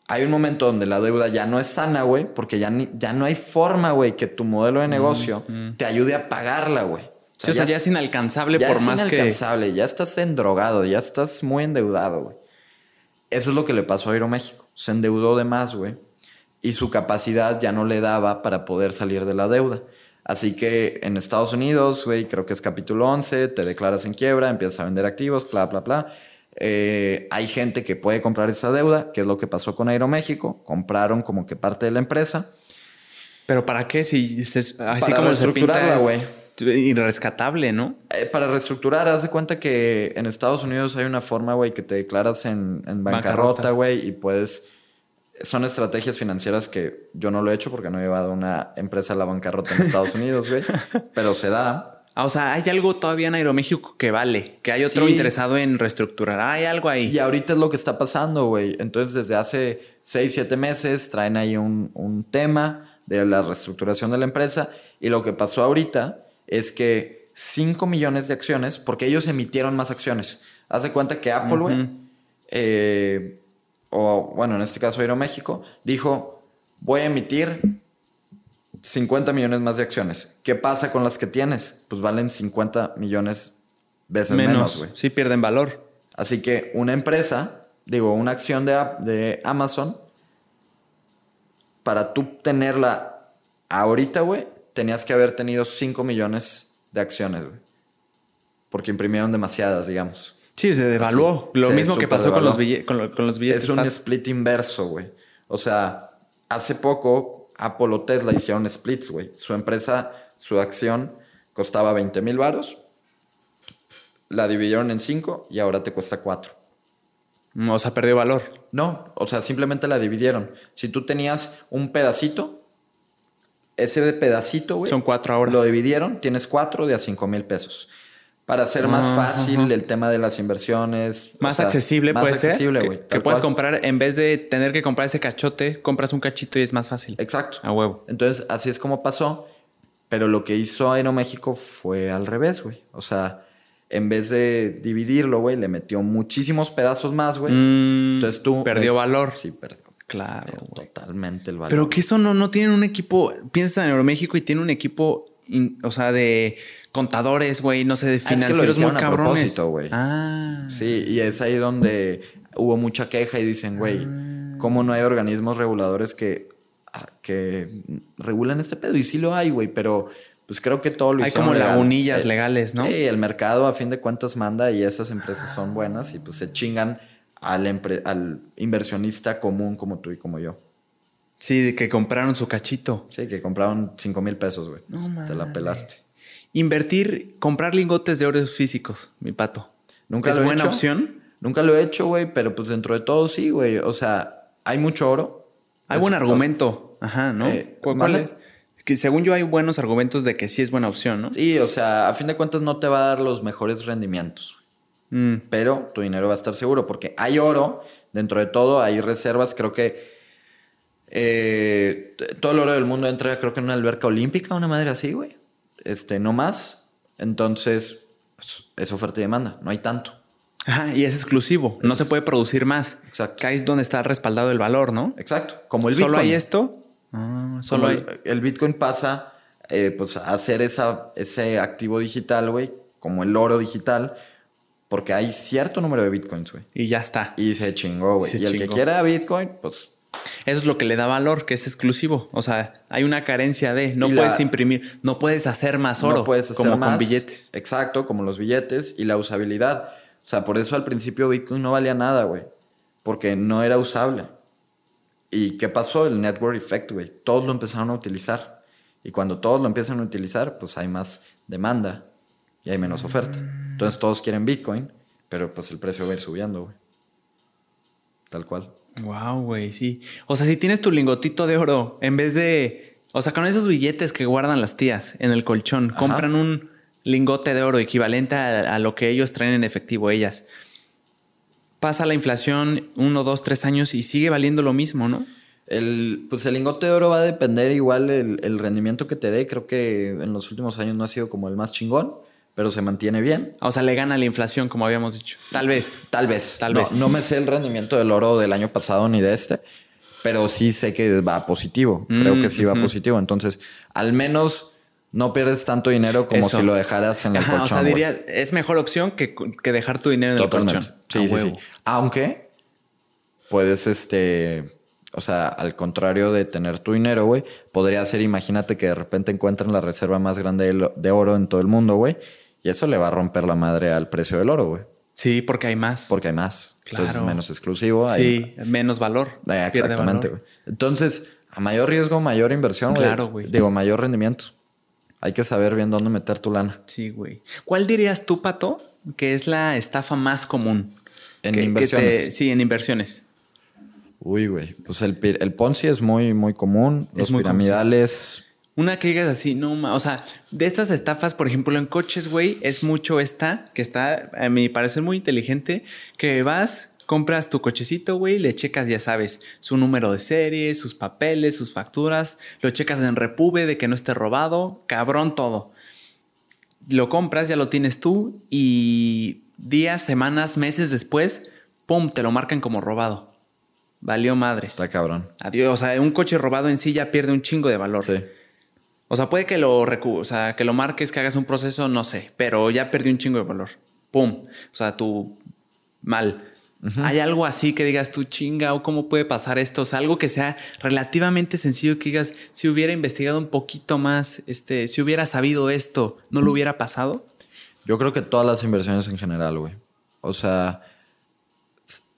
Hay un momento donde la deuda ya no es sana, güey, porque ya, ni- ya no hay forma, güey, que tu modelo de negocio te ayude a pagarla, güey. Sí, o sea, ya es inalcanzable ya por es más que. inalcanzable, ya estás endrogado, ya estás muy endeudado, güey. Eso es lo que le pasó a Aeroméxico. Se endeudó de más, güey. Y su capacidad ya no le daba para poder salir de la deuda. Así que en Estados Unidos, güey, creo que es capítulo 11, te declaras en quiebra, empiezas a vender activos, bla, bla, bla. Eh, hay gente que puede comprar esa deuda, que es lo que pasó con Aeroméxico. Compraron como que parte de la empresa. Pero ¿para qué? Si se- así Para como reestructurarla, es güey. irrescatable, ¿no? Eh, para reestructurar, haz de cuenta que en Estados Unidos hay una forma, güey, que te declaras en, bancarrota, güey, y puedes... Son estrategias financieras que yo no lo he hecho porque no he llevado una empresa a la bancarrota en Estados [LAUGHS] Unidos, güey. pero se da. Ah, o sea, hay algo todavía en Aeroméxico que vale, que hay otro Sí. interesado en reestructurar. Ah, hay algo ahí. Y ahorita es lo que está pasando, güey. Entonces, desde hace 6, 7 meses traen ahí un, un tema de la reestructuración de la empresa. Y lo que pasó ahorita es que 5 millones de acciones, porque ellos emitieron más acciones. Haz de cuenta que Apple, güey, eh, o bueno, en este caso Aeroméxico, dijo, voy a emitir 50 millones más de acciones. ¿Qué pasa con las que tienes? Pues valen 50 millones veces menos, güey. sí pierden valor. Así que una empresa, digo, una acción de, de Amazon, para tú tenerla ahorita, güey, tenías que haber tenido 5 millones de acciones, güey. Porque imprimieron demasiadas, digamos. Sí, se devaluó. Sí, lo se mismo que pasó con los, con, lo- con los billetes. Es un split inverso, güey. O sea, hace poco Apple o Tesla hicieron splits, güey. Su empresa, su acción costaba 20 mil varos. La dividieron en 5 y ahora te cuesta 4. Mm, O sea, perdió valor. No, o sea, simplemente la dividieron. Si tú tenías un pedacito, ese pedacito, güey. Son cuatro ahora. Lo dividieron, tienes cuatro de a cinco mil pesos. Para hacer más Ah, fácil el tema de las inversiones. o Más sea, accesible más puede accesible, ser. güey. Que, que cual. comprar, en vez de tener que comprar ese cachote, compras un cachito y es más fácil. Exacto. A huevo. Entonces, así es como pasó. Pero lo que hizo Aeroméxico fue al revés, güey. O sea, en vez de dividirlo, güey, le metió muchísimos pedazos más, güey. Mm, Entonces tú. Perdió es- valor. Sí, perdió. Claro. Totalmente el valor. Pero que eso no, no tienen un equipo. Piensas en Aeroméxico y tiene un equipo, in- o sea, de contadores, güey, no sé, de Ah, es que lo financieros muy hicieron a cabrones. güey. Ah. Sí, y es ahí donde hubo mucha queja y dicen, güey, Ah. ¿cómo no hay organismos reguladores que, ah, que regulan este pedo? Y sí lo hay, güey, pero pues creo que todo lo Hay como legal. lagunillas Eh, legales, ¿no? Sí, el mercado a fin de cuentas manda y esas empresas son buenas y pues se chingan al, al inversionista común como tú y como yo. Sí, de que compraron su cachito. Sí, que compraron 5 mil pesos, güey. No Pues, te la pelaste. Invertir, comprar lingotes de oro físicos, mi pato. Nunca ¿Es lo he buena hecho. opción? Nunca lo he hecho, güey, pero pues dentro de todo sí, güey. O sea, hay mucho oro. Hay buen argumento. Ajá, ¿no? Eh, ¿Cuál, cuál ¿mande? es? Que según yo hay buenos argumentos de que sí es buena opción, ¿no? Sí, o sea, a fin de cuentas no te va a dar los mejores rendimientos, Mm, pero tu dinero va a estar seguro porque hay oro, dentro de todo hay reservas, creo que eh, todo el oro del mundo entra creo que en una alberca olímpica, una madre así, güey. Este, no más. Entonces, pues, es oferta y demanda, no hay tanto. Ajá, y es exclusivo. No se puede producir más. Exacto. Ahí es donde está respaldado el valor, ¿no? Exacto, como el Bitcoin. ¿Solo hay esto? Ah, solo hay. el, Bitcoin pasa eh, pues, a ser esa, ese activo digital, güey, como el oro digital, porque hay cierto número de Bitcoins, güey. Y ya está. Y se chingó, güey. Y el que quiera Bitcoin, pues Eso es lo que le da valor, que es exclusivo. O sea, hay una carencia de. No la- puedes imprimir, no puedes hacer más oro. no puedes hacer como más. con billetes. Exacto, como los billetes y la usabilidad. O sea, por eso al principio Bitcoin no valía nada, güey. Porque no era usable. ¿Y qué pasó? El network effect, güey. Todos lo empezaron a utilizar. Y cuando todos lo empiezan a utilizar, pues hay más demanda y hay menos oferta. Entonces todos quieren Bitcoin, pero pues el precio va a ir subiendo, güey. Tal cual. Wow, güey, sí. O sea, si tienes tu lingotito de oro, en vez de. O sea, con esos billetes que guardan las tías en el colchón, compran un lingote de oro equivalente a, a, lo que ellos traen en efectivo, ellas. Pasa la inflación uno, dos, tres años y sigue valiendo lo mismo, ¿no? El, pues el lingote de oro va a depender igual el, el rendimiento que te dé. Creo que en los últimos años no ha sido como el más chingón pero se mantiene bien. O sea, le gana la inflación, como habíamos dicho. Tal vez. Tal vez. Tal no, vez. No me sé el rendimiento del oro del año pasado ni de este, pero sí sé que va positivo. Creo que sí va Mm, positivo. Entonces, al menos no pierdes tanto dinero como Eso. si lo dejaras en el Ajá, colchón. o sea, diría, es mejor opción que, que dejar tu dinero en Totalmente. el colchón. Sí, sí, sí. Aunque puedes, este, o sea, al contrario de tener tu dinero, güey, podría ser, imagínate que de repente encuentran la reserva más grande de oro en todo el mundo, güey, y eso le va a romper la madre al precio del oro, güey, Sí, porque hay más. porque hay más. Entonces Claro. es menos exclusivo. hay- sí, menos valor. Eh, pierde exactamente, valor. güey. Entonces, a mayor riesgo, mayor inversión, güey. Claro, güey. Digo, mayor rendimiento. Hay que saber bien dónde meter tu lana. Sí, güey. ¿Cuál dirías tú, Pato, que es la estafa más común? En Que- que inversiones. te- sí, en inversiones. Uy, güey. Pues el, el Ponzi es muy, muy común. Es Los muy común, sí. Una que digas así, no, ma- o sea, de estas estafas, por ejemplo, en coches, güey, es mucho esta, que está, a mi parecer, muy inteligente, que vas, compras tu cochecito, güey, le checas, ya sabes, su número de serie, sus papeles, sus facturas, lo checas en Repube de que no esté robado, cabrón todo. Lo compras, ya lo tienes tú y días, semanas, meses después, pum, te lo marcan como robado. Valió madres. Está cabrón. Adiós, o sea, un coche robado en sí ya pierde un chingo de valor. Sí. O sea, puede que lo recu o sea, que lo marques, que hagas un proceso, no sé, pero ya perdió un chingo de valor. Pum. O sea, tú mal. ¿Hay algo así que digas tú chinga o cómo puede pasar esto? O sea, algo que sea relativamente sencillo que digas, si hubiera investigado un poquito más, este, si hubiera sabido esto, ¿no lo hubiera pasado? Yo creo que todas las inversiones en general, güey. O sea,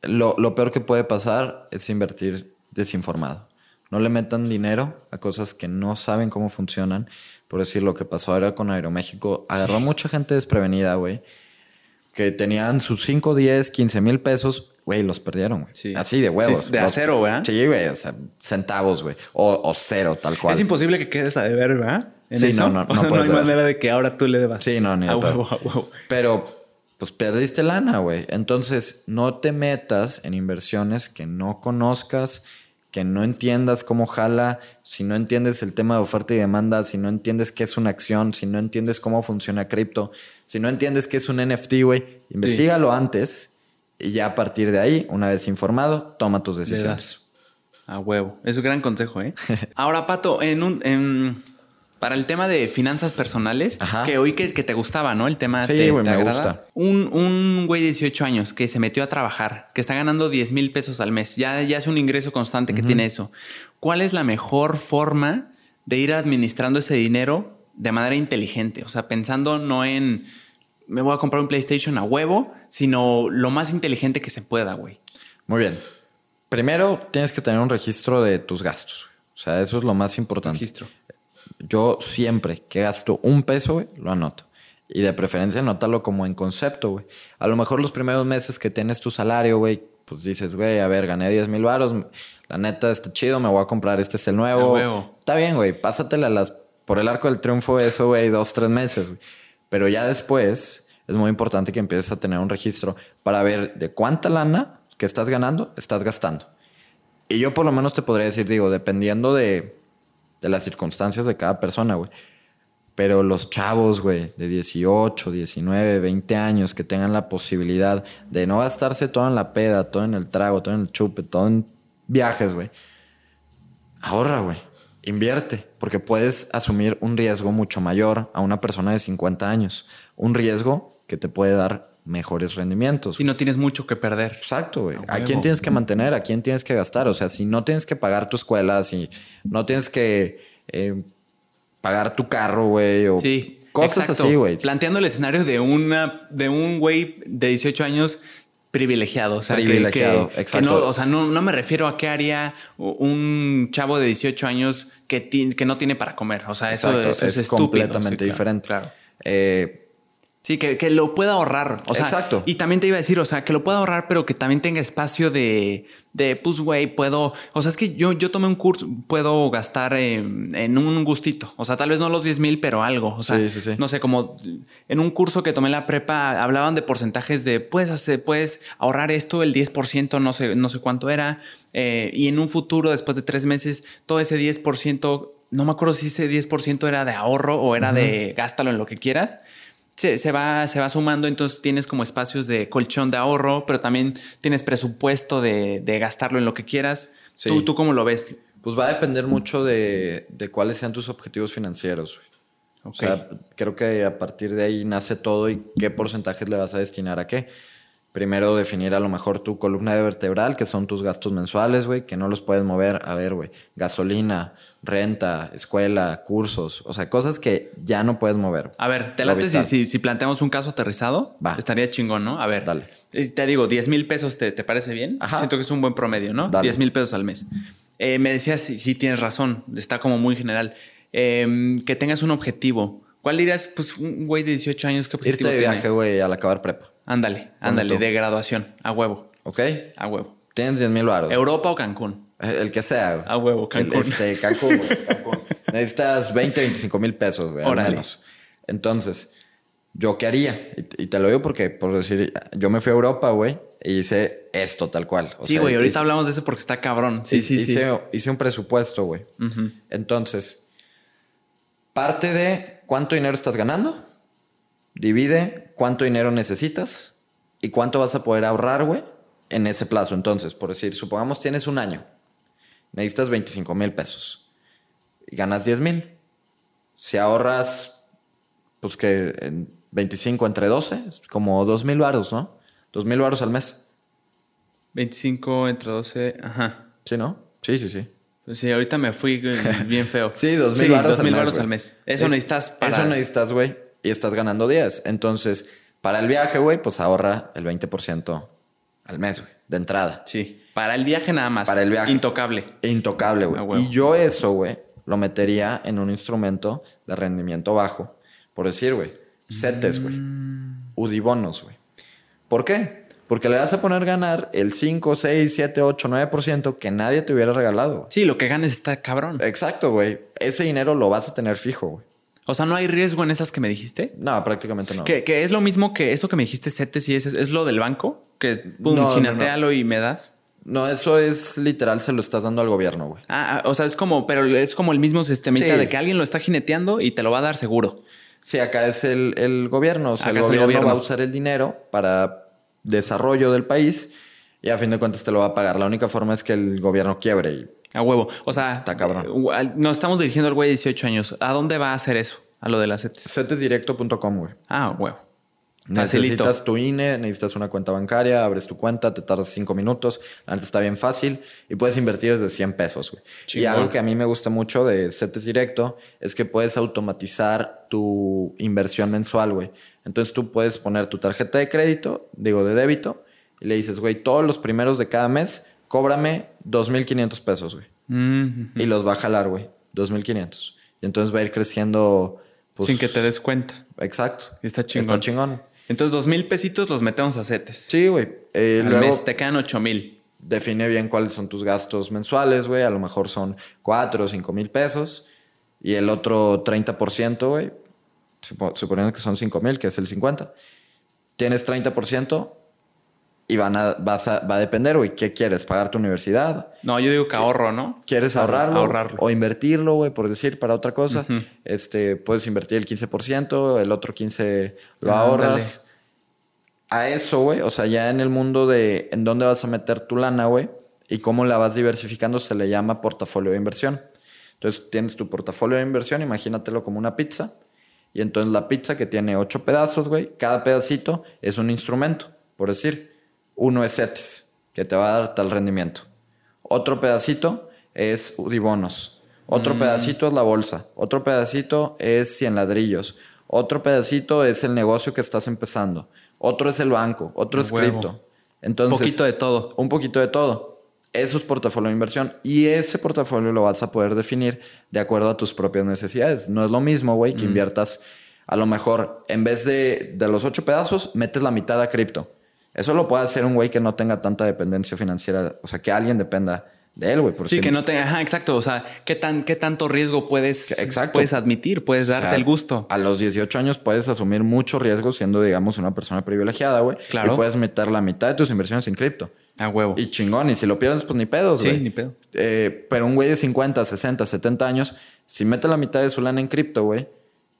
lo, lo peor que puede pasar es invertir desinformado. No le metan dinero a cosas que no saben cómo funcionan. Por decir lo que pasó ahora con Aeroméxico, agarró mucha gente desprevenida, güey. Que tenían sus 5, 10, 15 mil pesos, güey, los perdieron, güey. Sí. Así de huevos. Sí, de acero, ¿verdad? Sí, güey, o sea, centavos, güey. O, o cero, tal cual. Es imposible que quedes a deber, ¿verdad? En Sí, eso. no, no, o no sea, no, hay manera de que ahora tú le debas. Sí, no, ni a huevo, a huevo. Pero, pues perdiste lana, güey. Entonces, no te metas en inversiones que no conozcas, que no entiendas cómo jala, si no entiendes el tema de oferta y demanda, si no entiendes qué es una acción, si no entiendes cómo funciona cripto, si no entiendes qué es un NFT, güey, investigalo antes y ya a partir de ahí, una vez informado, toma tus decisiones. A huevo. Es un gran consejo, ¿eh? [LAUGHS] Ahora, Pato, en un. en- para el tema de finanzas personales, Ajá. que oí que, que te gustaba, ¿no? El tema Sí, te, güey, te me agrada. gusta. Un, un güey de 18 años que se metió a trabajar, que está ganando 10 mil pesos al mes, ya, ya es un ingreso constante que tiene eso. ¿Cuál es la mejor forma de ir administrando ese dinero de manera inteligente? O sea, pensando no en me voy a comprar un PlayStation a huevo, sino lo más inteligente que se pueda, güey. Muy bien. Primero, tienes que tener un registro de tus gastos. O sea, eso es lo más importante. Registro. Yo siempre que gasto un peso, güey, lo anoto. Y de preferencia anótalo como en concepto, güey. A lo mejor los primeros meses que tienes tu salario, güey, pues dices, güey, a ver, gané 10 mil baros. La neta está chido, me voy a comprar, este es el nuevo. huevo. Está bien, güey, pásatela las, por el arco del triunfo eso, güey, dos, tres meses, güey. Pero ya después es muy importante que empieces a tener un registro para ver de cuánta lana que estás ganando, estás gastando. Y yo por lo menos te podría decir, digo, dependiendo de, de las circunstancias de cada persona, güey. Pero los chavos, güey, de 18, 19, 20 años que tengan la posibilidad de no gastarse todo en la peda, todo en el trago, todo en el chupe, todo en viajes, güey. Ahorra, güey. Invierte, porque puedes asumir un riesgo mucho mayor a una persona de 50 años. Un riesgo que te puede dar mejores rendimientos. Si no tienes mucho que perder. Exacto, güey. A ¿A huevo. quién tienes que mantener? ¿A quién tienes que gastar? O sea, si no tienes que pagar tu escuela, si no tienes que eh, pagar tu carro, güey, o Sí. cosas exacto. así, güey. Planteando el escenario de una de un güey de 18 años privilegiado. O sea, Privilegiado, que, que exacto. no, o sea, no, no me refiero a qué haría un chavo de 18 años que, ti- que no tiene para comer. O sea, eso, Exacto, eso es, es estúpido. completamente Sí, claro, diferente. Claro. Eh, Sí, que, que lo pueda ahorrar. O sea, Exacto. Y también te iba a decir, o sea, que lo pueda ahorrar, pero que también tenga espacio de, de pues, güey, puedo. O sea, es que yo, yo tomé un curso, puedo gastar en, en un gustito. O sea, tal vez no los 10 mil, pero algo. O sea, Sí, sí, sí. no sé, como en un curso que tomé en la prepa, hablaban de porcentajes de puedes hacer, puedes ahorrar esto, el 10%, no sé, no sé cuánto era. eh, y en un futuro, después de tres meses, todo ese 10%, no me acuerdo si ese 10% era de ahorro o era de gástalo en lo que quieras se, se va, se va sumando, entonces tienes como espacios de colchón de ahorro, pero también tienes presupuesto de, de gastarlo en lo que quieras. Sí. ¿Tú, ¿Tú cómo lo ves? pues va a depender mucho de, de cuáles sean tus objetivos financieros. O sea, creo que a partir de ahí nace todo y qué porcentajes le vas a destinar a qué. Primero definir a lo mejor tu columna vertebral, que son tus gastos mensuales, güey, que no los puedes mover. A ver, güey, gasolina, renta, escuela, cursos, o sea, cosas que ya no puedes mover. A ver, ¿te late si, si, si planteamos un caso aterrizado? Va. Estaría chingón, ¿no? A ver, Dale. Te digo, 10 mil pesos, te, te parece bien? Ajá. Siento que es un buen promedio, ¿no? Dale. 10 mil pesos al mes. Eh, me decías, sí, sí, tienes razón, está como muy general. Eh, que tengas un objetivo. ¿Cuál dirías, pues, un güey de 18 años, qué Irte objetivo de tiene? viaje, güey, al acabar prepa. Ándale, ándale, de graduación, a huevo, ¿Ok? a huevo. Tienes 10 mil baros. ¿Europa o Cancún? El que sea, güey. A huevo, Cancún. El- este, Cancún, güey, [LAUGHS] Cancún. Necesitas 20, 25 mil pesos, güey, al menos. Entonces, ¿yo qué haría? Y, y te lo digo porque, por decir, yo me fui a Europa, güey, y hice esto tal cual. O sí, sea, güey, ahorita hice- hablamos de eso porque está cabrón. Sí, sí, sí. hice, hice un presupuesto, güey. Entonces, parte de cuánto dinero estás ganando, divide cuánto dinero necesitas y cuánto vas a poder ahorrar, güey, en ese plazo. Entonces, por decir, supongamos tienes un año, necesitas 25 mil pesos y ganas 10 mil. Si ahorras, pues que en 25 entre 12, es como 2 mil varos, ¿no? 2 mil varos al mes. 25 entre 12, ajá. ¿Sí, no? Sí, sí, sí. Pues sí, ahorita me fui bien feo. [LAUGHS] Sí, dos mil varos dos mil al mes. al mes. Eso Es- necesitas para... Eso necesitas, güey. Y estás ganando 10. Entonces, para el viaje, güey, pues ahorra el 20% al mes, güey, de entrada. Sí, para el viaje nada más. Para el viaje. Intocable. Intocable, güey. Ah, y yo eso, güey, lo metería en un instrumento de rendimiento bajo. Por decir, güey, CETES, güey. Mm. Udibonos, güey. ¿Por qué? Porque le vas a poner ganar el 5, 6, 7, 8, 9% que nadie te hubiera regalado. Sí, lo que ganes está cabrón. Exacto, güey. Ese dinero lo vas a tener fijo, güey. O sea, no hay riesgo en esas que me dijiste. No, prácticamente no. Que, que es lo mismo que eso que me dijiste, CETES y ese es lo del banco. Que pum, No, no, no. ginatealo y me das. No, eso es literal, se lo estás dando al gobierno, güey. Ah, ah, o sea, es como, pero es como el mismo sistemita Sí. de que alguien lo está jineteando y te lo va a dar seguro. Sí, acá es el, el gobierno. O sea, el es el gobierno, gobierno. va a usar el dinero para desarrollo del país y a fin de cuentas te lo va a pagar. La única forma es que el gobierno quiebre. Y A huevo. O sea, Está cabrón. eh, nos estamos dirigiendo al güey de 18 años. ¿A dónde va a hacer eso? A lo de las CETES. Cetesdirecto.com, güey. Ah, huevo. Facilito. Necesitas tu INE, necesitas una cuenta bancaria, abres tu cuenta, te tardas cinco minutos, neta está bien fácil y puedes invertir desde 100 pesos, güey. Y algo que a mí me gusta mucho de CETES Directo es que puedes automatizar tu inversión mensual, güey. Entonces tú puedes poner tu tarjeta de crédito, digo de débito, y le dices, güey, todos los primeros de cada mes, cóbrame 2.500 pesos, güey. Mm, Y los va a jalar, güey, 2.500. Y entonces va a ir creciendo. pues, Sin que te des cuenta. Exacto. Está chingón. Está chingón. Entonces, dos mil pesitos los metemos a CETES. Sí, güey. Eh, Al luego mes te quedan ocho mil. define bien cuáles son tus gastos mensuales, güey. A lo mejor son 4 o 5 mil pesos. Y el otro 30%, güey, supo- suponiendo que son 5 mil, que es el 50. Tienes 30% y van a, vas a- va a depender, güey. ¿Qué quieres? ¿Pagar tu universidad? No, yo digo que ahorro, ¿no? ¿Quieres ahorrarlo? ahorrarlo. O invertirlo, güey, por decir, para otra cosa. Este, puedes invertir el 15%, el otro 15% lo Ah, ahorras. A eso, güey, o sea, ya en el mundo de en dónde vas a meter tu lana, güey, y cómo la vas diversificando, se le llama portafolio de inversión. Entonces tienes tu portafolio de inversión, imagínatelo como una pizza. Y entonces la pizza que tiene ocho pedazos, güey, cada pedacito es un instrumento. Por decir, uno es CETES, que te va a dar tal rendimiento. Otro pedacito es Udibonos. Otro pedacito es la bolsa. Otro pedacito es 100 ladrillos. Otro pedacito es el negocio que estás empezando. Otro es el banco. Otro es cripto. Entonces, poquito de todo. un poquito de todo. Eso es portafolio de inversión. Y ese portafolio lo vas a poder definir de acuerdo a tus propias necesidades. No es lo mismo, güey, que inviertas a lo mejor en vez de, de los ocho pedazos, metes la mitad a cripto. Eso lo puede hacer un güey que no tenga tanta dependencia financiera. O sea, que alguien dependa de él, güey. Por Sí, si- que no te. Ajá, exacto. O sea, ¿qué, tan, qué tanto riesgo puedes, exacto. puedes admitir? Puedes O darte sea, el gusto. A los 18 años puedes asumir mucho riesgo siendo, digamos, una persona privilegiada, güey. Claro. Y puedes meter la mitad de tus inversiones en cripto. A huevo. Y chingón, y si lo pierdes, pues ni pedos, Sí, güey. ni pedo. Eh, pero un güey de 50, 60, 70 años, si mete la mitad de su lana en cripto, güey,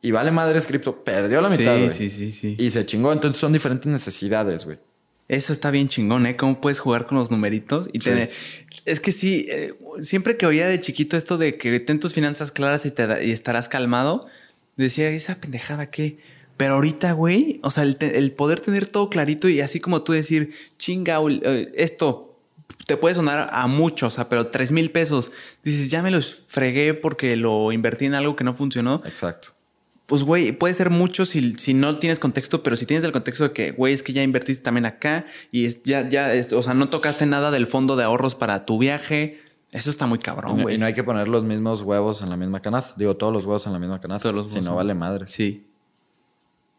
y vale madres cripto, perdió la mitad, sí, sí, sí, sí. Y se chingó. Entonces son diferentes necesidades, güey. Eso está bien chingón, ¿eh? Cómo puedes jugar con los numeritos y Sí. tener... Es que sí, eh, siempre que oía de chiquito esto de que ten tus finanzas claras y, te da- y estarás calmado, decía, esa pendejada qué. Pero ahorita, güey, o sea, el, te- el poder tener todo clarito y así como tú decir, chinga, eh, esto te puede sonar a mucho, o sea, pero tres mil pesos. Dices, ya me los fregué porque lo invertí en algo que no funcionó. Exacto. Pues, güey, puede ser mucho si, si no tienes contexto, pero si tienes el contexto de que, güey, es que ya invertiste también acá y es- ya, ya, es- o sea, no tocaste nada del fondo de ahorros para tu viaje. Eso está muy cabrón, güey. y no hay que poner los mismos huevos en la misma canasta. Digo, todos los huevos en la misma canasta. Todos los si no vale madre. Sí.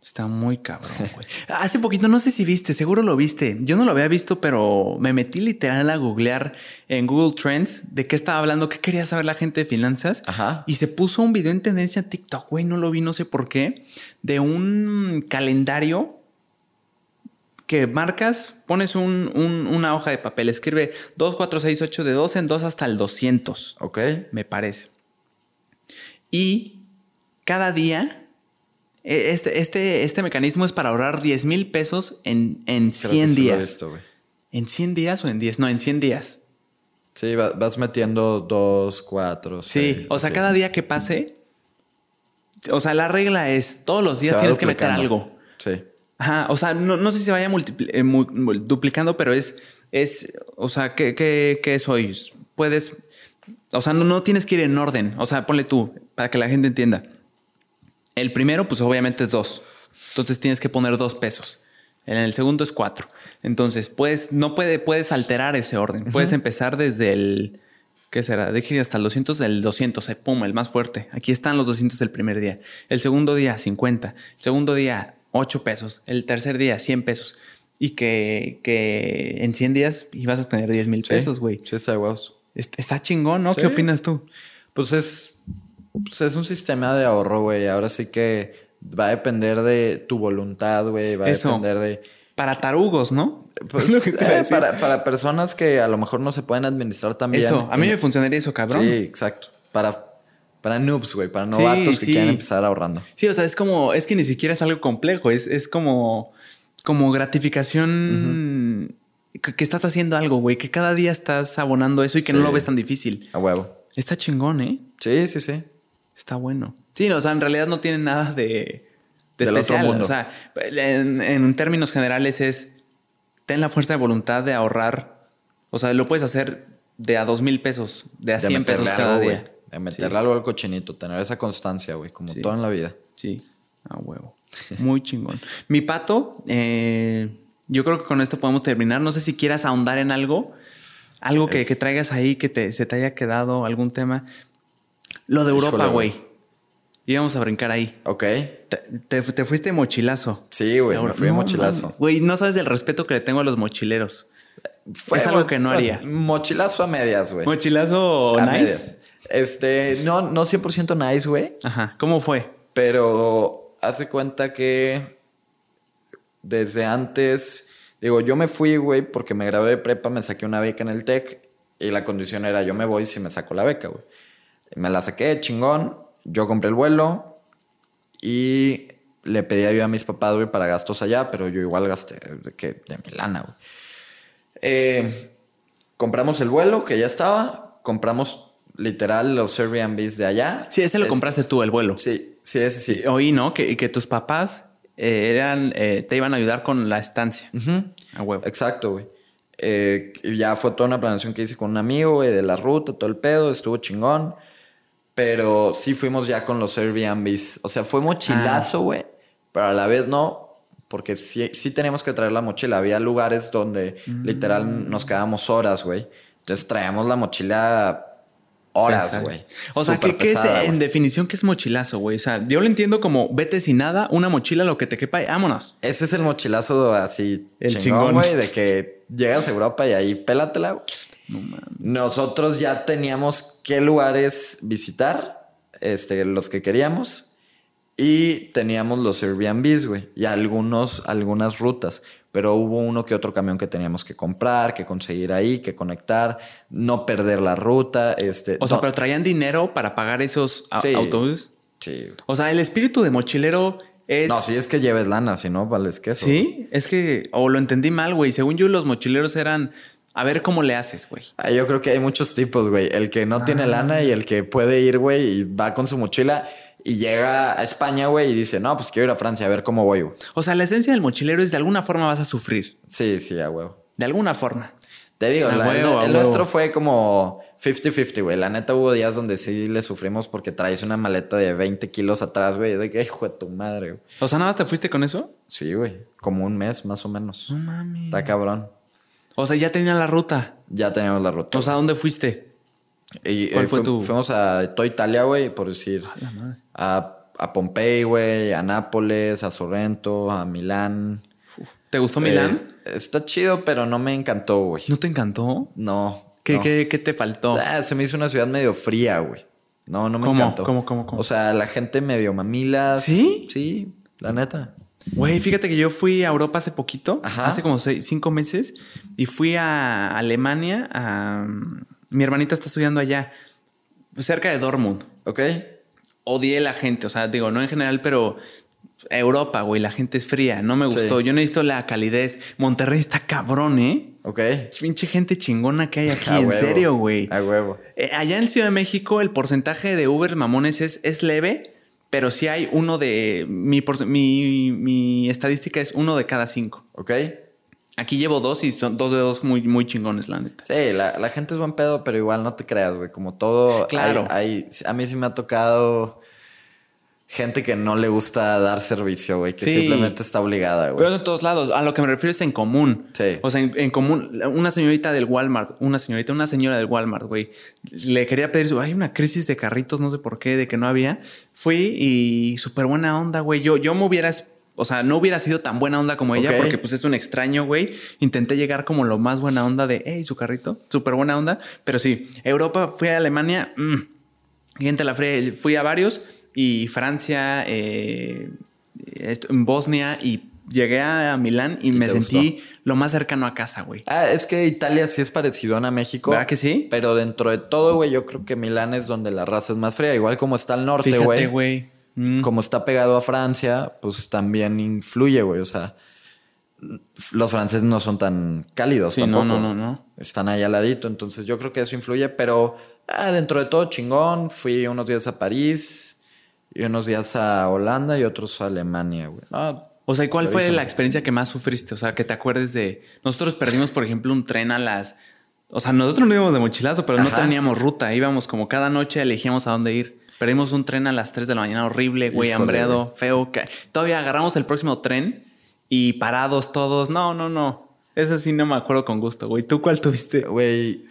Está muy cabrón, güey. [LAUGHS] Hace poquito, no sé si viste, seguro lo viste. Yo no lo había visto, pero me metí literal a googlear en Google Trends de qué estaba hablando, qué quería saber la gente de finanzas. Ajá. Y se puso un video en tendencia en TikTok, güey, no lo vi, no sé por qué, de un calendario que marcas, pones un- un- una hoja de papel, escribe 2, 4, 6, 8 de 2 en 2 hasta el 200 Ok. me parece. Y cada día, este, este, este mecanismo es para ahorrar 10 mil pesos en, en Creo 100 que sí lo he días. güey. ¿En 100 días o en 10? No, en 100 días. Sí, va- vas metiendo dos, cuatro, Sí, seis, o sea, así. cada día que pase, o sea, la regla es todos los días tienes que meter algo. Sí. Ajá, o sea, no, no sé si se vaya eh, duplicando, pero es, es, o sea, ¿qué, qué, qué soy? Puedes, o sea, no, no tienes que ir en orden, o sea, ponle tú, para que la gente entienda. El primero, pues obviamente es dos, entonces tienes que poner dos pesos. En el segundo es cuatro. Entonces, puedes, no puede, puedes alterar ese orden. Puedes empezar desde el, ¿qué será? Dije hasta el 200, el 200, eh, pum, el más fuerte. Aquí están los 200 el primer día. El segundo día, 50. El segundo día, 8 pesos. El tercer día, 100 pesos. Y que, que en 100 días ibas a tener 10 mil Sí. pesos, güey. Sí, está. Est- Está chingón, ¿no? Sí. ¿Qué opinas tú? Pues es, pues es un sistema de ahorro, güey. Ahora sí que va a depender de tu voluntad, güey. Va a Eso. depender de... Para tarugos, ¿no? Pues, [LAUGHS] Es lo que te a eh, para, para personas que a lo mejor no se pueden administrar tan bien. Eso, a mí me funcionaría eso, cabrón. Sí, exacto. Para, para noobs, güey. Para novatos que sí. quieren empezar ahorrando. Sí, o sea, es como, es que ni siquiera es algo complejo, es, es como, como gratificación que, que estás haciendo algo, güey, que cada día estás abonando eso y que no lo ves tan difícil. A huevo. Está chingón, ¿eh? Sí, sí, sí. Está bueno. Sí, no, o sea, en realidad no tiene nada de, de especial. mundo. O sea, en, en términos generales es, ten la fuerza de voluntad de ahorrar. O sea, lo puedes hacer de a dos mil pesos, de a 100 pesos cada algo, día. De meterle algo al cochinito. Tener esa constancia, güey. Como Sí. todo en la vida. Sí, a huevo. Muy chingón. Mi pato, eh, yo creo que con esto podemos terminar. No sé si quieras ahondar en algo, algo que, que traigas ahí, que te, se te haya quedado algún tema. Lo de Europa, güey. Íbamos a brincar ahí. Ok. Te, te- te fuiste mochilazo. Sí, güey. Me fui No mochilazo. Güey, no sabes del respeto que le tengo a los mochileros. Fue es algo que no haría. Mochilazo a medias, güey. Mochilazo A nice. medias. Este, no, no 100% nice, güey. Ajá. ¿Cómo fue? Pero hace cuenta que desde antes, digo, yo me fui, güey, porque me gradué de prepa, me saqué una beca en el TEC y la condición era yo me voy si me saco la beca, güey. Me la saqué, chingón, yo compré el vuelo y le pedí ayuda a mis papás, güey, para gastos allá, pero yo igual gasté de, que, de mi lana, güey. Eh, compramos el vuelo que ya estaba, compramos literal los Airbnbs de allá. Sí, ese lo Es- compraste tú, el vuelo. Sí, sí, ese sí. Oí, ¿no? Que, que tus papás eh, eran, eh, te iban a ayudar con la estancia. A huevo. Exacto, güey. Eh, ya fue toda una planeación que hice con un amigo, güey, de la ruta, todo el pedo, estuvo chingón. Pero sí fuimos ya con los Airbnbs. O sea, fue mochilazo, güey. Pero a la vez no, porque sí, sí teníamos que traer la mochila. Había lugares donde literal nos quedábamos horas, güey. Entonces traíamos la mochila horas, güey. O sea, ¿qué, qué es pesada, en definición qué es mochilazo, güey? O sea, yo lo entiendo como vete sin nada, una mochila, lo que te quepa y vámonos. Ese es el mochilazo así El chingón, chingón. güey, de que llegas a Europa y ahí pélatela. No mames. Nosotros ya teníamos qué lugares visitar, este, los que queríamos, y teníamos los Airbnbs, güey, y algunos, algunas rutas. Pero hubo uno que otro camión que teníamos que comprar, que conseguir ahí, que conectar, no perder la ruta. Este, O sea, no- pero traían dinero para pagar esos Sí. autobuses. Sí. O sea, el espíritu de mochilero es. No, si es que lleves lana, si no, vales queso. Sí, es que. O lo entendí mal, güey. Según yo, los mochileros eran. A ver cómo le haces, güey. Ah, Yo creo que hay muchos tipos, güey. El que no Ah. tiene lana y el que puede ir, güey, y va con su mochila y llega a España, güey, y dice, no, pues quiero ir a Francia a ver cómo voy, güey. O sea, la esencia del mochilero es de alguna forma vas a sufrir. Sí, sí, a huevo. De alguna forma. Te digo, la- el- huevo, nuestro fue como 50-50, güey. La neta hubo días donde sí le sufrimos porque traes una maleta de 20 kilos atrás, güey. De que, hijo de tu madre, güey. O sea, nada más te fuiste con eso. Sí, güey. Como un mes más o menos. No mames. Está cabrón. O sea, ya tenía la ruta. Ya teníamos la ruta. O sea, ¿dónde fuiste? Y, ¿cuál eh, fue fu- tu- Fuimos a toda Italia, güey, por decir. La madre. A, a Pompey, güey, a Nápoles, a Sorrento, a Milán. ¿Te gustó Milán? Eh, está chido, pero no me encantó, güey. ¿No te encantó? No. ¿Qué, no. qué, qué te faltó? Ah, se me hizo una ciudad medio fría, güey. No, no me ¿Cómo? encantó. ¿Cómo, cómo, cómo? O sea, la gente medio mamilas. ¿Sí? Sí, la neta. Güey, fíjate que yo fui a Europa hace poquito, Ajá. hace como seis, cinco meses, y fui a Alemania. A... Mi hermanita está estudiando allá, cerca de Dortmund. ¿Ok? Odié la gente, o sea, digo, no en general, pero Europa, güey, la gente es fría, no me gustó. Sí. Yo necesito la calidez. Monterrey está cabrón, ¿eh? ¿Ok? Pinche gente chingona que hay aquí, A en huevo. serio, güey. A huevo. Eh, allá en Ciudad de México el porcentaje de Uber mamones es, es leve, pero sí hay uno de... Mi, mi, mi estadística es uno de cada cinco. ¿Ok? Aquí llevo dos y son dos de dos muy, muy chingones, la neta. Sí, la, la gente es buen pedo, pero igual no te creas, güey. Como todo. Claro. hay- hay- a mí sí me ha tocado gente que no le gusta dar servicio, güey. Que Sí. simplemente está obligada, güey. Pero es de todos lados. A lo que me refiero es en común. Sí. O sea, en, en común, una señorita del Walmart, una señorita, una señora del Walmart, güey, le quería pedir, hay una crisis de carritos, no sé por qué, de que no había. Fui y súper buena onda, güey. Yo, yo me hubiera, o sea, no hubiera sido tan buena onda como ella, porque pues es un extraño, güey. Intenté llegar como lo más buena onda de, hey, su carrito, súper buena onda. Pero sí, Europa, fui a Alemania, mm, gente la fría, fui a varios y Francia, eh, esto- en Bosnia y llegué a Milán y, ¿Y me sentí lo más cercano a casa, güey. Ah, es que Italia sí es parecido a México. ¿Verdad que sí? Pero dentro de todo, güey, yo creo que Milán es donde la raza es más fría. Igual como está al norte, Fíjate, güey. güey. Mm. Como está pegado a Francia, pues también influye, güey. O sea, los franceses no son tan cálidos Sí, tampoco. no, no, no, no. Están ahí al ladito. Entonces yo creo que eso influye. Pero ah, dentro de todo, chingón. Fui unos días a París y unos días a Holanda y otros a Alemania, güey. No, O sea, ¿y cuál fue la experiencia que más sufriste? O sea, que te acuerdes de. Nosotros perdimos, por ejemplo, un tren a las. O sea, nosotros no íbamos de mochilazo, pero no teníamos ruta. Íbamos como cada noche elegíamos a dónde ir. Perdimos un tren a las 3 de la mañana, horrible, güey, Híjole, hambreado, feo. que- Todavía agarramos el próximo tren y parados todos. No, no, no. Eso sí no me acuerdo con gusto, güey. ¿Tú cuál tuviste? Güey,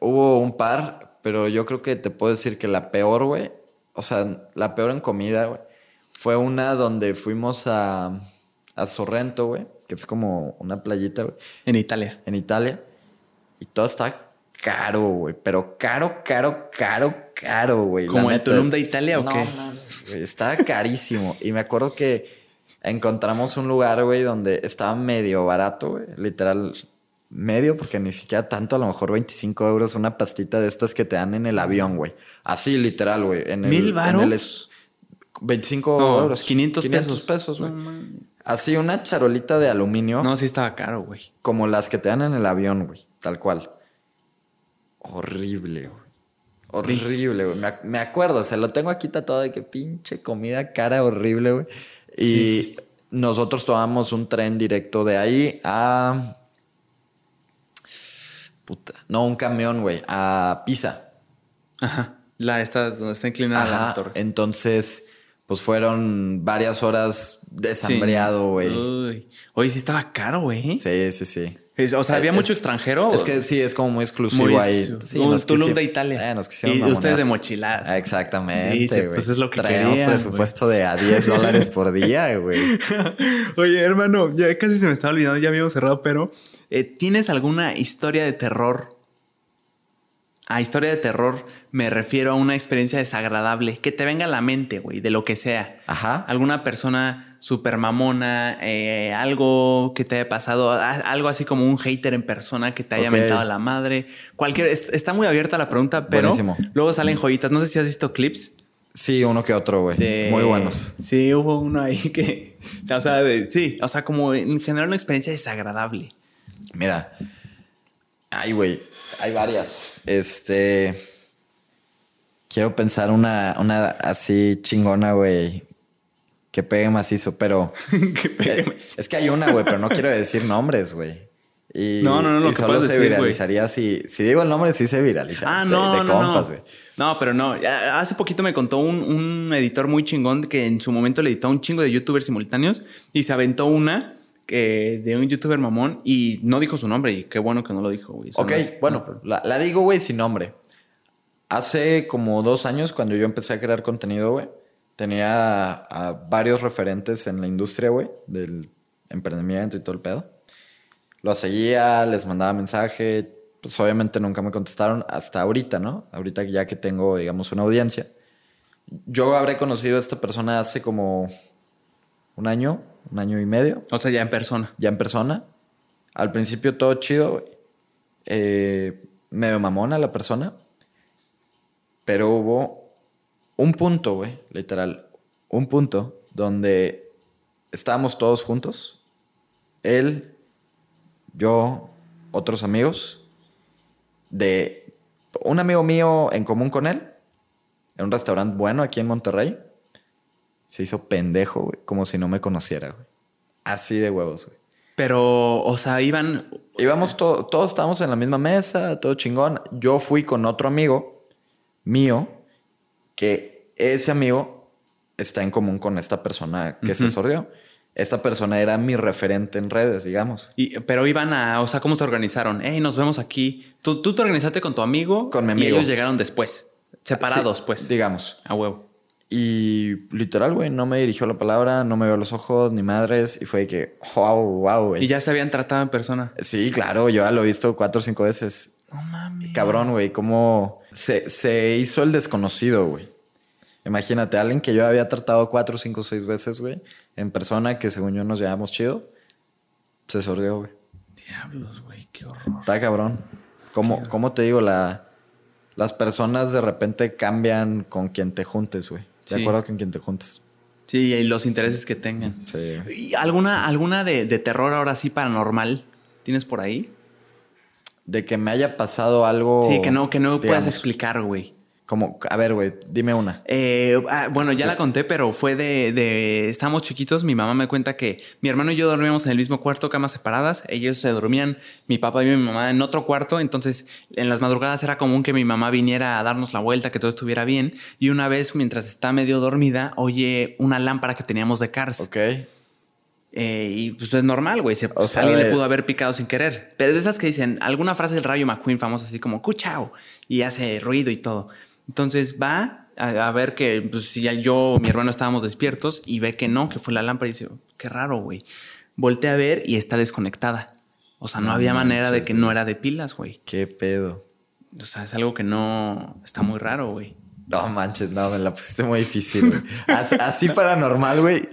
hubo un par, pero yo creo que te puedo decir que la peor, güey, o sea, la peor en comida, güey, fue una donde fuimos a, a Sorrento, güey, que es como una playita, güey, En Italia. en Italia, y todo está caro, güey, pero caro, caro, caro, caro, güey. ¿Como neta. Tulum de Italia o No, qué? mames, güey, estaba carísimo. y me acuerdo que encontramos un lugar, güey, donde estaba medio barato, güey. Literal, medio, porque ni siquiera tanto, a lo mejor 25 euros una pastita de estas que te dan en el avión, güey. Así, literal, güey. en el- ¿Mil en varos? el es- 25 No, euros. 500 pesos. pesos, güey. Así, una charolita de aluminio No, sí estaba caro, güey. como las que te dan en el avión, güey. Tal cual. Horrible, güey. Horrible, güey. Me, ac- me acuerdo, se lo tengo aquí tatuado de que pinche comida cara horrible, güey. Y Sí, sí. nosotros tomamos un tren directo de ahí a. Puta. No, un camión, güey. A Pisa. Ajá. La esta donde está inclinada Ajá. la torre. Entonces, pues fueron varias horas desambreado, güey. Uy. Oye, sí estaba caro, güey. Sí, sí, sí. Es- O sea, había Es- mucho extranjero. Es que sí, es como muy exclusivo muy ahí. Sí, un Tulum de Italia. Eh, nos y ustedes de mochiladas. Ah, Exactamente. Sí, sí, pues es lo que Traemos querían, presupuesto de a 10 dólares por día, güey. [LAUGHS] Oye, hermano, ya casi se me estaba olvidando, ya habíamos cerrado, pero eh, ¿tienes alguna historia de terror? A historia de terror me refiero a una experiencia desagradable que te venga a la mente, güey, de lo que sea. Ajá. Alguna persona súper mamona, eh, algo que te haya pasado, a- algo así como un hater en persona que te haya Ok. mentado a la madre. Cualquier, es- está muy abierta la pregunta, pero Buenísimo. luego salen joyitas. No sé si has visto clips. Sí, uno que otro, güey. de- Muy buenos. Sí, hubo uno ahí [LAUGHS] que. O sea, de- sí, o sea, como en general una experiencia desagradable. Mira. Ay, güey. Hay varias. Este. Quiero pensar una, una así chingona, güey. Que pegue macizo, pero. [LAUGHS] que pegue más. Es que hay una, güey, pero no quiero decir [LAUGHS] nombres, güey. Y, No, no, no, lo y que solo se decir, viralizaría si. Si digo el nombre, sí se viraliza. Ah, no, de, no, compas, no. No, pero no. Hace poquito me contó un, un editor muy chingón que en su momento le editó a un chingo de youtubers simultáneos y se aventó una que de un youtuber mamón y no dijo su nombre y qué bueno que no lo dijo, güey. Eso Ok, no es- bueno, la, la digo, güey, sin nombre. Hace como dos años, cuando yo empecé a crear contenido, güey, tenía a varios referentes en la industria, güey, del emprendimiento y todo el pedo. Los seguía, les mandaba mensaje, pues obviamente nunca me contestaron hasta ahorita, ¿no? Ahorita ya que tengo, digamos, una audiencia. Yo habré conocido a esta persona hace como un año, un año y medio O sea, ya en persona. ya en persona. Al principio todo chido. Eh, medio mamona la persona. Pero hubo un punto, güey, literal, un punto donde estábamos todos juntos. Él, yo, otros amigos, de un amigo mío en común con él, en un restaurante bueno aquí en Monterrey, se hizo pendejo, güey, como si no me conociera, güey. Así de huevos, güey. Pero, o sea, iban. Íbamos to- todos estábamos en la misma mesa, todo chingón. Yo fui con otro amigo mío, que ese amigo está en común con esta persona que se sordió. Esta persona era mi referente en redes, digamos. Y, pero iban a, o sea, ¿cómo se organizaron? Hey, nos vemos aquí. ¿Tú, tú te organizaste con tu amigo. Con mi Y amigo. ellos llegaron después. Separados, Sí, pues. Digamos. A huevo. Y literal, güey, no me dirigió la palabra, no me vio los ojos, ni madres. Y fue de que, wow, wow, güey. Y ya se habían tratado en persona. Sí, claro, yo ya lo he visto cuatro o cinco veces. No mames. Cabrón, güey, cómo se, se hizo el desconocido, güey. Imagínate, alguien que yo había tratado cuatro, cinco, seis veces, güey, en persona, que según yo nos llevamos chido, se sordió, güey. Diablos, güey, qué horror. Está cabrón. ¿Cómo, cómo te digo? La, las personas de repente cambian con quien te juntes, güey. De Sí. acuerdo con quien te juntes. Sí, y los intereses que tengan. Sí. ¿Y alguna, alguna de, de terror ahora sí paranormal? ¿Tienes por ahí? De que me haya pasado algo. sí, que no, que no puedas explicar, güey. Como, a ver, güey, dime una. Eh, ah, bueno, ya la conté, pero fue de, de. Estábamos chiquitos. Mi mamá me cuenta que mi hermano y yo dormíamos en el mismo cuarto, camas separadas. Ellos se dormían, mi papá y mi mamá en otro cuarto. Entonces, en las madrugadas era común que mi mamá viniera a darnos la vuelta, que todo estuviera bien. Y una vez, mientras está medio dormida, oye una lámpara que teníamos de Cars. Ok. Eh, y pues es normal, güey. O sea, alguien le pudo haber picado sin querer. Pero de esas que dicen alguna frase del Rayo McQueen famosa, así como cuchao, y hace ruido y todo. Entonces va a, a ver que pues, si ya yo, mi hermano estábamos despiertos y ve que no, que fue la lámpara y dice, qué raro, güey. Voltea a ver y está desconectada. O sea, no, No había manera de que no era de pilas, güey. Qué pedo. O sea, es algo que no está muy raro, güey. No manches, no, me la pusiste muy difícil, güey. Así, así paranormal, güey.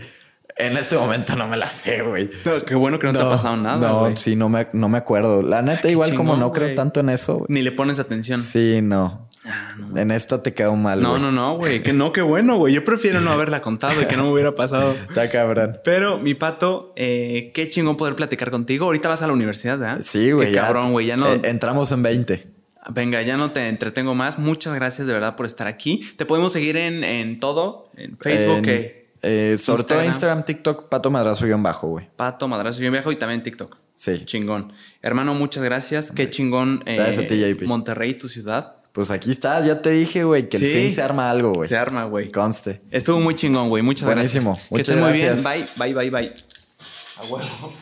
En este momento no me la sé, güey. No, qué bueno que no, te ha pasado nada, No, sí, no me, no me acuerdo. La neta, igual como no creo tanto en eso, güey. Ni le pones atención. Sí, no. Ah, no. En esta te quedó mal, No, no, no, güey. Que no, qué bueno, güey. Yo prefiero no [LAUGHS] haberla contado y que no me hubiera pasado. Está cabrón. Pero, mi pato, eh, qué chingón poder platicar contigo. Ahorita vas a la universidad, ¿verdad? Sí, güey. Qué ya- cabrón, güey. Ya no. eh, entramos en 20. Venga, ya no te entretengo más. Muchas gracias de verdad por estar aquí. Te podemos seguir en, en todo, en Facebook, En- eh, sobre todo Instagram. TikTok, Pato Madrazo guion bajo, güey. Pato, Madrazo y Viejo y también TikTok. Sí. Chingón. Hermano, muchas gracias. Qué chingón. Gracias a ti, JP. Monterrey, tu ciudad. Pues aquí estás, ya te dije, güey, que Sí. el fin se arma algo, güey. Se arma, güey. Conste. Estuvo muy chingón, güey. Muchas Buenísimo. gracias. Que Muchas estés muy bien. gracias. Bye, bye, bye, bye. A huevo.